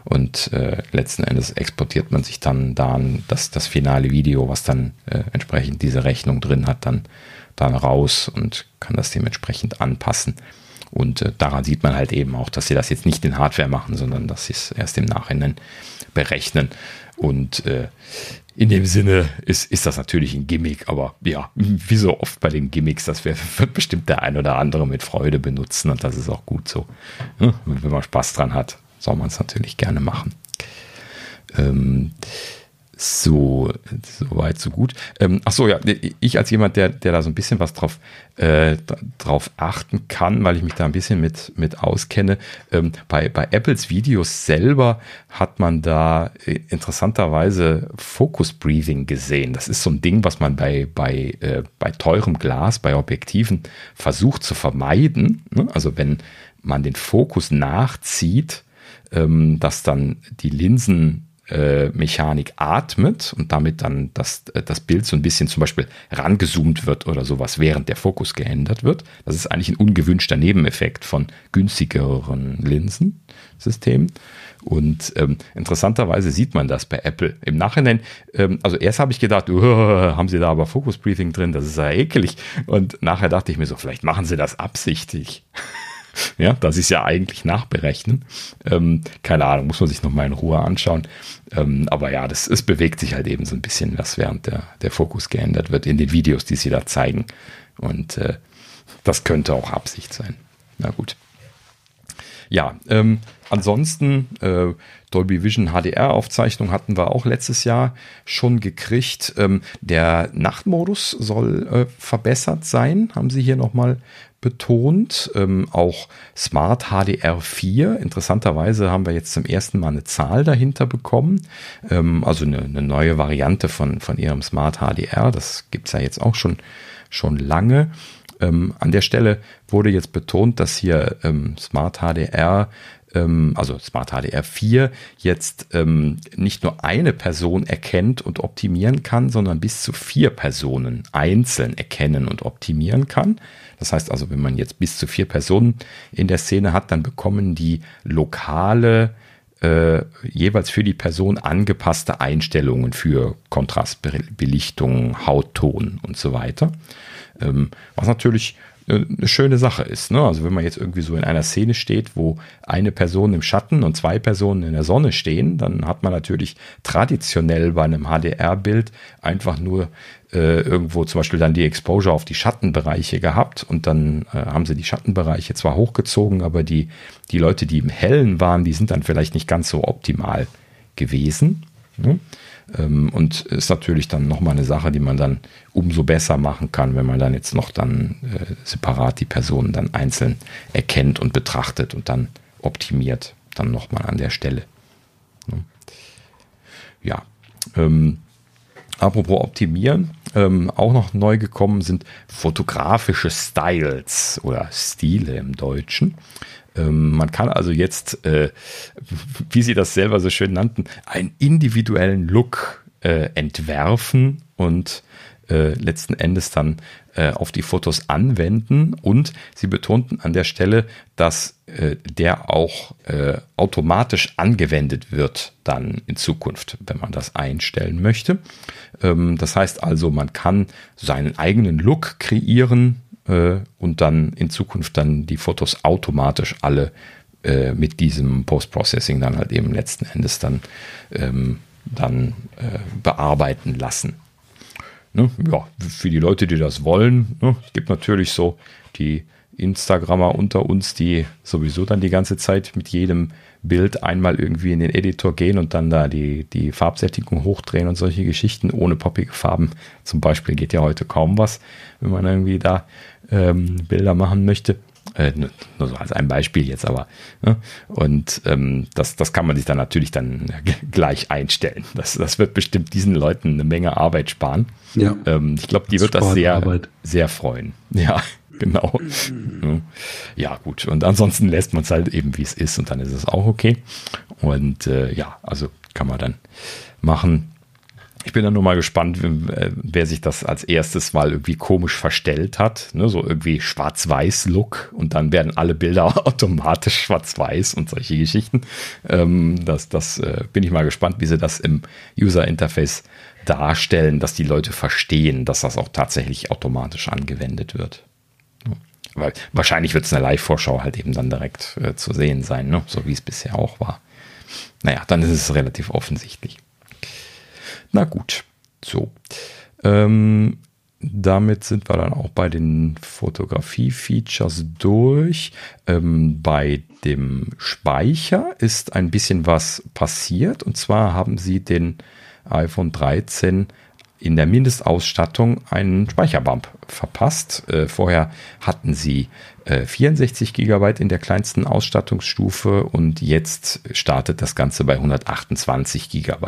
Und äh, letzten Endes exportiert man sich dann dann das, das finale Video, was dann äh, entsprechend diese Rechnung drin hat, dann, dann raus und kann das dementsprechend anpassen. Und äh, daran sieht man halt eben auch, dass sie das jetzt nicht in Hardware machen, sondern dass sie es erst im Nachhinein berechnen. Und äh, in dem Sinne ist, ist das natürlich ein Gimmick, aber ja, wie so oft bei den Gimmicks, das wird bestimmt der ein oder andere mit Freude benutzen und das ist auch gut so, ne? wenn man Spaß dran hat soll man es natürlich gerne machen. Ähm, so, weit, so gut. Ähm, ach so, ja, ich als jemand, der, der da so ein bisschen was drauf, äh, drauf achten kann, weil ich mich da ein bisschen mit, mit auskenne. Ähm, bei, bei Apples Videos selber hat man da äh, interessanterweise Focus Breathing gesehen. Das ist so ein Ding, was man bei, bei, äh, bei teurem Glas, bei Objektiven versucht zu vermeiden. Ne? Also wenn man den Fokus nachzieht, ähm, dass dann die Linsenmechanik äh, atmet und damit dann das, äh, das Bild so ein bisschen zum Beispiel rangezoomt wird oder sowas, während der Fokus geändert wird. Das ist eigentlich ein ungewünschter Nebeneffekt von günstigeren Linsensystemen. Und ähm, interessanterweise sieht man das bei Apple. Im Nachhinein, ähm, also erst habe ich gedacht, uh, haben sie da aber Focus Briefing drin, das ist ja ekelig. Und nachher dachte ich mir so, vielleicht machen sie das absichtlich. Ja, das ist ja eigentlich nachberechnen. Ähm, keine Ahnung, muss man sich nochmal in Ruhe anschauen. Ähm, aber ja, das, es bewegt sich halt eben so ein bisschen was, während der, der Fokus geändert wird in den Videos, die sie da zeigen. Und äh, das könnte auch Absicht sein. Na gut. Ja, ähm, ansonsten äh, Dolby Vision HDR-Aufzeichnung hatten wir auch letztes Jahr schon gekriegt. Ähm, der Nachtmodus soll äh, verbessert sein, haben sie hier nochmal betont. Ähm, auch Smart HDR4. Interessanterweise haben wir jetzt zum ersten Mal eine Zahl dahinter bekommen. Ähm, also eine, eine, neue Variante von, von ihrem Smart HDR. Das gibt es ja jetzt auch schon, schon lange. Ähm, an der Stelle wurde jetzt betont, dass hier ähm, Smart HDR ähm, also Smart HDR 4 jetzt ähm, nicht nur eine Person erkennt und optimieren kann, sondern bis zu vier Personen einzeln erkennen und optimieren kann. Das heißt also, wenn man jetzt bis zu vier Personen in der Szene hat, dann bekommen die lokale äh, jeweils für die Person angepasste Einstellungen für Kontrastbelichtung, Hautton und so weiter. Ähm, was natürlich eine schöne Sache ist. Ne? Also wenn man jetzt irgendwie so in einer Szene steht, wo eine Person im Schatten und zwei Personen in der Sonne stehen, dann hat man natürlich traditionell bei einem HDR-Bild einfach nur äh, irgendwo zum Beispiel dann die Exposure auf die Schattenbereiche gehabt und dann äh, haben sie die Schattenbereiche zwar hochgezogen, aber die, die Leute, die im Hellen waren, die sind dann vielleicht nicht ganz so optimal gewesen. Ne? Ähm, und ist natürlich dann nochmal eine Sache, die man dann umso besser machen kann, wenn man dann jetzt noch dann äh, separat die Personen dann einzeln erkennt und betrachtet und dann optimiert, dann nochmal an der Stelle. Ne? Ja. Ähm, apropos optimieren, ähm, auch noch neu gekommen sind fotografische Styles oder Stile im Deutschen. Ähm, man kann also jetzt, äh, wie Sie das selber so schön nannten, einen individuellen Look äh, entwerfen und äh, letzten Endes dann auf die Fotos anwenden. Und sie betonten an der Stelle, dass der auch automatisch angewendet wird dann in Zukunft, wenn man das einstellen möchte. Ähm, das heißt also, man kann seinen eigenen Look kreieren äh, und dann in Zukunft dann die Fotos automatisch alle äh, mit diesem Post-Processing dann halt eben letzten Endes dann, ähm, dann bearbeiten lassen. Ne? Ja, für die Leute, die das wollen, ne? es gibt natürlich so die Instagrammer unter uns, die sowieso dann die ganze Zeit mit jedem Bild einmal irgendwie in den Editor gehen und dann da die, die Farbsättigung hochdrehen und solche Geschichten ohne poppige Farben. Zum Beispiel geht ja heute kaum was, wenn man irgendwie da ähm, Bilder machen möchte. Äh, nur so als ein Beispiel jetzt aber. Ne? Und ähm, das, das kann man sich dann natürlich dann gleich einstellen. Das, das wird bestimmt diesen Leuten eine Menge Arbeit sparen. Ja. Ähm, ich glaube, die wird das sehr, sehr freuen. Ja, genau. Ja, gut. Und ansonsten lässt man es halt eben, wie es ist und dann ist es auch okay. Und äh, ja, also kann man dann machen. Ich bin dann nur mal gespannt, wer sich das als erstes mal irgendwie komisch verstellt hat. Ne, so irgendwie Schwarz-Weiß-Look und dann werden alle Bilder automatisch schwarz-weiß und solche Geschichten. Ähm, das das äh, bin ich mal gespannt, wie sie das im User-Interface darstellen, dass die Leute verstehen, dass das auch tatsächlich automatisch angewendet wird. Weil wahrscheinlich wird es in der Live-Vorschau halt eben dann direkt äh, zu sehen sein, ne? so wie es bisher auch war. Naja, dann ist es relativ offensichtlich. Na gut, so. Ähm, damit sind wir dann auch bei den Fotografie-Features durch. Ähm, bei dem Speicher ist ein bisschen was passiert. Und zwar haben sie den iPhone 13 in der Mindestausstattung einen Speicherbump verpasst. Äh, vorher hatten sie äh, 64 GB in der kleinsten Ausstattungsstufe und jetzt startet das Ganze bei 128 GB.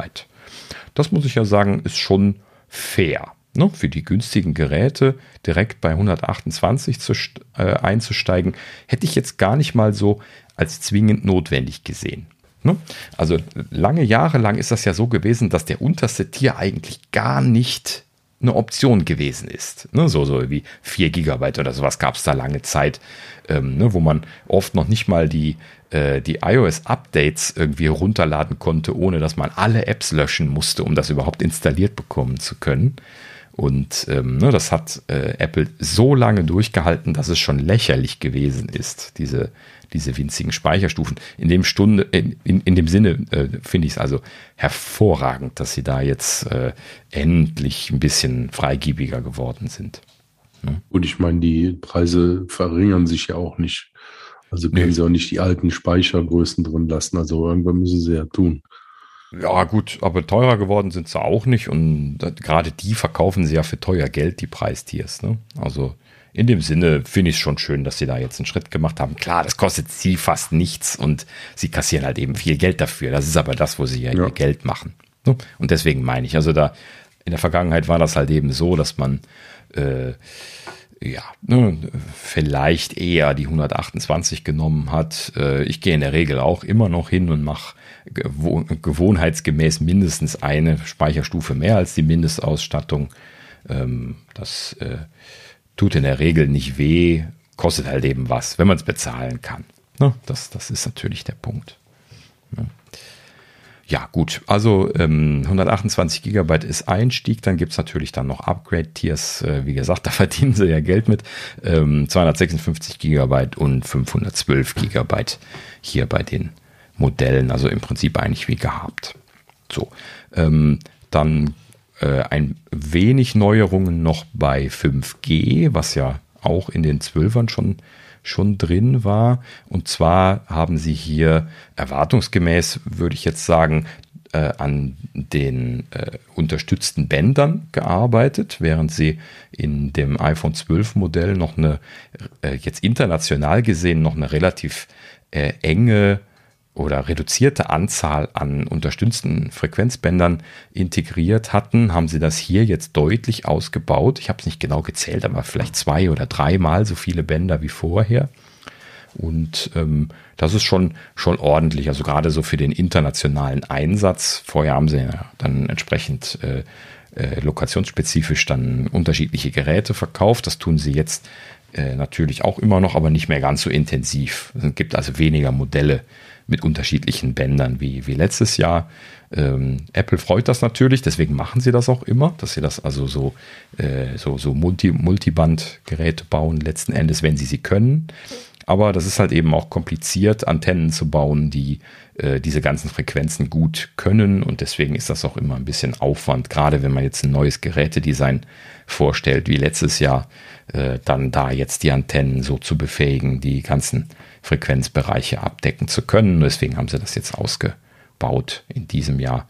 Das muss ich ja sagen, ist schon fair. Ne? Für die günstigen Geräte direkt bei 128 zu, äh, einzusteigen, hätte ich jetzt gar nicht mal so als zwingend notwendig gesehen. Ne? Also lange Jahre lang ist das ja so gewesen, dass der unterste Tier eigentlich gar nicht eine Option gewesen ist. Ne? So, so wie 4 Gigabyte oder sowas gab es da lange Zeit, ähm, ne? wo man oft noch nicht mal die, äh, die iOS-Updates irgendwie runterladen konnte, ohne dass man alle Apps löschen musste, um das überhaupt installiert bekommen zu können. Und ähm, ne, das hat äh, Apple so lange durchgehalten, dass es schon lächerlich gewesen ist, diese, diese winzigen Speicherstufen. In dem Stunde, in, in, in dem Sinne äh, finde ich es also hervorragend, dass sie da jetzt äh, endlich ein bisschen freigiebiger geworden sind. Ne? Und ich meine, die Preise verringern sich ja auch nicht. Also können nee. sie auch nicht die alten Speichergrößen drin lassen. Also irgendwann müssen sie ja tun. Ja, gut, aber teurer geworden sind sie auch nicht und gerade die verkaufen sie ja für teuer Geld, die Preistiers. Ne? Also in dem Sinne finde ich es schon schön, dass sie da jetzt einen Schritt gemacht haben. Klar, das kostet sie fast nichts und sie kassieren halt eben viel Geld dafür. Das ist aber das, wo sie ja, ja. ihr Geld machen. Ne? Und deswegen meine ich, also da in der Vergangenheit war das halt eben so, dass man äh, ja, ne, vielleicht eher die 128 genommen hat. Äh, ich gehe in der Regel auch immer noch hin und mache gewohnheitsgemäß mindestens eine Speicherstufe mehr als die Mindestausstattung. Ähm, das äh, tut in der Regel nicht weh, kostet halt eben was, wenn man es bezahlen kann. Ne? Das, das ist natürlich der Punkt. Ne? Ja, gut. Also ähm, 128 Gigabyte ist Einstieg. Dann gibt es natürlich dann noch Upgrade-Tiers. Äh, wie gesagt, da verdienen sie ja Geld mit. Ähm, 256 Gigabyte und 512 Gigabyte hier bei den Modellen. Also im Prinzip eigentlich wie gehabt. So. Ähm, dann äh, ein wenig Neuerungen noch bei 5G, was ja auch in den 12ern schon schon drin war. Und zwar haben sie hier erwartungsgemäß, würde ich jetzt sagen, äh, an den äh, unterstützten Bändern gearbeitet, während sie in dem iPhone 12 Modell noch eine, äh, jetzt international gesehen, noch eine relativ äh, enge oder reduzierte Anzahl an unterstützten Frequenzbändern integriert hatten, haben sie das hier jetzt deutlich ausgebaut. Ich habe es nicht genau gezählt, aber vielleicht zwei oder dreimal so viele Bänder wie vorher. Und ähm, das ist schon, schon ordentlich. Also gerade so für den internationalen Einsatz. Vorher haben sie ja dann entsprechend äh, äh, lokationsspezifisch dann unterschiedliche Geräte verkauft. Das tun sie jetzt äh, natürlich auch immer noch, aber nicht mehr ganz so intensiv. Es gibt also weniger Modelle mit unterschiedlichen Bändern wie, wie letztes Jahr. Ähm, Apple freut das natürlich, deswegen machen sie das auch immer, dass sie das also so, äh, so, so Multi, Multiband-Geräte bauen, letzten Endes, wenn sie sie können. Aber das ist halt eben auch kompliziert, Antennen zu bauen, die äh, diese ganzen Frequenzen gut können. Und deswegen ist das auch immer ein bisschen Aufwand, gerade wenn man jetzt ein neues Gerätedesign vorstellt, wie letztes Jahr, äh, dann da jetzt die Antennen so zu befähigen, die ganzen Frequenzbereiche abdecken zu können. Deswegen haben sie das jetzt ausgebaut in diesem Jahr.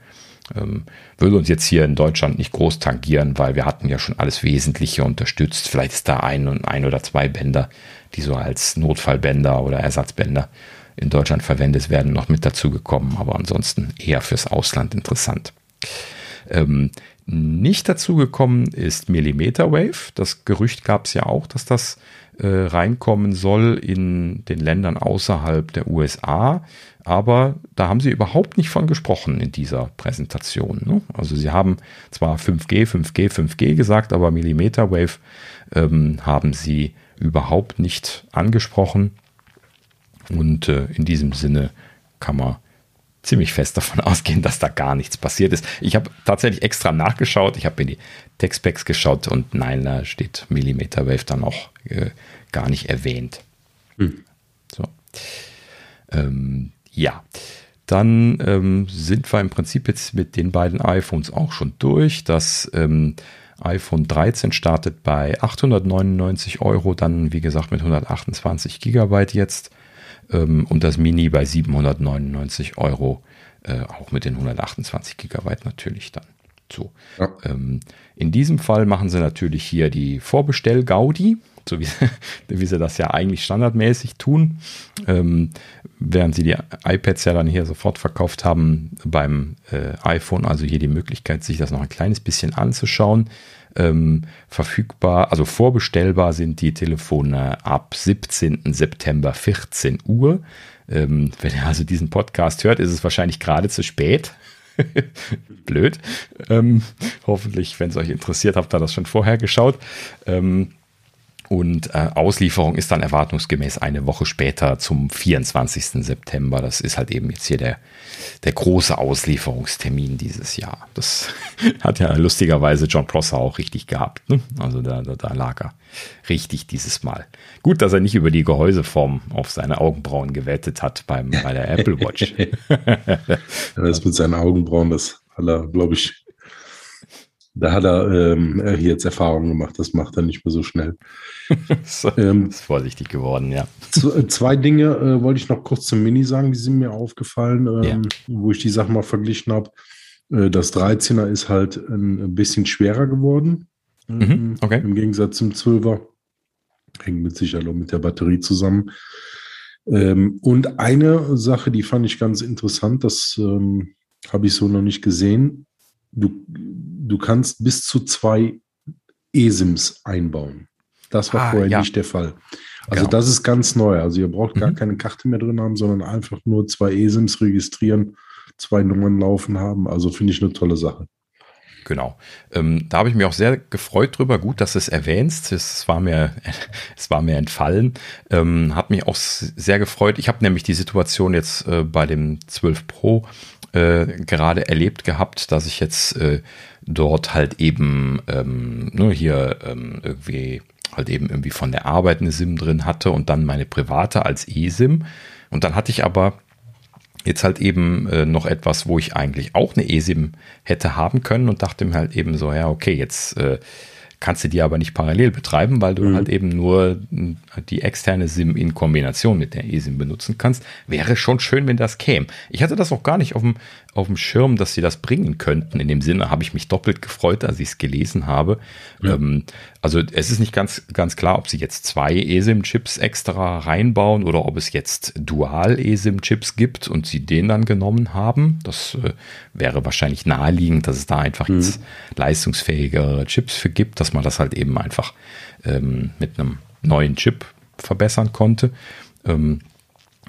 Ähm, würde uns jetzt hier in Deutschland nicht groß tangieren, weil wir hatten ja schon alles Wesentliche unterstützt. Vielleicht ist da ein und ein oder zwei Bänder, die so als Notfallbänder oder Ersatzbänder in Deutschland verwendet werden, noch mit dazu gekommen, aber ansonsten eher fürs Ausland interessant. Ähm, nicht dazu gekommen ist Millimeter Wave. Das Gerücht gab es ja auch, dass das äh, reinkommen soll in den Ländern außerhalb der USA. Aber da haben sie überhaupt nicht von gesprochen in dieser Präsentation. Ne? Also sie haben zwar 5G, 5G, 5G gesagt, aber Millimeter Wave ähm, haben sie überhaupt nicht angesprochen. Und äh, in diesem Sinne kann man ziemlich fest davon ausgehen, dass da gar nichts passiert ist. Ich habe tatsächlich extra nachgeschaut. Ich habe in die Textpacks geschaut und nein, da steht Millimeter Wave dann auch äh, gar nicht erwähnt. Hm. So. Ähm, ja, dann ähm, sind wir im Prinzip jetzt mit den beiden iPhones auch schon durch. Das ähm, iPhone 13 startet bei 899 Euro, dann wie gesagt mit 128 Gigabyte jetzt ähm, und das Mini bei 799 Euro, äh, auch mit den 128 Gigabyte natürlich dann. So. Ja. Ähm, in diesem Fall machen sie natürlich hier die Vorbestell-Gaudi, so wie, wie, sie das ja eigentlich standardmäßig tun. Ähm, während sie die iPads ja dann hier sofort verkauft haben beim äh, iPhone, also hier die Möglichkeit, sich das noch ein kleines bisschen anzuschauen. Ähm, verfügbar, also vorbestellbar sind die Telefone ab 17. September 14 Uhr. Ähm, wenn ihr also diesen Podcast hört, ist es wahrscheinlich gerade zu spät. Blöd. Ähm, hoffentlich, wenn es euch interessiert, habt ihr das schon vorher geschaut. Ähm, und äh, Auslieferung ist dann erwartungsgemäß eine Woche später zum 24. September. Das ist halt eben jetzt hier der, der große Auslieferungstermin dieses Jahr. Das hat ja lustigerweise John Prosser auch richtig gehabt. Ne? Also da, da, da lag er richtig dieses Mal. Gut, dass er nicht über die Gehäuseform auf seine Augenbrauen gewettet hat beim, bei der Apple Watch. das mit seinen Augenbrauen, das hat glaube ich, da hat er ähm, jetzt Erfahrungen gemacht. Das macht er nicht mehr so schnell. so, ähm, ist vorsichtig geworden, ja. Äh, zwei Dinge äh, wollte ich noch kurz zum Mini sagen, die sind mir aufgefallen, ähm, ja. wo ich die Sachen mal verglichen habe. Äh, das 13er ist halt ein, bisschen schwerer geworden. Mhm, ähm, okay. Im Gegensatz zum 12er. Hängt mit Sicherheit auch mit der Batterie zusammen. Ähm, und eine Sache, die fand ich ganz interessant, das ähm, habe ich so noch nicht gesehen. Du, du kannst bis zu zwei eSIMs einbauen. Das war ah, vorher ja. nicht der Fall. Also genau. das ist ganz neu. Also ihr braucht gar mhm. keine Karte mehr drin haben, sondern einfach nur zwei eSIMs registrieren, zwei Nummern laufen haben. Also finde ich eine tolle Sache. Genau. Ähm, da habe ich mich auch sehr gefreut drüber. Gut, dass du es erwähnst. Es war mir, es war mir entfallen. Ähm, hat mich auch sehr gefreut. Ich habe nämlich die Situation jetzt äh, bei dem 12 Pro äh, gerade erlebt gehabt, dass ich jetzt äh, dort halt eben ähm, nur hier ähm, irgendwie halt eben irgendwie von der Arbeit eine SIM drin hatte und dann meine private als eSIM. Und dann hatte ich aber jetzt halt eben äh, noch etwas, wo ich eigentlich auch eine eSIM hätte haben können und dachte mir halt eben so, ja, okay, jetzt äh, kannst du die aber nicht parallel betreiben, weil du mhm. halt eben nur die externe SIM in Kombination mit der eSIM benutzen kannst. Wäre schon schön, wenn das käme. Ich hatte das auch gar nicht auf dem, auf dem Schirm, dass sie das bringen könnten. In dem Sinne habe ich mich doppelt gefreut, als ich es gelesen habe. Ja. Ähm, also es ist nicht ganz, ganz klar, ob sie jetzt zwei eSIM-Chips extra reinbauen oder ob es jetzt Dual-eSIM-Chips gibt und sie den dann genommen haben. Das äh, wäre wahrscheinlich naheliegend, dass es da einfach mhm. jetzt leistungsfähigere Chips für gibt, dass man das halt eben einfach ähm, mit einem neuen Chip verbessern konnte. Ähm,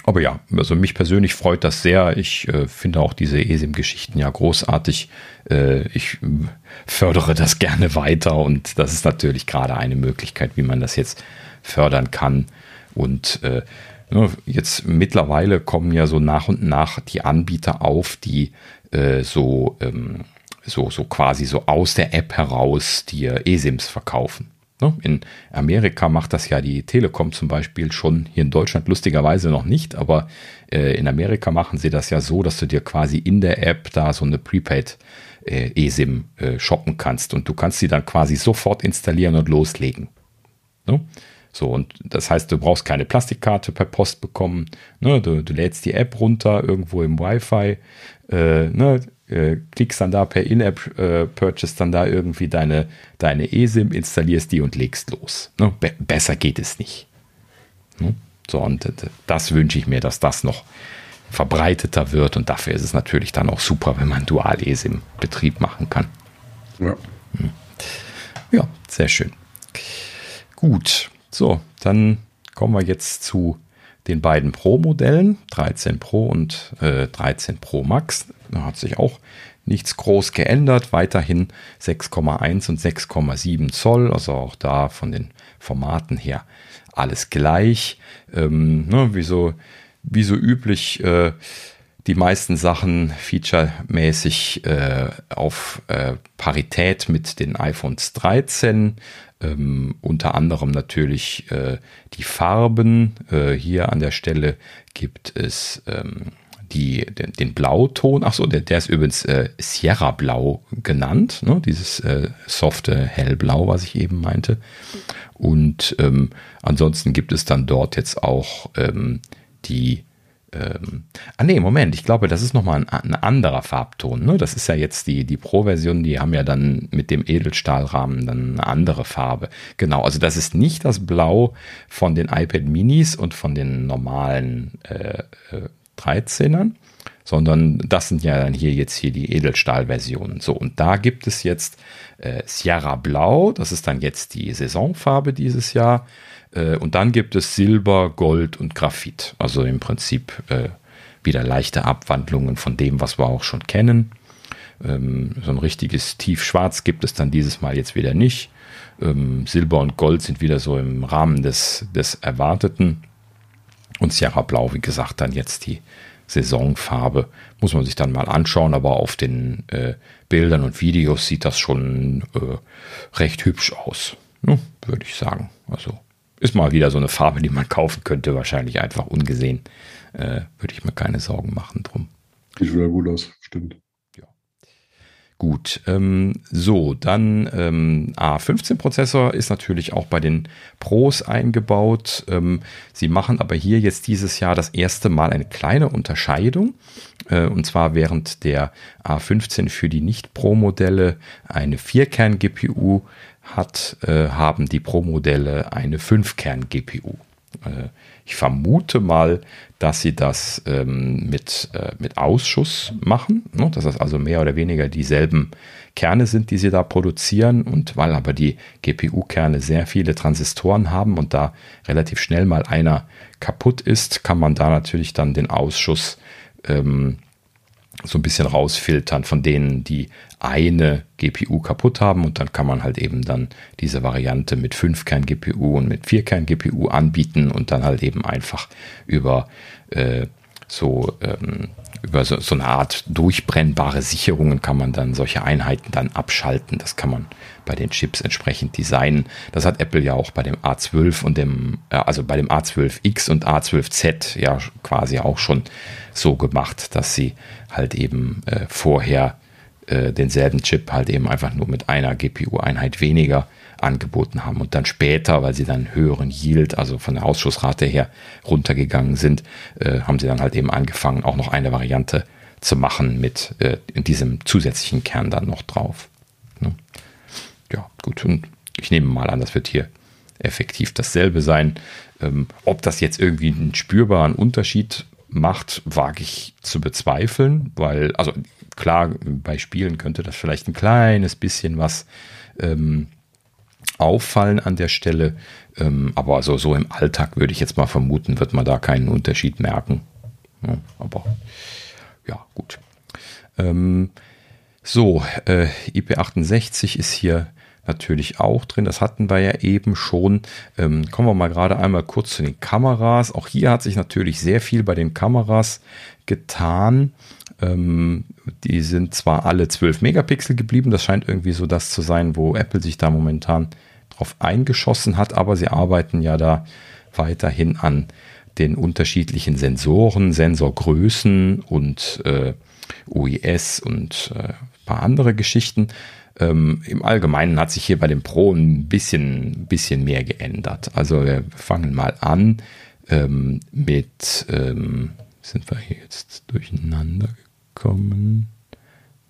aber ja, also mich persönlich freut das sehr. Ich äh, finde auch diese ESIM-Geschichten ja großartig. Äh, ich fördere das gerne weiter und das ist natürlich gerade eine Möglichkeit, wie man das jetzt fördern kann. Und äh, jetzt mittlerweile kommen ja so nach und nach die Anbieter auf, die äh, so, ähm, so, so quasi so aus der App heraus dir ESIMs verkaufen. Ne? In Amerika macht das ja die Telekom zum Beispiel schon, hier in Deutschland lustigerweise noch nicht, aber äh, in Amerika machen sie das ja so, dass du dir quasi in der App da so eine Prepaid äh, eSIM äh, shoppen kannst und du kannst sie dann quasi sofort installieren und loslegen. So, und das heißt, du brauchst keine Plastikkarte per Post bekommen. Ne? Du, du lädst die App runter irgendwo im Wi-Fi. Äh, ne? äh, klickst dann da per In-App-Purchase äh, dann da irgendwie deine, deine eSIM, installierst die und legst los. Ne? Be besser geht es nicht. Ne? So, und das wünsche ich mir, dass das noch verbreiteter wird und dafür ist es natürlich dann auch super, wenn man Dual-eSIM-Betrieb machen kann. Ja. Hm. Ja, sehr schön. Gut, so, dann kommen wir jetzt zu den beiden Pro-Modellen, 13 Pro und äh, 13 Pro Max. Da hat sich auch nichts groß geändert. Weiterhin 6,1 und 6,7 Zoll. Also auch da von den Formaten her alles gleich. Ähm, ne, wie, so, wie so üblich. Äh, die meisten Sachen featuremäßig äh, auf äh, Parität mit den iPhones 13. Ähm, unter anderem natürlich äh, die Farben. Äh, hier an der Stelle gibt es ähm, die, den, den Blauton, ach so, der, der ist übrigens äh, Sierra Blau genannt, ne? dieses äh, softe Hellblau, was ich eben meinte. Und ähm, ansonsten gibt es dann dort jetzt auch ähm, die ähm, ah nee, Moment, ich glaube, das ist nochmal ein, ein anderer Farbton. Ne? Das ist ja jetzt die, die Pro-Version, die haben ja dann mit dem Edelstahlrahmen dann eine andere Farbe. Genau, also das ist nicht das Blau von den iPad Minis und von den normalen äh, äh, 13ern, sondern das sind ja dann hier jetzt hier die Edelstahlversionen. So, und da gibt es jetzt äh, Sierra Blau, das ist dann jetzt die Saisonfarbe dieses Jahr. Äh, und dann gibt es Silber, Gold und Graphit. Also im Prinzip äh, wieder leichte Abwandlungen von dem, was wir auch schon kennen. Ähm, so ein richtiges Tiefschwarz gibt es dann dieses Mal jetzt wieder nicht. Ähm, Silber und Gold sind wieder so im Rahmen des, des Erwarteten. Und Sierra Blau, wie gesagt, dann jetzt die Saisonfarbe. Muss man sich dann mal anschauen, aber auf den äh, Bildern und Videos sieht das schon äh, recht hübsch aus, ne? würde ich sagen. Also ist mal wieder so eine Farbe, die man kaufen könnte, wahrscheinlich einfach ungesehen. Äh, würde ich mir keine Sorgen machen drum. Sieht wieder gut aus, stimmt. Gut, ähm, so, dann ähm, A15-Prozessor ist natürlich auch bei den Pros eingebaut. Ähm, sie machen aber hier jetzt dieses Jahr das erste Mal eine kleine Unterscheidung. Äh, und zwar während der A15 für die Nicht-Pro-Modelle eine Vierkern-GPU hat, äh, haben die Pro-Modelle eine Fünfkern-GPU. Äh, ich vermute mal, dass sie das ähm, mit, äh, mit Ausschuss machen, ne? dass das also mehr oder weniger dieselben Kerne sind, die sie da produzieren. Und weil aber die GPU-Kerne sehr viele Transistoren haben und da relativ schnell mal einer kaputt ist, kann man da natürlich dann den Ausschuss ähm, so ein bisschen rausfiltern von denen, die eine GPU kaputt haben und dann kann man halt eben dann diese Variante mit 5-Kern-GPU und mit 4-Kern-GPU anbieten und dann halt eben einfach über äh, so ähm, über so, so, eine Art durchbrennbare Sicherungen kann man dann solche Einheiten dann abschalten. Das kann man bei den Chips entsprechend designen. Das hat Apple ja auch bei dem A12 und dem, äh, also bei dem A12X und A12Z ja quasi auch schon so gemacht, dass sie halt eben äh, vorher äh, denselben Chip halt eben einfach nur mit einer GPU-Einheit weniger angeboten haben. Und dann später, weil sie dann höheren Yield, also von der Ausschussrate her runtergegangen sind, äh, haben sie dann halt eben angefangen, auch noch eine Variante zu machen mit äh, diesem zusätzlichen Kern dann noch drauf. Ne? Ja, gut. Und ich nehme mal an, das wird hier effektiv dasselbe sein. Ähm, ob das jetzt irgendwie einen spürbaren Unterschied macht, wage ich zu bezweifeln, weil, also klar, bei Spielen könnte das vielleicht ein kleines bisschen was ähm, auffallen an der Stelle. Ähm, aber also so im Alltag würde ich jetzt mal vermuten, wird man da keinen Unterschied merken. Ja, aber ja, gut. Ähm, so, äh, IP68 ist hier natürlich auch drin. Das hatten wir ja eben schon. Ähm, kommen wir mal gerade einmal kurz zu den Kameras. Auch hier hat sich natürlich sehr viel bei den Kameras getan. Ähm, die sind zwar alle 12 Megapixel geblieben. Das scheint irgendwie so das zu sein, wo Apple sich da momentan drauf eingeschossen hat. Aber sie arbeiten ja da weiterhin an den unterschiedlichen Sensoren, Sensorgrößen und äh, UIS und äh, paar andere Geschichten. Ähm, Im Allgemeinen hat sich hier bei dem Pro ein bisschen, bisschen mehr geändert. Also wir fangen mal an ähm, mit, ähm, sind wir hier jetzt durcheinander gekommen?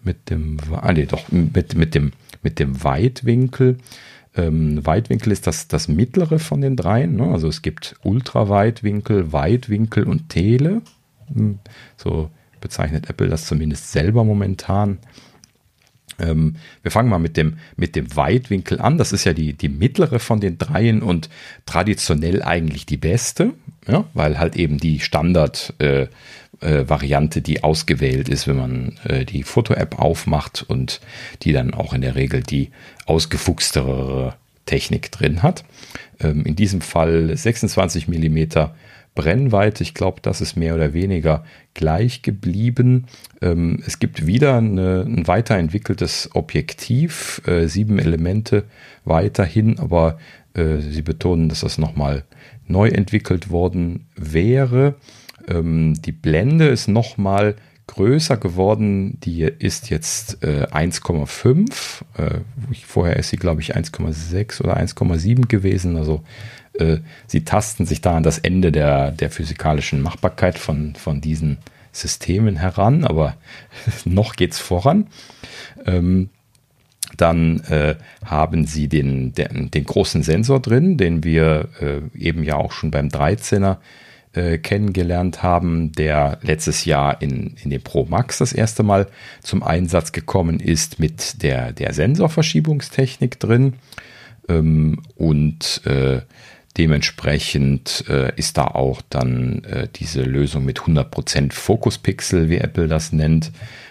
Mit dem, ah nee, doch, mit, mit dem, mit dem Weitwinkel. Ähm, Weitwinkel ist das, das mittlere von den dreien. Ne? Also es gibt Ultraweitwinkel, Weitwinkel und Tele. Hm, so bezeichnet Apple das zumindest selber momentan. Ähm, wir fangen mal mit dem, mit dem Weitwinkel an. Das ist ja die, die mittlere von den dreien und traditionell eigentlich die beste, ja, weil halt eben die Standard äh, äh, die ausgewählt ist, wenn man äh, die Foto-App aufmacht und die dann auch in der Regel die ausgefuchstere Technik drin hat. Ähm, in diesem Fall 26 Millimeter Brennweite, ich glaube, das ist mehr oder weniger gleich geblieben. Ähm, es gibt wieder eine, ein weiterentwickeltes Objektiv, äh, sieben Elemente weiterhin, aber äh, sie betonen, dass das nochmal neu entwickelt worden wäre. Ähm, die Blende ist nochmal größer geworden. Die ist jetzt äh, 1,5. Äh, vorher ist sie, glaube ich, 1,6 oder 1,7 gewesen. Also äh, sie tasten sich da an das Ende der, der physikalischen Machbarkeit von, von diesen Systemen heran, aber noch geht es voran. Ähm, dann äh, haben sie den, den, den, großen Sensor drin, den wir äh, eben ja auch schon beim 13er äh, kennengelernt haben, der letztes Jahr in, in dem Pro Max das erste Mal zum Einsatz gekommen ist mit der, der Sensorverschiebungstechnik drin. Ähm, und äh, Dementsprechend äh, ist da auch dann äh, diese Lösung mit 100% Fokuspixel, wie Apple das nennt,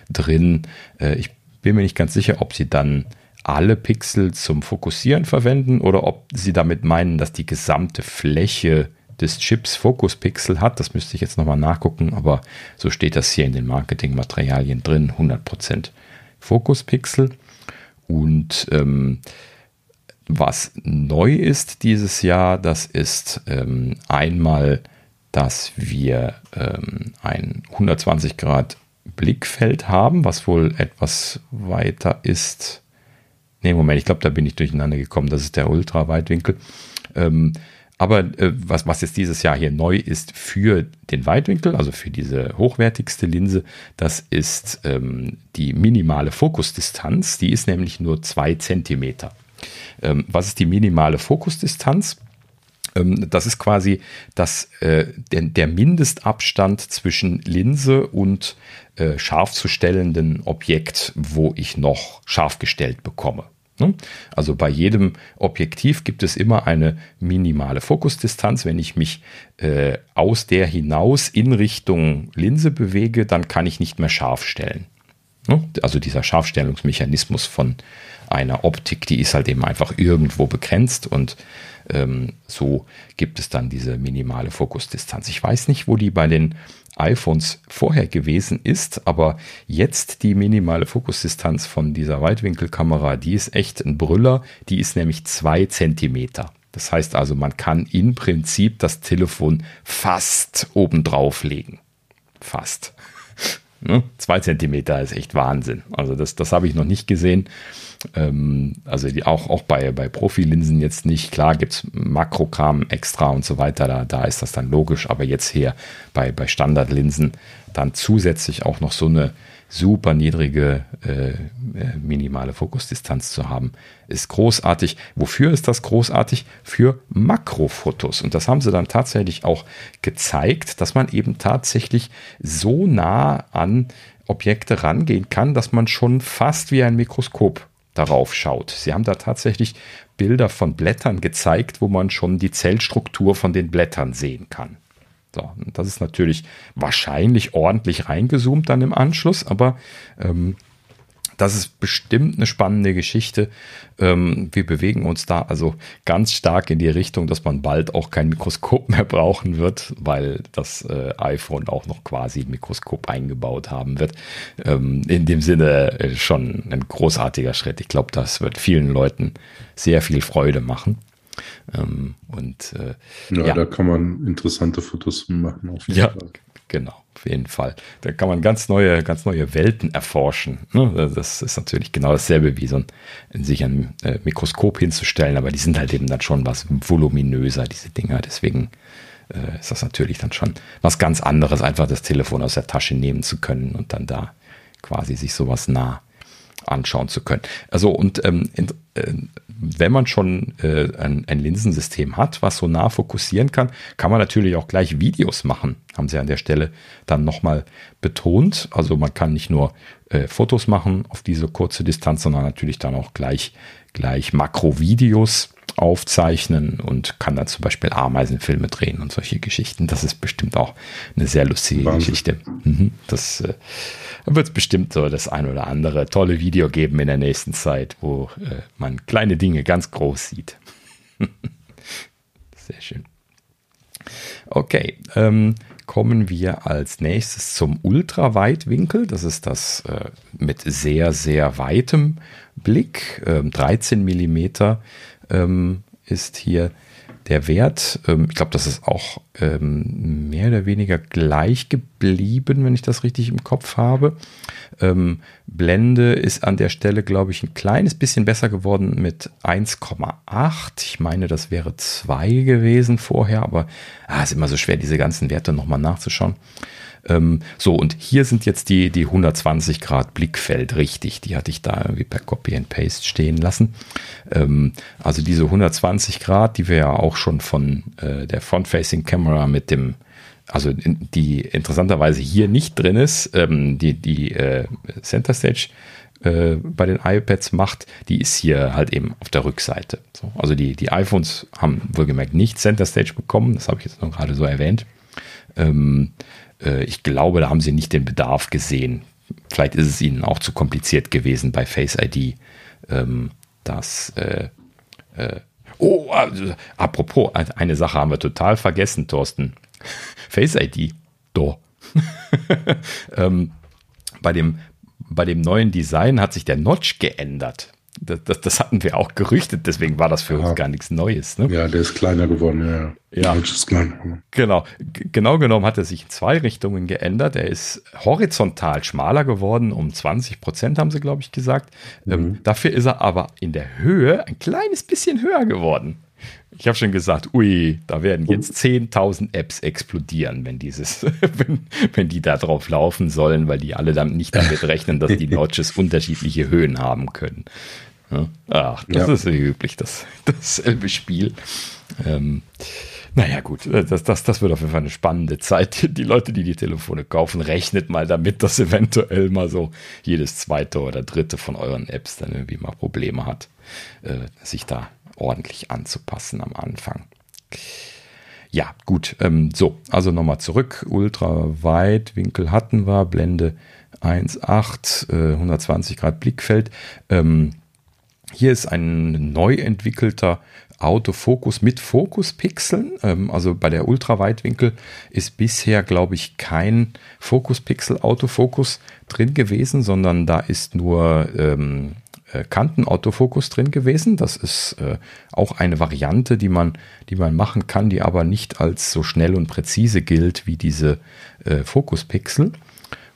drin. Ich bin mir nicht ganz sicher, ob sie dann alle Pixel zum Fokussieren verwenden oder ob sie damit meinen, dass die gesamte Fläche des Chips Fokuspixel hat. Das müsste ich jetzt nochmal nachgucken, aber so steht das hier in den Marketingmaterialien drin. 100% Fokuspixel. Und ähm, was neu ist dieses Jahr, das ist ähm, einmal, dass wir ähm, ein 120 Grad Blickfeld haben, was wohl etwas weiter ist. Ne, Moment, ich glaube, da bin ich durcheinander gekommen. Das ist der Ultraweitwinkel. Ähm, aber äh, was, was jetzt dieses Jahr hier neu ist für den Weitwinkel, also für diese hochwertigste Linse, das ist ähm, die minimale Fokusdistanz. Die ist nämlich nur zwei Zentimeter. Ähm, was ist die minimale Fokusdistanz? Ähm, das ist quasi das, äh, der, der, Mindestabstand zwischen Linse und äh, scharf zu stellenden Objekt, wo ich noch scharf gestellt bekomme. Ne? Also bei jedem Objektiv gibt es immer eine minimale Fokusdistanz. Wenn ich mich äh, aus der hinaus in Richtung Linse bewege, dann kann ich nicht mehr scharf stellen. Ne? Also dieser Scharfstellungsmechanismus von einer Optik, die ist halt eben einfach irgendwo begrenzt und ähm, so gibt es dann diese minimale Fokusdistanz. Ich weiß nicht, wo die bei den iPhones vorher gewesen ist, aber jetzt die minimale Fokusdistanz von dieser Weitwinkelkamera, die ist echt ein Brüller, die ist nämlich zwei Zentimeter. Das heißt also, man kann im Prinzip das Telefon fast obendrauf legen. Fast. Ne? Zwei Zentimeter ist echt Wahnsinn. Also das, das habe ich noch nicht gesehen. Ähm, also die, auch, auch bei, bei Profilinsen jetzt nicht. Klar gibt es Makrokram extra und so weiter, da, da ist das dann logisch, aber jetzt hier bei, bei Standardlinsen dann zusätzlich auch noch so eine super niedrige äh, äh, minimale Fokusdistanz zu haben, ist großartig. Wofür ist das großartig? Für Makrofotos. Und das haben sie dann tatsächlich auch gezeigt, dass man eben tatsächlich so nah an Objekte rangehen kann, dass man schon fast wie ein Mikroskop darauf schaut. Sie haben da tatsächlich Bilder von Blättern gezeigt, wo man schon die Zellstruktur von den Blättern sehen kann. So, das ist natürlich wahrscheinlich ordentlich reingezoomt dann im Anschluss, aber ähm, das ist bestimmt eine spannende Geschichte. Ähm, wir bewegen uns da also ganz stark in die Richtung, dass man bald auch kein Mikroskop mehr brauchen wird, weil das äh, iPhone auch noch quasi ein Mikroskop eingebaut haben wird. Ähm, in dem Sinne äh, schon ein großartiger Schritt. Ich glaube, das wird vielen Leuten sehr viel Freude machen. Ähm, und äh, ja, ja, da kann man interessante Fotos machen. Auf jeden ja, Fall. genau, auf jeden Fall. Da kann man ganz neue, ganz neue Welten erforschen. Ne? Das ist natürlich genau dasselbe wie so ein, sich ein äh, Mikroskop hinzustellen, aber die sind halt eben dann schon was voluminöser, diese Dinger. Deswegen äh, ist das natürlich dann schon was ganz anderes, einfach das Telefon aus der Tasche nehmen zu können und dann da quasi sich sowas nah anschauen zu können. Also und ähm, in, äh, wenn man schon äh, ein, ein, Linsensystem hat, was so nah fokussieren kann, kann man natürlich auch gleich Videos machen. Haben sie an der Stelle dann nochmal betont. Also man kann nicht nur äh, Fotos machen auf diese kurze Distanz, sondern natürlich dann auch gleich, gleich Makrovideos aufzeichnen und kann dann zum Beispiel Ameisenfilme drehen und solche Geschichten. Das ist bestimmt auch eine sehr lustige Wahnsinn. Geschichte. Mhm, das äh, wird es bestimmt so das ein oder andere tolle Video geben in der nächsten Zeit, wo äh, man kleine Dinge ganz groß sieht. Sehr schön. Okay, ähm, kommen wir als nächstes zum Ultraweitwinkel. Das ist das äh, mit sehr, sehr weitem Blick. Ähm, 13 Millimeter ähm, ist hier der Wert, ähm, ich glaube, das ist auch ähm, mehr oder weniger gleich geblieben, wenn ich das richtig im Kopf habe. Ähm, Blende ist an der Stelle, glaube ich, ein kleines bisschen besser geworden mit 1,8. Ich meine, das wäre 2 gewesen vorher, aber es ah, ist immer so schwer, diese ganzen Werte nochmal nachzuschauen. Ähm, so, und hier sind jetzt die, die 120 Grad Blickfeld richtig. Die hatte ich da irgendwie per Copy and Paste stehen lassen. Ähm, also diese 120 Grad, die wir ja auch schon von äh, der Front-Facing Camera mit dem also die interessanterweise hier nicht drin ist, ähm, die, die äh, Center Stage äh, bei den iPads macht, die ist hier halt eben auf der Rückseite. So, also die, die iPhones haben wohlgemerkt nicht Center Stage bekommen, das habe ich jetzt noch gerade so erwähnt. Ähm, äh, ich glaube, da haben sie nicht den Bedarf gesehen. Vielleicht ist es ihnen auch zu kompliziert gewesen bei Face ID. Ähm, das, äh, äh, oh, also, apropos, eine Sache haben wir total vergessen, Thorsten. Face ID. Do. ähm, bei, dem, bei dem neuen Design hat sich der Notch geändert. Das, das, das, hatten wir auch gerüchtet, deswegen war das für ja. uns gar nichts Neues. Ne? Ja, der ist kleiner geworden, ja. Ja, ist kleiner. genau. Genau genommen hat er sich in zwei Richtungen geändert. Er ist horizontal schmaler geworden, um 20 Prozent haben sie, glaube ich, gesagt. Ähm, mhm. Ähm, dafür ist er aber in der Höhe ein kleines bisschen höher geworden. Ich habe schon gesagt, ui, da werden jetzt 10.000 Apps explodieren, wenn dieses, wenn, wenn die da drauf laufen sollen, weil die alle damit nicht damit rechnen, dass die Notches unterschiedliche Höhen haben können. Ach, das ja. ist üblich, das, dasselbe Spiel. Ähm, naja, gut, das, das, das wird auf jeden Fall eine spannende Zeit. Die Leute, die die Telefone kaufen, rechnet mal damit, dass eventuell mal so jedes zweite oder dritte von euren Apps dann irgendwie mal Probleme hat, äh, sich da ordentlich anzupassen am Anfang. Ja, gut, ähm, so, also nochmal zurück. Ultraweitwinkel hatten wir, Blende 1,8, äh, 120 Grad Blickfeld. Ähm, hier ist ein neu entwickelter Autofokus mit Fokuspixeln. Ähm, also bei der Ultraweitwinkel ist bisher, glaube ich, kein Fokuspixel-Autofokus drin gewesen, sondern da ist nur ähm, äh, Kantenautofokus drin gewesen. Das ist äh, auch eine Variante, die man, die man machen kann, die aber nicht als so schnell und präzise gilt wie diese äh, Fokuspixel.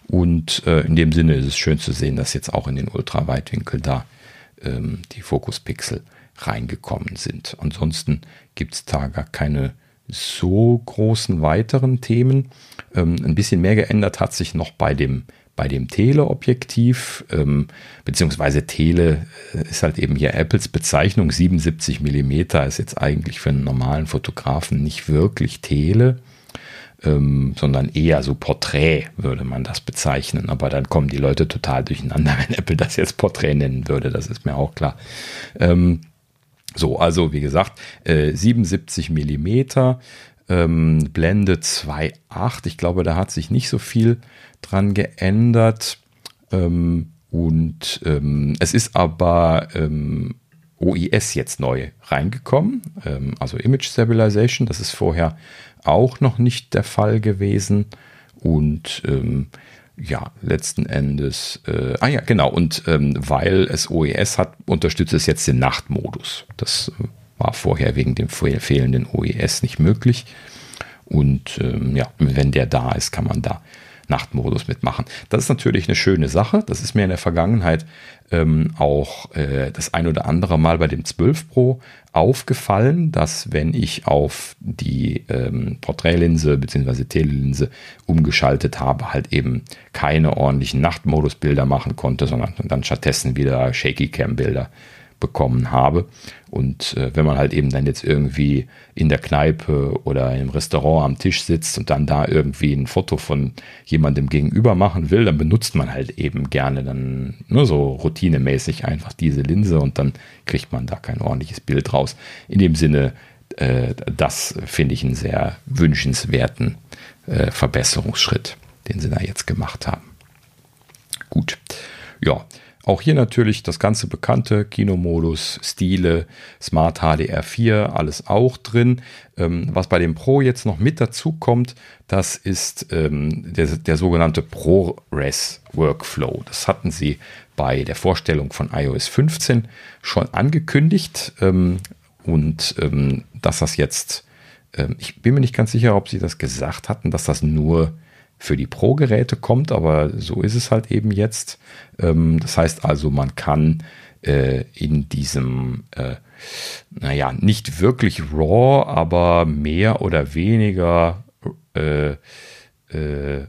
Und äh, in dem Sinne ist es schön zu sehen, dass jetzt auch in den Ultraweitwinkel da ähm, die Fokuspixel reingekommen sind. Ansonsten gibt es da gar keine so großen weiteren Themen. Ähm, ein bisschen mehr geändert hat sich noch bei dem, bei dem Teleobjektiv, ähm, beziehungsweise Tele äh, ist halt eben hier Apples Bezeichnung. 77 mm ist jetzt eigentlich für einen normalen Fotografen nicht wirklich Tele ähm, sondern eher so Porträt würde man das bezeichnen. Aber dann kommen die Leute total durcheinander, wenn Apple das jetzt Porträt nennen würde. Das ist mir auch klar. Ähm, so, also wie gesagt, äh, 77 Millimeter, ähm, Blende 2.8. Ich glaube, da hat sich nicht so viel dran geändert. Ähm, und ähm, es ist aber ähm, OIS jetzt neu reingekommen, also Image Stabilization. Das ist vorher auch noch nicht der Fall gewesen. Und ähm, ja, letzten Endes, äh, ah ja, genau, und ähm, weil es OES hat, unterstützt es jetzt den Nachtmodus. Das äh, war vorher wegen dem fehlenden OES nicht möglich. Und ähm, ja, wenn der da ist, kann man da Nachtmodus mitmachen. Das ist natürlich eine schöne Sache. Das ist mir in der Vergangenheit ähm, auch äh, das ein oder andere Mal bei dem 12 Pro aufgefallen, dass wenn ich auf die ähm, Porträtlinse bzw. Telelinse umgeschaltet habe, halt eben keine ordentlichen Nachtmodusbilder machen konnte, sondern dann stattdessen wieder Shaky Cam Bilder bekommen habe. Und äh, wenn man halt eben dann jetzt irgendwie in der Kneipe oder im Restaurant am Tisch sitzt und dann da irgendwie ein Foto von jemandem gegenüber machen will, dann benutzt man halt eben gerne dann nur so routinemäßig einfach diese Linse und dann kriegt man da kein ordentliches Bild raus. In dem Sinne, äh, das finde ich einen sehr wünschenswerten äh, Verbesserungsschritt, den sie da jetzt gemacht haben. Gut. Ja, auch hier natürlich das ganze bekannte Kinomodus, Stile, Smart HDR4, alles auch drin. Ähm, was bei dem Pro jetzt noch mit dazu kommt, das ist ähm, der, der sogenannte ProRes Workflow. Das hatten sie bei der Vorstellung von iOS 15 schon angekündigt. Ähm, und ähm, dass das jetzt, ähm, ich bin mir nicht ganz sicher, ob sie das gesagt hatten, dass das nur für die Pro-Geräte kommt, aber so ist es halt eben jetzt. Ähm, das heißt also, man kann äh, in diesem, äh, naja, nicht wirklich RAW, aber mehr oder weniger äh, äh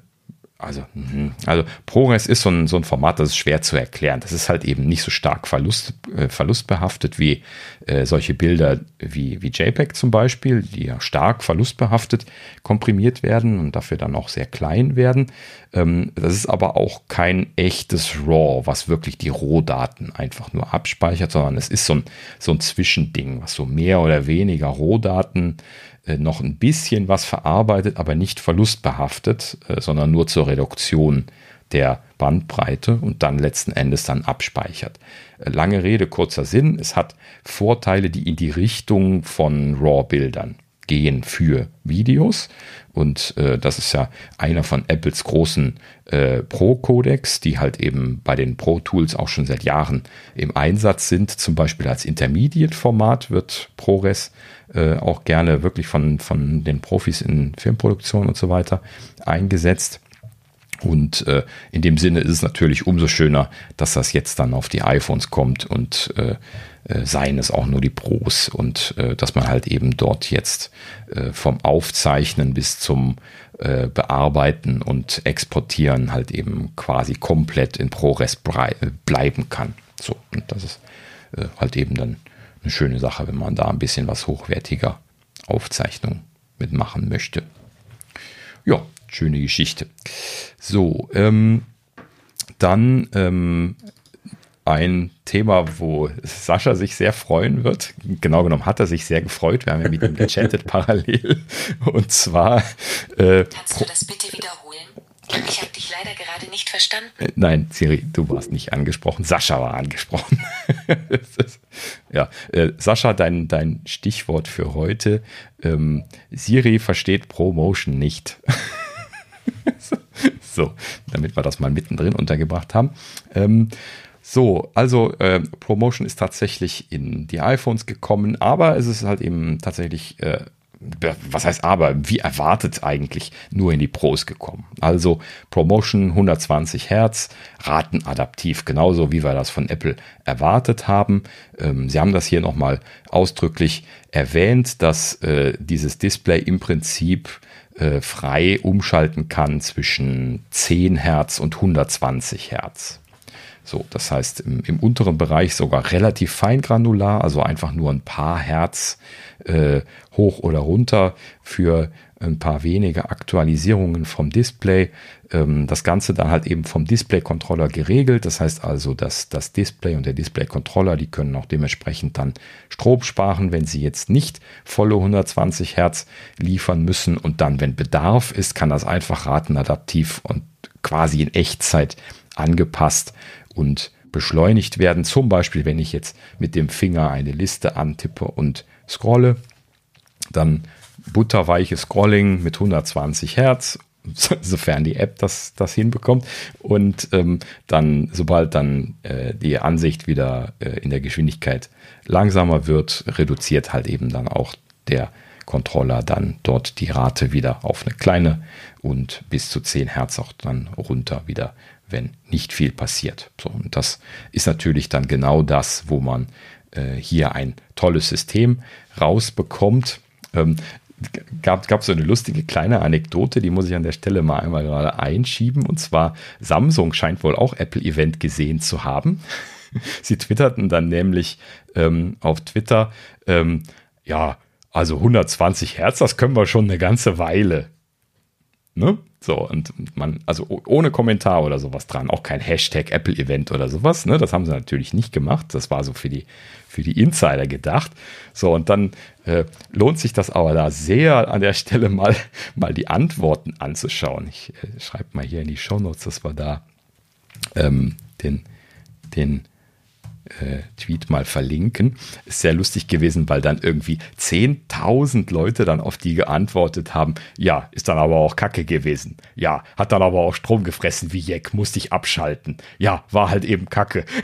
also, mhm. also ProRes ist so ein, so ein Format, das ist schwer zu erklären. Das ist halt eben nicht so stark Verlust, äh, verlustbehaftet wie äh, solche Bilder wie, wie JPEG zum Beispiel, die ja stark verlustbehaftet komprimiert werden und dafür dann auch sehr klein werden. Ähm, das ist aber auch kein echtes RAW, was wirklich die Rohdaten einfach nur abspeichert, sondern es ist so ein, so ein Zwischending, was so mehr oder weniger Rohdaten noch ein bisschen was verarbeitet, aber nicht verlustbehaftet, äh, sondern nur zur Reduktion der Bandbreite und dann letzten Endes dann abspeichert. Äh, lange Rede, kurzer Sinn. Es hat Vorteile, die in die Richtung von RAW-Bildern gehen für Videos. Und äh, das ist ja einer von Apples großen äh, Pro-Codecs, die halt eben bei den Pro-Tools auch schon seit Jahren im Einsatz sind. Zum Beispiel als Intermediate-Format wird ProRes äh, auch gerne wirklich von, von den Profis in Filmproduktion und so weiter eingesetzt. Und äh, in dem Sinne ist es natürlich umso schöner, dass das jetzt dann auf die iPhones kommt und äh, äh, seien es auch nur die Pros und äh, dass man halt eben dort jetzt äh, vom Aufzeichnen bis zum äh, Bearbeiten und Exportieren halt eben quasi komplett in ProRes bleiben kann. So, und das ist äh, halt eben dann eine schöne Sache, wenn man da ein bisschen was hochwertiger Aufzeichnung mitmachen möchte. Ja, schöne Geschichte. So, ähm, dann ähm, ein Thema, wo Sascha sich sehr freuen wird. Genau genommen hat er sich sehr gefreut. Wir haben ja mit ihm gechattet parallel. Und zwar. Äh, Kannst du das bitte wiederholen? Ich habe dich leider gerade nicht verstanden. Äh, nein, Siri, du warst nicht angesprochen. Sascha war angesprochen. ja, äh, Sascha, dein, dein Stichwort für heute. Ähm, Siri versteht Promotion nicht. so, damit wir das mal mittendrin untergebracht haben. Ähm, so, also äh, Promotion ist tatsächlich in die iPhones gekommen, aber es ist halt eben tatsächlich äh, was heißt aber, wie erwartet eigentlich nur in die Pros gekommen. Also Promotion 120 Hertz, ratenadaptiv, genauso wie wir das von Apple erwartet haben. Ähm, sie haben das hier nochmal ausdrücklich erwähnt, dass äh, dieses Display im Prinzip äh, frei umschalten kann zwischen 10 Hertz und 120 Hertz. So, das heißt im, im unteren Bereich sogar relativ feingranular, also einfach nur ein paar Hertz äh, hoch oder runter für ein paar wenige Aktualisierungen vom Display. Ähm, das Ganze dann halt eben vom Display-Controller geregelt. Das heißt also, dass das Display und der Display-Controller, die können auch dementsprechend dann Strom sparen, wenn sie jetzt nicht volle 120 Hertz liefern müssen. Und dann, wenn Bedarf ist, kann das einfach ratenadaptiv und quasi in Echtzeit angepasst und beschleunigt werden. Zum Beispiel, wenn ich jetzt mit dem Finger eine Liste antippe und scrolle, dann butterweiches Scrolling mit 120 Hertz, sofern die App das, das hinbekommt. Und ähm, dann, sobald dann äh, die Ansicht wieder äh, in der Geschwindigkeit langsamer wird, reduziert halt eben dann auch der Controller dann dort die Rate wieder auf eine kleine und bis zu 10 Hertz auch dann runter wieder wenn nicht viel passiert. So, und das ist natürlich dann genau das, wo man äh, hier ein tolles System rausbekommt. Ähm, gab, gab so eine lustige kleine Anekdote, die muss ich an der Stelle mal einmal gerade einschieben. Und zwar, Samsung scheint wohl auch Apple-Event gesehen zu haben. Sie twitterten dann nämlich ähm, auf Twitter, ähm, ja, also 120 Hertz, das können wir schon eine ganze Weile. Ne? So, und man, also ohne Kommentar oder sowas dran, auch kein Hashtag Apple Event oder sowas, ne? Das haben sie natürlich nicht gemacht. Das war so für die, für die Insider gedacht. So, und dann äh, lohnt sich das aber da sehr an der Stelle mal, mal die Antworten anzuschauen. Ich äh, schreibe mal hier in die Show Notes, dass wir da ähm, den, den äh, Tweet mal verlinken. Ist sehr lustig gewesen, weil dann irgendwie 10.000 Leute dann auf die geantwortet haben. Ja, ist dann aber auch Kacke gewesen. Ja, hat dann aber auch Strom gefressen wie Jack, musste ich abschalten. Ja, war halt eben Kacke.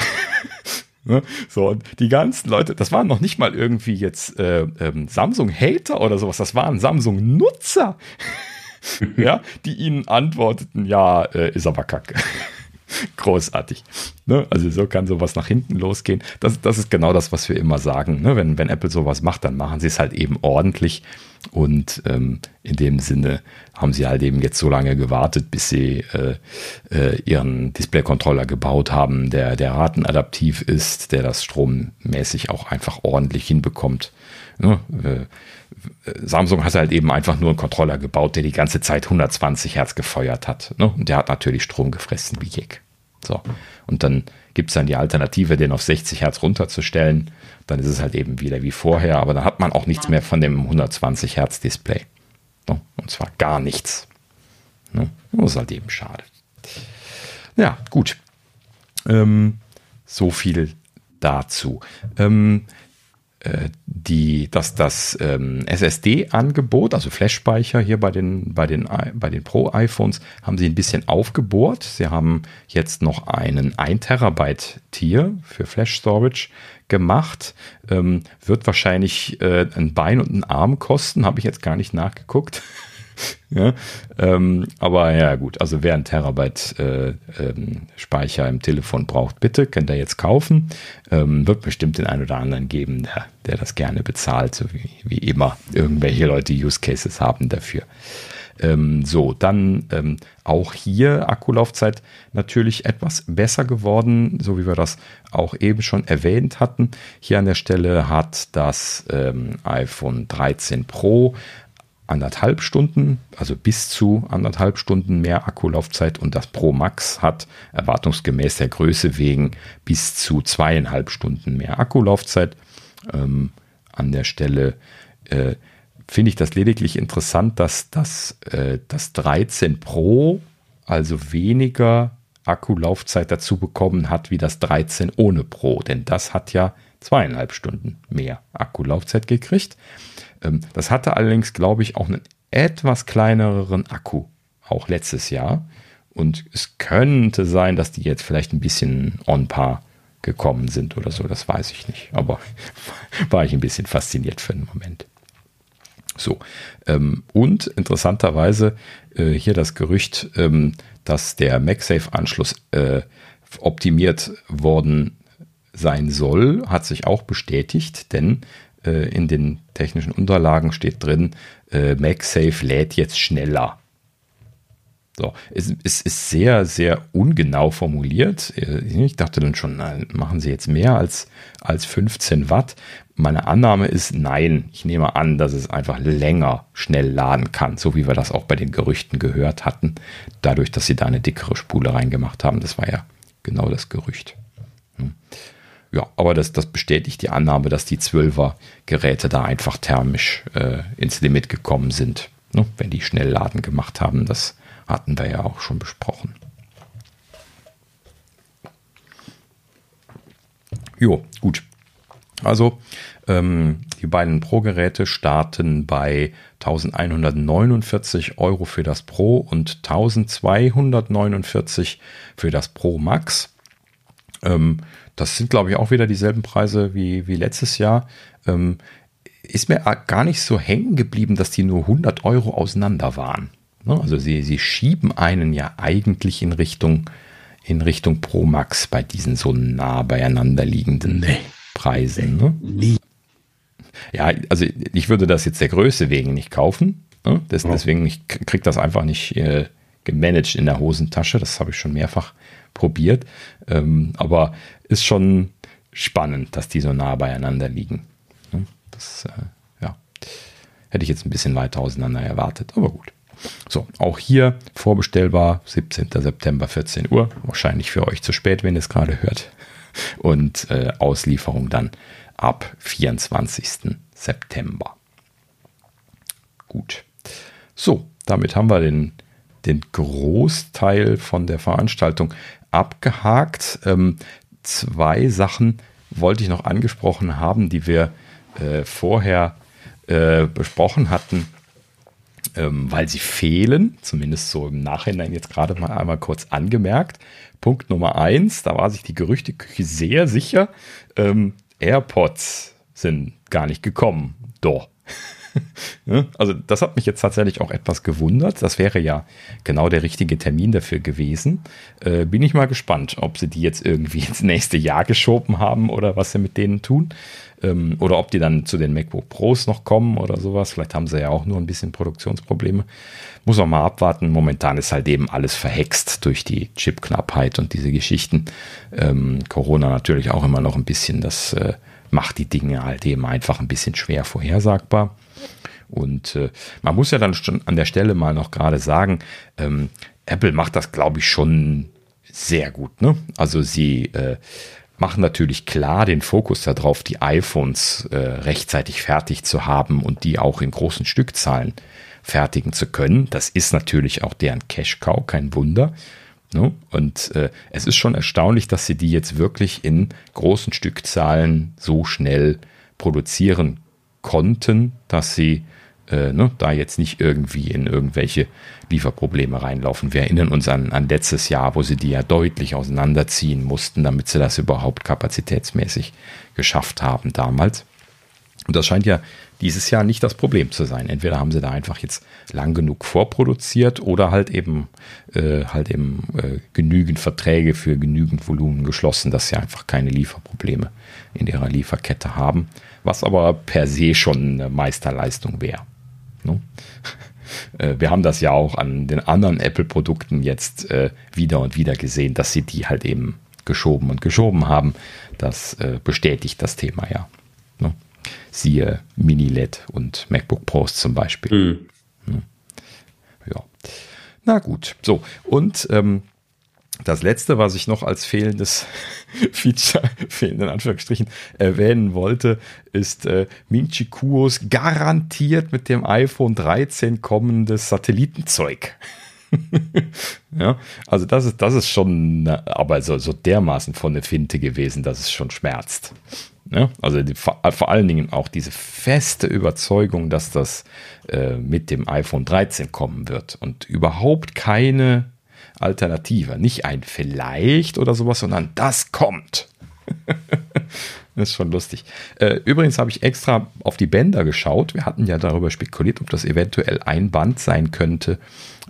Ne? So, und die ganzen Leute, das waren noch nicht mal irgendwie jetzt äh, ähm, Samsung-Hater oder sowas, das waren Samsung-Nutzer, ja, die ihnen antworteten, ja, äh, ist aber kacke. Großartig. Ne? Also so kann sowas nach hinten losgehen. Das, das ist genau das, was wir immer sagen. Ne? Wenn, wenn Apple sowas macht, dann machen sie es halt eben ordentlich. Und ähm, in dem Sinne haben sie halt eben jetzt so lange gewartet, bis sie äh, äh, ihren Display-Controller gebaut haben, der, der ratenadaptiv ist, der das strommäßig auch einfach ordentlich hinbekommt. Ne? Äh, Samsung hat halt eben einfach nur einen Controller gebaut, der die ganze Zeit 120 Hertz gefeuert hat. Ne? Und der hat natürlich Strom gefressen wie Jeck. So. Und dann gibt es dann die Alternative, den auf 60 Hertz runterzustellen. Dann ist es halt eben wieder wie vorher, aber dann hat man auch nichts mehr von dem 120 Hertz Display. Ne? Und zwar gar nichts. Ne? Das ist halt eben schade. Ja, gut. Ähm, so viel dazu. Ähm, äh, die, dass das ähm, SSD-Angebot, also Flash-Speicher hier bei den, bei den, bei den Pro-iPhones, haben sie ein bisschen aufgebohrt. Sie haben jetzt noch einen 1 Terabyte Tier für Flash-Storage gemacht. Ähm, wird wahrscheinlich äh, ein Bein und ein Arm kosten, habe ich jetzt gar nicht nachgeguckt. ja, ähm, aber ja gut, also wer ein Terabyte äh, ähm, Speicher im Telefon braucht, bitte, könnt ihr jetzt kaufen. Ähm, wird bestimmt den einen oder anderen geben, der, der das gerne bezahlt, so wie, wie immer irgendwelche Leute Use Cases haben dafür. Ähm, so, dann ähm, auch hier Akkulaufzeit natürlich etwas besser geworden, so wie wir das auch eben schon erwähnt hatten. Hier an der Stelle hat das ähm, iPhone 13 Pro anderthalb Stunden, also bis zu anderthalb Stunden mehr Akkulaufzeit und das Pro Max hat erwartungsgemäß der Größe wegen bis zu zweieinhalb Stunden mehr Akkulaufzeit. Ähm, an der Stelle äh, finde ich das lediglich interessant, dass das, äh, das 13 Pro also weniger Akkulaufzeit dazu bekommen hat wie das 13 ohne Pro, denn das hat ja zweieinhalb Stunden mehr Akkulaufzeit gekriegt. Ähm, das hatte allerdings, glaube ich, auch einen etwas kleineren Akku, auch letztes Jahr. Und es könnte sein, dass die jetzt vielleicht ein bisschen on par gekommen sind oder so, das weiß ich nicht. Aber war ich ein bisschen fasziniert für einen Moment. So. Ähm, und interessanterweise äh, hier das Gerücht, ähm, dass der MagSafe-Anschluss äh, optimiert worden sein soll, hat sich auch bestätigt, denn äh, in den technischen Unterlagen steht drin, äh, MagSafe lädt jetzt schneller. So, es, es, ist sehr, sehr ungenau formuliert. Äh, ich dachte dann schon, machen Sie jetzt mehr als, als 15 Watt. Meine Annahme ist nein. Ich nehme an, dass es einfach länger schnell laden kann, so wie wir das auch bei den Gerüchten gehört hatten. Dadurch, dass sie da eine dickere Spule reingemacht haben. Das war ja genau das Gerücht. Ja, aber das, das bestätigt die Annahme, dass die 12er Geräte da einfach thermisch äh, ins Limit gekommen sind, ne? wenn die Schnellladen gemacht haben. Das hatten wir ja auch schon besprochen. Jo, gut. Also ähm, die beiden Pro-Geräte starten bei 1149 Euro für das Pro und 1249 für das Pro Max. Ähm, das sind, glaube ich, auch wieder dieselben Preise wie, wie letztes Jahr. Ähm, ist mir gar nicht so hängen geblieben, dass die nur 100 Euro auseinander waren. Ne? Also sie, sie schieben einen ja eigentlich in Richtung, in Richtung Pro Max bei diesen so nah beieinander liegenden nee. Preisen. Ne? Nie. Ja, also ich würde das jetzt der Größe wegen nicht kaufen. Ne? Deswegen, ich kriege das einfach nicht äh, gemanagt in der Hosentasche. Das habe ich schon mehrfach probiert. Ähm, aber ist schon spannend, dass die so nah beieinander liegen. Das äh, ja, hätte ich jetzt ein bisschen weiter auseinander erwartet, aber gut. So, auch hier vorbestellbar, 17. September, 14 Uhr. Wahrscheinlich für euch zu spät, wenn ihr es gerade hört. Und äh, Auslieferung dann ab 24. September. Gut. So, damit haben wir den, den Großteil von der Veranstaltung abgehakt. Ähm, zwei Sachen wollte ich noch angesprochen haben, die wir äh, vorher äh, besprochen hatten, ähm, weil sie fehlen, zumindest so im Nachhinein jetzt gerade mal einmal kurz angemerkt. Punkt Nummer eins, da war sich die Gerüchteküche sehr sicher, ähm, AirPods sind gar nicht gekommen. Doch. also das hat mich jetzt tatsächlich auch etwas gewundert. Das wäre ja genau der richtige Termin dafür gewesen. Äh, bin ich mal gespannt, ob sie die jetzt irgendwie ins nächste Jahr geschoben haben oder was sie mit denen tun. Ähm, oder ob die dann zu den MacBook Pros noch kommen oder sowas. Vielleicht haben sie ja auch nur ein bisschen Produktionsprobleme. Muss man mal abwarten. Momentan ist halt eben alles verhext durch die Chipknappheit und diese Geschichten. Ähm, Corona natürlich auch immer noch ein bisschen. Das äh, macht die Dinge halt eben einfach ein bisschen schwer vorhersagbar. Und äh, man muss ja dann schon an der Stelle mal noch gerade sagen, ähm, Apple macht das, glaube ich, schon sehr gut. Ne? Also sie äh, machen natürlich klar den Fokus darauf, die iPhones äh, rechtzeitig fertig zu haben und die auch in großen Stückzahlen fertigen zu können. Das ist natürlich auch deren Cash-Cow, kein Wunder. Ne? Und äh, es ist schon erstaunlich, dass sie die jetzt wirklich in großen Stückzahlen so schnell produzieren konnten, dass sie äh, ne, da jetzt nicht irgendwie in irgendwelche Lieferprobleme reinlaufen. Wir erinnern uns an, an letztes Jahr, wo sie die ja deutlich auseinanderziehen mussten, damit sie das überhaupt kapazitätsmäßig geschafft haben damals. Und das scheint ja dieses Jahr nicht das Problem zu sein. Entweder haben sie da einfach jetzt lang genug vorproduziert oder halt eben äh, halt eben äh, genügend Verträge für genügend Volumen geschlossen, dass sie einfach keine Lieferprobleme in ihrer Lieferkette haben, was aber per se schon eine Meisterleistung wäre. Ne? Äh, wir haben das ja auch an den anderen Apple-Produkten jetzt äh, wieder und wieder gesehen, dass sie die halt eben geschoben und geschoben haben. Das äh, bestätigt das Thema ja. Ne? Siehe Mini-LED und MacBook Pros zum Beispiel. Mhm. Ja. Na gut, so. Und ähm, das letzte, was ich noch als fehlendes Feature, fehlenden Anführungsstrichen, erwähnen wollte, ist äh, Minchi Kuos garantiert mit dem iPhone 13 kommendes Satellitenzeug. ja, also das ist, das ist schon, aber so, so dermaßen von der Finte gewesen, dass es schon schmerzt. Ja, also die, vor, allen Dingen auch diese feste Überzeugung, dass das äh, mit dem iPhone 13 kommen wird und überhaupt keine Alternative. Nicht ein vielleicht oder sowas, sondern das kommt. ist schon lustig. Äh, übrigens habe ich extra auf die Bänder geschaut. Wir hatten ja darüber spekuliert, ob das eventuell ein Band sein könnte,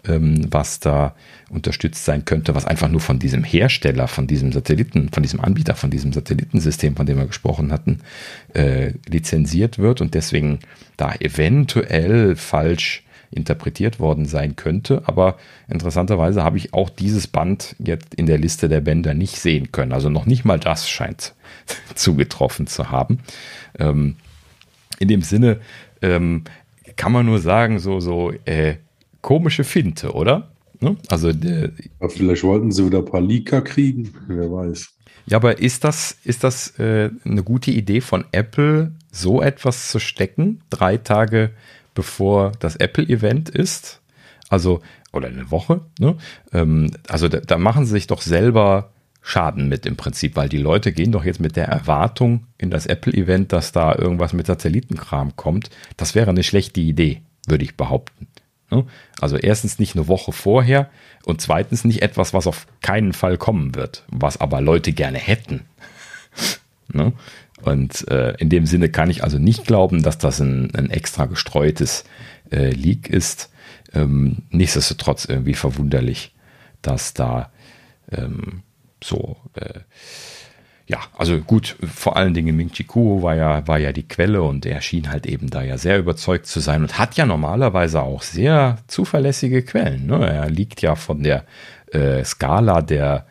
was da unterstützt sein könnte, was einfach nur von diesem Hersteller, von diesem Satelliten, von diesem Anbieter, von diesem Satellitensystem, von dem wir gesprochen hatten, äh, lizenziert wird und deswegen da eventuell falsch interpretiert worden sein könnte. Aber interessanterweise habe ich auch dieses Band jetzt in der Liste der Bänder nicht sehen können. Also noch nicht mal das scheint zugetroffen zu haben. Ähm, in dem Sinne ähm, kann man nur sagen, so, so äh, komische Finte, oder? Ne? Also der, vielleicht wollten sie wieder ein paar Leaker kriegen, wer weiß. Ja, aber ist das, ist das äh, eine gute Idee von Apple, so etwas zu stecken, drei Tage bevor das Apple-Event ist? Also, oder eine Woche, ne? Ähm, also da, da machen sie sich doch selber Schaden mit im Prinzip, weil die Leute gehen doch jetzt mit der Erwartung in das Apple-Event, dass da irgendwas mit Satellitenkram kommt. Das wäre eine schlechte Idee, würde ich behaupten. Ne? Also erstens nicht eine Woche vorher und zweitens nicht etwas, was auf keinen Fall kommen wird, was aber Leute gerne hätten. Ne? Und äh, in dem Sinne kann ich also nicht glauben, dass das ein, ein extra gestreutes äh, Leak ist. Ähm, nichtsdestotrotz irgendwie verwunderlich, dass da ähm, so äh, ja, also gut, vor allen Dingen Ming Chi Kuo war ja, war ja die Quelle und er schien halt eben da ja sehr überzeugt zu sein und hat ja normalerweise auch sehr zuverlässige Quellen. Ne? Er liegt ja von der äh, Skala der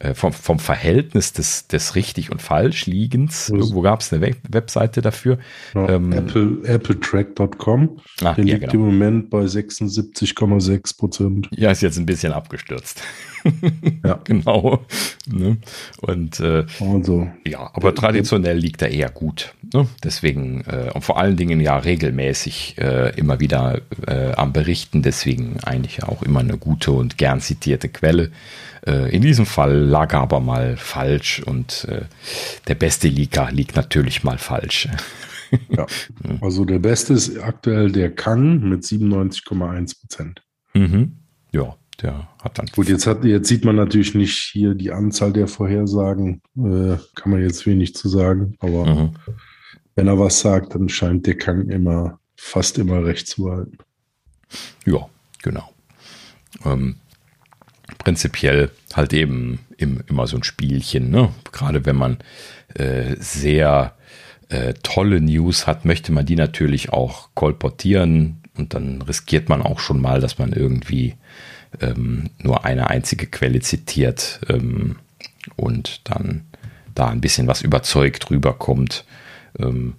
äh, vom, vom Verhältnis des, des richtig und falsch Liegens. Irgendwo gab es eine Web Webseite dafür. Ja, ähm, Apple, AppleTrack.com. Der ja, liegt genau. im Moment bei 76,6 Prozent. Ja, ist jetzt ein bisschen abgestürzt. ja, genau. Ne? Und äh, also, ja, aber traditionell liegt er eher gut. Ne? Deswegen äh, und vor allen Dingen ja regelmäßig äh, immer wieder äh, am Berichten. Deswegen eigentlich auch immer eine gute und gern zitierte Quelle. Äh, in diesem Fall lag er aber mal falsch und äh, der beste Liga liegt natürlich mal falsch. ja, also der beste ist aktuell der Kang mit 97,1 Prozent. Mhm. Ja, der hat dann. Gut, jetzt, hat, jetzt sieht man natürlich nicht hier die Anzahl der Vorhersagen, äh, kann man jetzt wenig zu sagen, aber mhm. wenn er was sagt, dann scheint der Kang immer, fast immer recht zu halten. Ja, genau. Ähm, prinzipiell halt eben im, immer so ein Spielchen. Ne? Gerade wenn man äh, sehr äh, tolle News hat, möchte man die natürlich auch kolportieren und dann riskiert man auch schon mal, dass man irgendwie ähm, nur eine einzige Quelle zitiert ähm, und dann da ein bisschen was überzeugt rüberkommt. Ähm,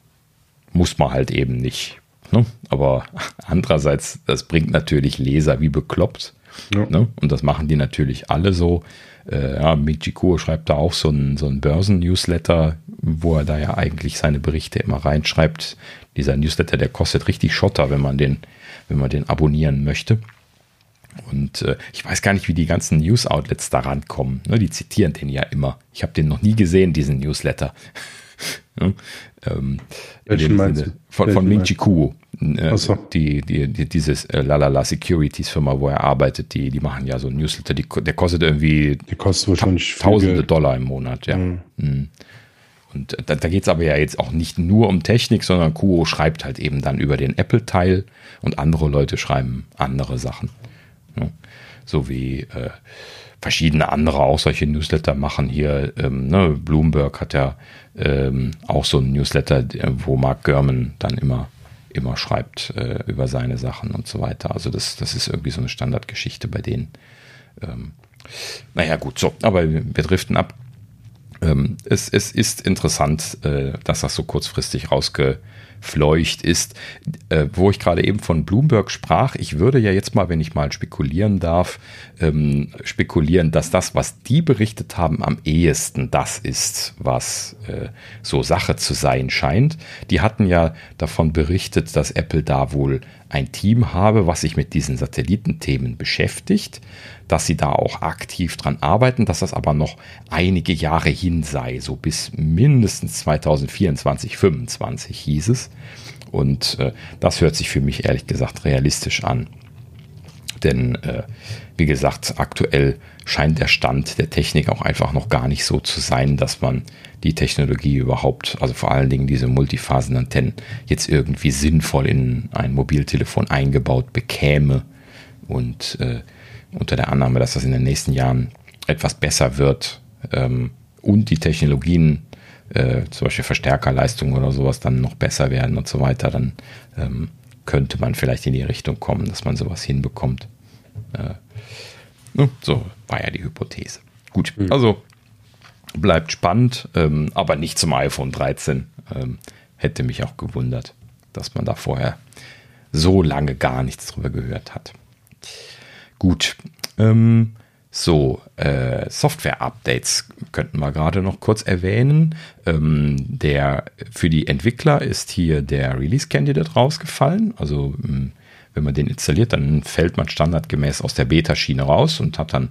muss man halt eben nicht. Ne? Aber andererseits, das bringt natürlich Leser wie bekloppt. Ja. Ne? Und das machen die natürlich alle so. Äh, ja, Michiko schreibt da auch so einen so Börsen-Newsletter, wo er da ja eigentlich seine Berichte immer reinschreibt. Dieser Newsletter, der kostet richtig Schotter, wenn man den, wenn man den abonnieren möchte. Und äh, ich weiß gar nicht, wie die ganzen News-Outlets da rankommen. Ne, die zitieren den ja immer. Ich habe den noch nie gesehen, diesen Newsletter. ne? ähm, Sinne, von, von Ming Chi Kuo. Äh, so. die, die, die, dieses äh, Lalala Securities Firma, wo er arbeitet, die, die machen ja so ein Newsletter, die, der kostet irgendwie der kostet wahrscheinlich tausende Dollar im Monat, ja. Mhm. Mhm. Und da, da geht es aber ja jetzt auch nicht nur um Technik, sondern Kuo schreibt halt eben dann über den Apple-Teil und andere Leute schreiben andere Sachen. So wie äh, verschiedene andere auch solche Newsletter machen hier. Ähm, ne? Bloomberg hat ja ähm, auch so ein Newsletter, wo Mark Gurman dann immer immer schreibt äh, über seine Sachen und so weiter. Also das, das ist irgendwie so eine Standardgeschichte bei denen. Ähm, naja, gut, so, aber wir driften ab. Ähm, es, es ist interessant, äh, dass das so kurzfristig rausge, fleucht ist, äh, wo ich gerade eben von Bloomberg sprach. Ich würde ja jetzt mal, wenn ich mal spekulieren darf, ähm, spekulieren, dass das, was die berichtet haben, am ehesten das ist, was äh, so Sache zu sein scheint. Die hatten ja davon berichtet, dass Apple da wohl ein Team habe, was sich mit diesen Satellitenthemen beschäftigt, dass sie da auch aktiv dran arbeiten, dass das aber noch einige Jahre hin sei, so bis mindestens 2024, 2025 hieß es. Und äh, das hört sich für mich ehrlich gesagt realistisch an. Denn äh, wie gesagt, aktuell scheint der Stand der Technik auch einfach noch gar nicht so zu sein, dass man die Technologie überhaupt, also vor allen Dingen diese Multiphasenantennen, jetzt irgendwie sinnvoll in ein Mobiltelefon eingebaut bekäme. Und äh, unter der Annahme, dass das in den nächsten Jahren etwas besser wird ähm, und die Technologien, äh, zum Beispiel Verstärkerleistung oder sowas, dann noch besser werden und so weiter, dann ähm, könnte man vielleicht in die Richtung kommen, dass man sowas hinbekommt. Äh, ne, so war ja die Hypothese. Gut, mhm. also bleibt spannend, ähm, aber nicht zum iPhone 13. Ähm, hätte mich auch gewundert, dass man da vorher so lange gar nichts drüber gehört hat. Gut, ähm, so, äh, Software-Updates könnten wir gerade noch kurz erwähnen. Ähm, der, für die Entwickler ist hier der Release-Candidate rausgefallen. Also ähm, wenn man den installiert, dann fällt man standardgemäß aus der Beta-Schiene raus und hat dann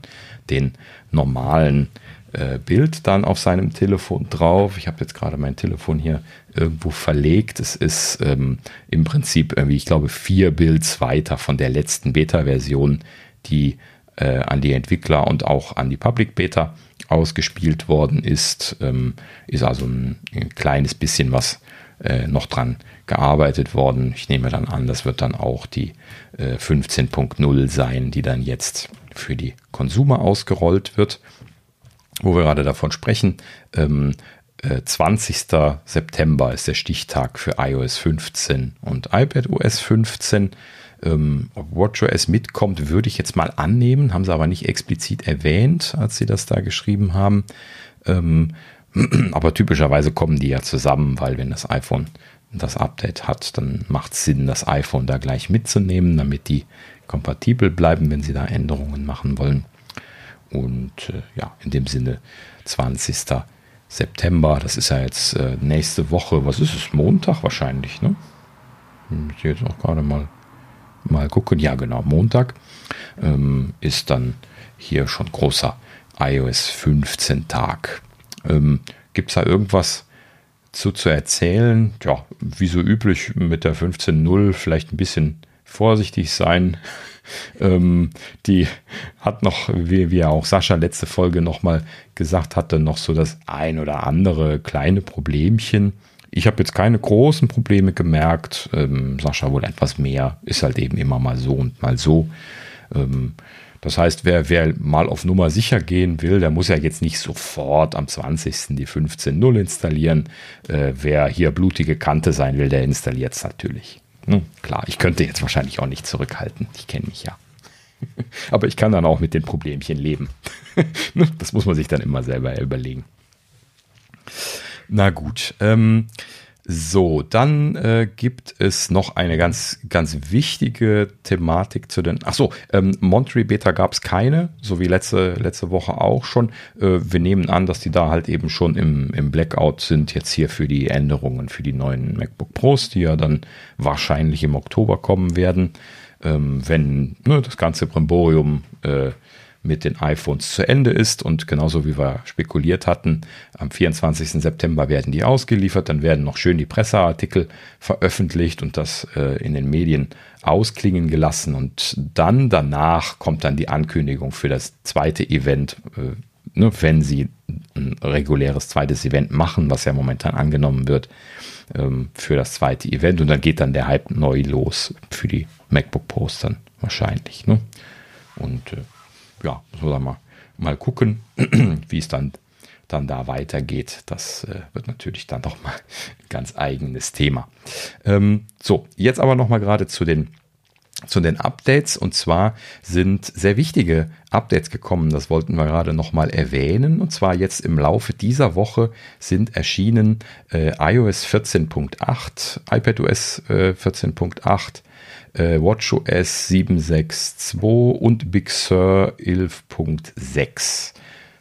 den normalen äh, Bild dann auf seinem Telefon drauf. Ich habe jetzt gerade mein Telefon hier irgendwo verlegt. Es ist ähm, im Prinzip irgendwie, ich glaube, vier Builds weiter von der letzten Beta-Version, die äh, an die Entwickler und auch an die Public Beta ausgespielt worden ist. Ähm, ist also ein, ein, kleines bisschen was äh, noch dran gearbeitet worden. Ich nehme dann an, das wird dann auch die äh, 15.0 sein, die dann jetzt für die Konsumer ausgerollt wird. Wo wir gerade davon sprechen, ähm, 20. Äh, September ist der Stichtag für iOS 15 und iPadOS 15 ähm, ob WatchOS mitkommt, würde ich jetzt mal annehmen, haben sie aber nicht explizit erwähnt, als sie das da geschrieben haben. Ähm, aber typischerweise kommen die ja zusammen, weil wenn das iPhone das Update hat, dann macht es Sinn, das iPhone da gleich mitzunehmen, damit die kompatibel bleiben, wenn sie da Änderungen machen wollen. Und äh, ja, in dem Sinne 20. September, das ist ja jetzt äh, nächste Woche, was ist es? Montag wahrscheinlich, ne? Ich jetzt auch gerade mal mal gucken. Ja, genau, Montag ähm, ist dann hier schon großer iOS 15 Tag. Ähm, Gibt es da irgendwas zu, zu erzählen? Ja, wie so üblich mit der 15.0 vielleicht ein bisschen vorsichtig sein. ähm, die hat noch, wie, wie ja auch Sascha letzte Folge nochmal gesagt hatte, noch so das ein oder andere kleine Problemchen. Ich habe jetzt keine großen Probleme gemerkt. Ähm, Sascha wohl etwas mehr. Ist halt eben immer mal so und mal so. Ähm, das heißt, wer, wer mal auf Nummer sicher gehen will, der muss ja jetzt nicht sofort am 20. die 15.0 installieren. Äh, wer hier blutige Kante sein will, der installiert es natürlich. Hm, klar, ich könnte jetzt wahrscheinlich auch nicht zurückhalten. Ich kenne mich ja. Aber ich kann dann auch mit den Problemchen leben. Das muss man sich dann immer selber überlegen. Na gut. Ähm, so, dann äh, gibt es noch eine ganz, ganz wichtige Thematik zu den. Ach so, ähm, Monterey Beta gab es keine, so wie letzte, letzte Woche auch schon. Äh, wir nehmen an, dass die da halt eben schon im, im Blackout sind, jetzt hier für die Änderungen für die neuen MacBook Pros, die ja dann wahrscheinlich im Oktober kommen werden. Ähm, wenn ne, das ganze Brimborium äh, mit den iPhones zu Ende ist. Und genauso wie wir spekuliert hatten, am 24. September werden die ausgeliefert. Dann werden noch schön die Presseartikel veröffentlicht und das äh, in den Medien ausklingen gelassen. Und dann danach kommt dann die Ankündigung für das zweite Event. Äh, ne, wenn sie ein reguläres zweites Event machen, was ja momentan angenommen wird, ähm, für das zweite Event. Und dann geht dann der Hype neu los für die MacBook Pros dann wahrscheinlich. Ne? Und äh, ja, muss man mal, mal gucken, wie es dann, dann da weitergeht. Das äh, wird natürlich dann doch mal ein ganz eigenes Thema. Ähm, so, jetzt aber noch mal gerade zu den zu den Updates und zwar sind sehr wichtige Updates gekommen, das wollten wir gerade nochmal erwähnen und zwar jetzt im Laufe dieser Woche sind erschienen äh, iOS 14.8, iPadOS äh, 14.8, äh, WatchOS 7.6.2 und Big Sur 11.6.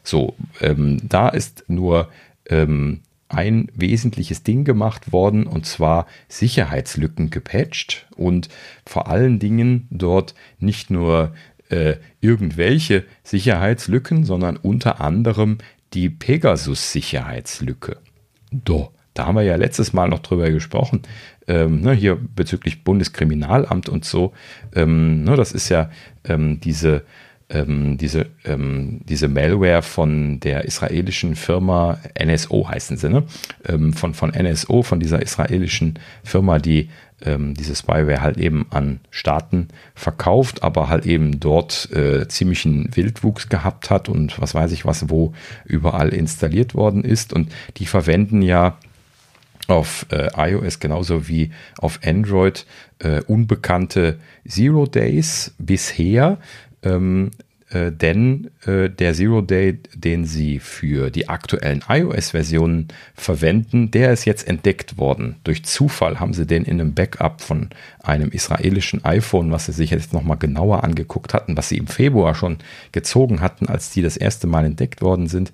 So, ähm, da ist nur ähm, ein wesentliches Ding gemacht worden und zwar Sicherheitslücken gepatcht und vor allen Dingen dort nicht nur äh, irgendwelche Sicherheitslücken, sondern unter anderem die Pegasus-Sicherheitslücke. Do, da haben wir ja letztes Mal noch drüber gesprochen, ähm, ne, hier bezüglich Bundeskriminalamt und so. Ähm, ne, das ist ja ähm, diese, ähm, diese, ähm, diese Malware von der israelischen Firma NSO heißen sie, ne? Ähm, von, von NSO, von dieser israelischen Firma, die diese Spyware halt eben an Staaten verkauft, aber halt eben dort äh, ziemlichen Wildwuchs gehabt hat und was weiß ich was, wo überall installiert worden ist. Und die verwenden ja auf äh, iOS genauso wie auf Android äh, unbekannte Zero Days bisher. Ähm, äh, denn äh, der Zero Day, den sie für die aktuellen iOS-Versionen verwenden, der ist jetzt entdeckt worden. Durch Zufall haben sie den in einem Backup von einem israelischen iPhone, was sie sich jetzt nochmal genauer angeguckt hatten, was sie im Februar schon gezogen hatten, als die das erste Mal entdeckt worden sind,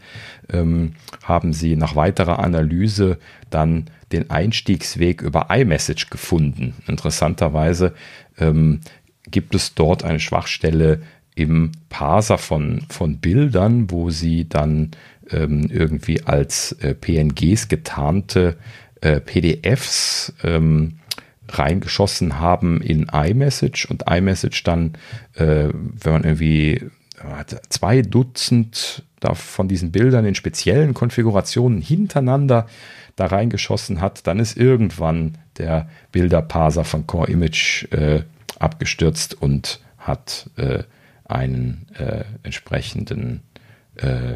ähm, haben sie nach weiterer Analyse dann den Einstiegsweg über iMessage gefunden. Interessanterweise ähm, gibt es dort eine Schwachstelle im Parser von, von Bildern, wo sie dann ähm, irgendwie als äh, PNGs getarnte äh, PDFs ähm, reingeschossen haben in iMessage und iMessage dann, äh, wenn man irgendwie äh, zwei Dutzend von diesen Bildern in speziellen Konfigurationen hintereinander da reingeschossen hat, dann ist irgendwann der Bilderparser von Core Image äh, abgestürzt und hat äh, einen äh, entsprechenden äh,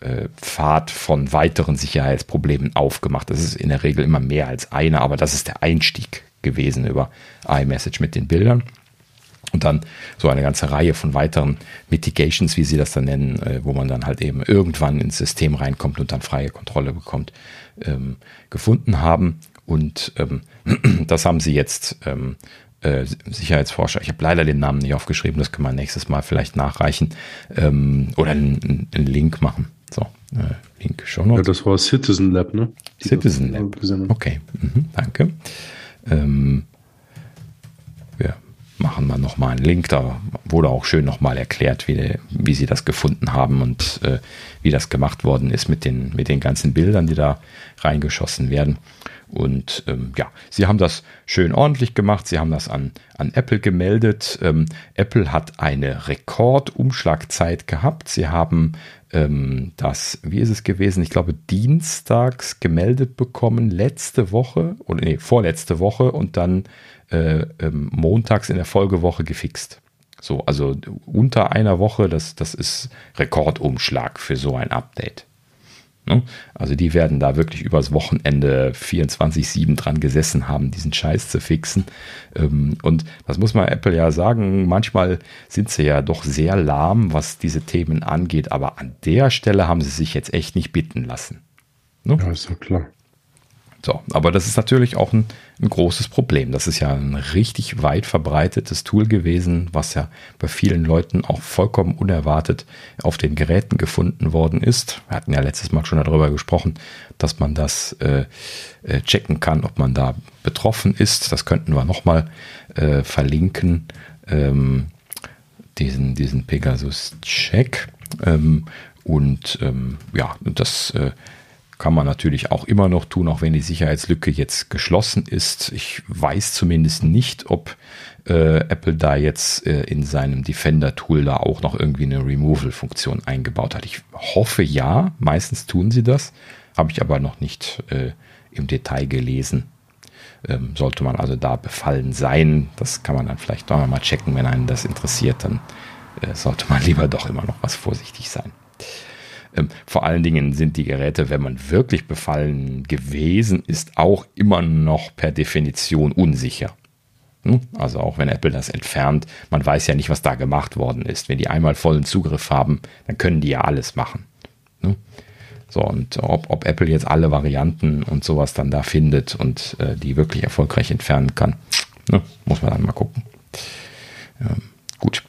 äh, Pfad von weiteren Sicherheitsproblemen aufgemacht. Das ist in der Regel immer mehr als eine, aber das ist der Einstieg gewesen über iMessage mit den Bildern. Und dann so eine ganze Reihe von weiteren Mitigations, wie sie das dann nennen, äh, wo man dann halt eben irgendwann ins System reinkommt und dann freie Kontrolle bekommt, ähm, gefunden haben. Und ähm, das haben sie jetzt ähm, äh, Sicherheitsforscher, ich habe leider den Namen nicht aufgeschrieben, das können wir nächstes Mal vielleicht nachreichen ähm, oder einen, einen, Link machen. So, äh, Link schon noch. Ja, das war Citizen Lab, ne? Citizen Lab. Okay, mhm, danke. Ähm, wir machen mal nochmal einen Link, da wurde auch schön nochmal erklärt, wie, wie sie das gefunden haben und äh, wie das gemacht worden ist mit den, mit den ganzen Bildern, die da reingeschossen werden. Und ähm, ja, sie haben das schön ordentlich gemacht. Sie haben das an, an Apple gemeldet. Ähm, Apple hat eine Rekordumschlagzeit gehabt. Sie haben ähm, das, wie ist es gewesen? Ich glaube, dienstags gemeldet bekommen, letzte Woche oder nee, vorletzte Woche und dann äh, ähm, montags in der Folgewoche gefixt. So, also unter einer Woche, das, das ist Rekordumschlag für so ein Update. Ne? Also die werden da wirklich übers Wochenende 24-7 dran gesessen haben, diesen Scheiß zu fixen. Ähm, und das muss man Apple ja sagen, manchmal sind sie ja doch sehr lahm, was diese Themen angeht, aber an der Stelle haben sie sich jetzt echt nicht bitten lassen. Ne? Ja, ist ja klar. So, aber das ist natürlich auch ein, ein, großes Problem. Das ist ja ein richtig weit verbreitetes Tool gewesen, was ja bei vielen Leuten auch vollkommen unerwartet auf den Geräten gefunden worden ist. Wir hatten ja letztes Mal schon darüber gesprochen, dass man das äh, äh checken kann, ob man da betroffen ist. Das könnten wir nochmal äh, verlinken, ähm, diesen, diesen Pegasus-Check. Ähm, und ähm, ja, das äh, kann man natürlich auch immer noch tun, auch wenn die Sicherheitslücke jetzt geschlossen ist. Ich weiß zumindest nicht, ob äh, Apple da jetzt äh, in seinem Defender-Tool da auch noch irgendwie eine Removal-Funktion eingebaut hat. Ich hoffe ja, meistens tun sie das, habe ich aber noch nicht äh, im Detail gelesen. Ähm, sollte man also da befallen sein, das kann man dann vielleicht doch mal checken, wenn einen das interessiert, dann äh, sollte man lieber doch immer noch was vorsichtig sein. Ähm, vor allen Dingen sind die Geräte, wenn man wirklich befallen gewesen ist, auch immer noch per Definition unsicher. Hm? Also auch wenn Apple das entfernt, man weiß ja nicht, was da gemacht worden ist. Wenn die einmal vollen Zugriff haben, dann können die ja alles machen. Hm? So, und ob, ob Apple jetzt alle Varianten und sowas dann da findet und äh, die wirklich erfolgreich entfernen kann, ne, muss man dann mal gucken. Ähm, gut.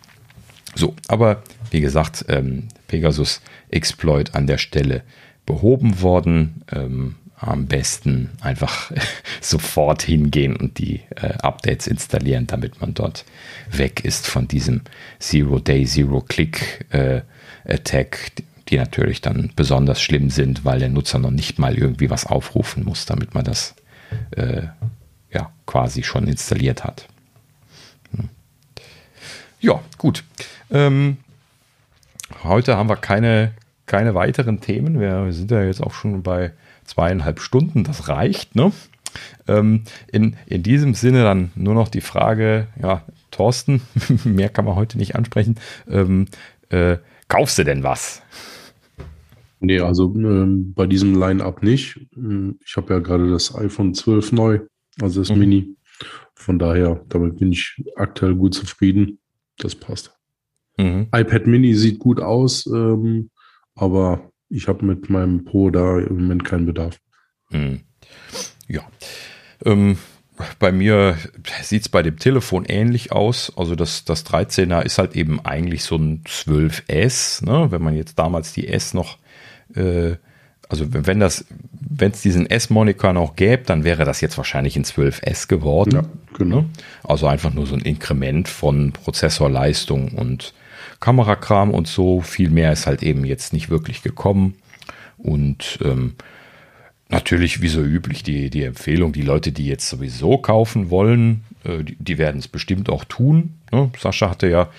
So, aber wie gesagt, ähm, Pegasus Exploit an der Stelle behoben worden. Ähm, am besten einfach sofort hingehen und die äh, Updates installieren, damit man dort weg ist von diesem Zero Day, Zero Click äh, die natürlich dann besonders schlimm sind, weil der Nutzer noch nicht mal irgendwie was aufrufen muss, damit man das äh, ja quasi schon installiert hat. Hm. Ja, gut. Ähm, heute haben wir keine, keine weiteren Themen. Wir, sind ja jetzt auch schon bei zweieinhalb Stunden. Das reicht, ne? Ähm, in, in diesem Sinne dann nur noch die Frage, ja, Thorsten, mehr kann man heute nicht ansprechen. Ähm, äh, kaufst du denn was? Nee, also ähm, bei diesem Line-Up nicht. Ähm, ich habe ja gerade das iPhone 12 neu, also das mhm. Mini. Von daher, damit bin ich aktuell gut zufrieden. Das passt. Mhm. iPad Mini sieht gut aus, ähm, aber ich habe mit meinem Pro da im Moment keinen Bedarf. Mhm. Ja. Ähm, bei mir sieht es bei dem Telefon ähnlich aus. Also das, das 13er ist halt eben eigentlich so ein 12S. Ne? Wenn man jetzt damals die S noch, äh, also wenn das, wenn es diesen S-Moniker noch gäbe, dann wäre das jetzt wahrscheinlich ein 12S geworden. Ja, genau. Ne? Also einfach nur so ein Inkrement von Prozessorleistung und Kamerakram und so. Viel mehr ist halt eben jetzt nicht wirklich gekommen. Und ähm, natürlich, wie so üblich, die, die Empfehlung, die Leute, die jetzt sowieso kaufen wollen, äh, die, die werden es bestimmt auch tun. Ne? Sascha hatte ja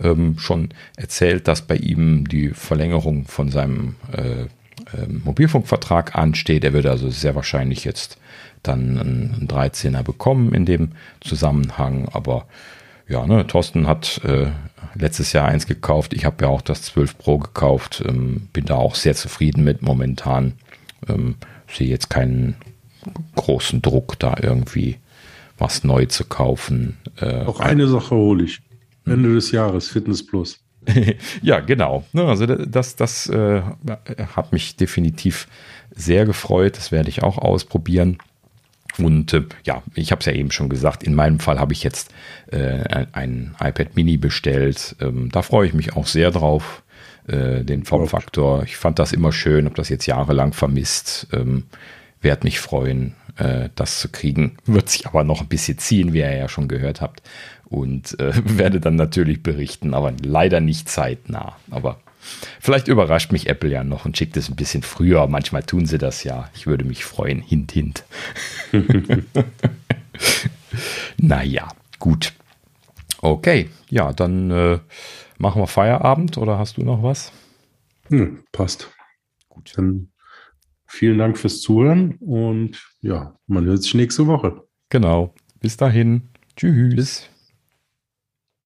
ähm, schon erzählt, dass bei ihm die Verlängerung von seinem äh, äh, Mobilfunkvertrag ansteht. Er wird also sehr wahrscheinlich jetzt dann einen 13er bekommen in dem Zusammenhang. Aber ja, ne, Thorsten hat äh, letztes Jahr eins gekauft. Ich habe ja auch das 12 Pro gekauft. Ähm, bin da auch sehr zufrieden mit momentan. Ähm, sehe jetzt keinen großen Druck, da irgendwie was neu zu kaufen. Äh, Auch eine Sache hole ich. Ende des Jahres, Fitness Plus. ja, genau. Ne, also das, das äh, hat mich definitiv sehr gefreut. Das werde ich auch ausprobieren. Und äh, ja, ich habe es ja eben schon gesagt, in meinem Fall habe ich jetzt äh, ein iPad Mini bestellt. Ähm, da freue ich mich auch sehr drauf äh, den Formfaktor. Ich fand das immer schön, habe das jetzt jahrelang vermisst. Ähm, Werde mich freuen, äh, das zu kriegen. Wird sich aber noch ein bisschen ziehen, wie ihr ja schon gehört habt. Und äh, werde dann natürlich berichten, aber leider nicht zeitnah. Aber vielleicht überrascht mich Apple ja noch und schickt es ein bisschen früher. Manchmal tun sie das ja. Ich würde mich freuen. Hint, hint. naja, gut. Okay, ja, dann äh, Machen wir Feierabend oder hast du noch was? Hm, passt. Gut. Dann vielen Dank fürs Zuhören und ja, man hört sich nächste Woche. Genau. Bis dahin. Tschüss.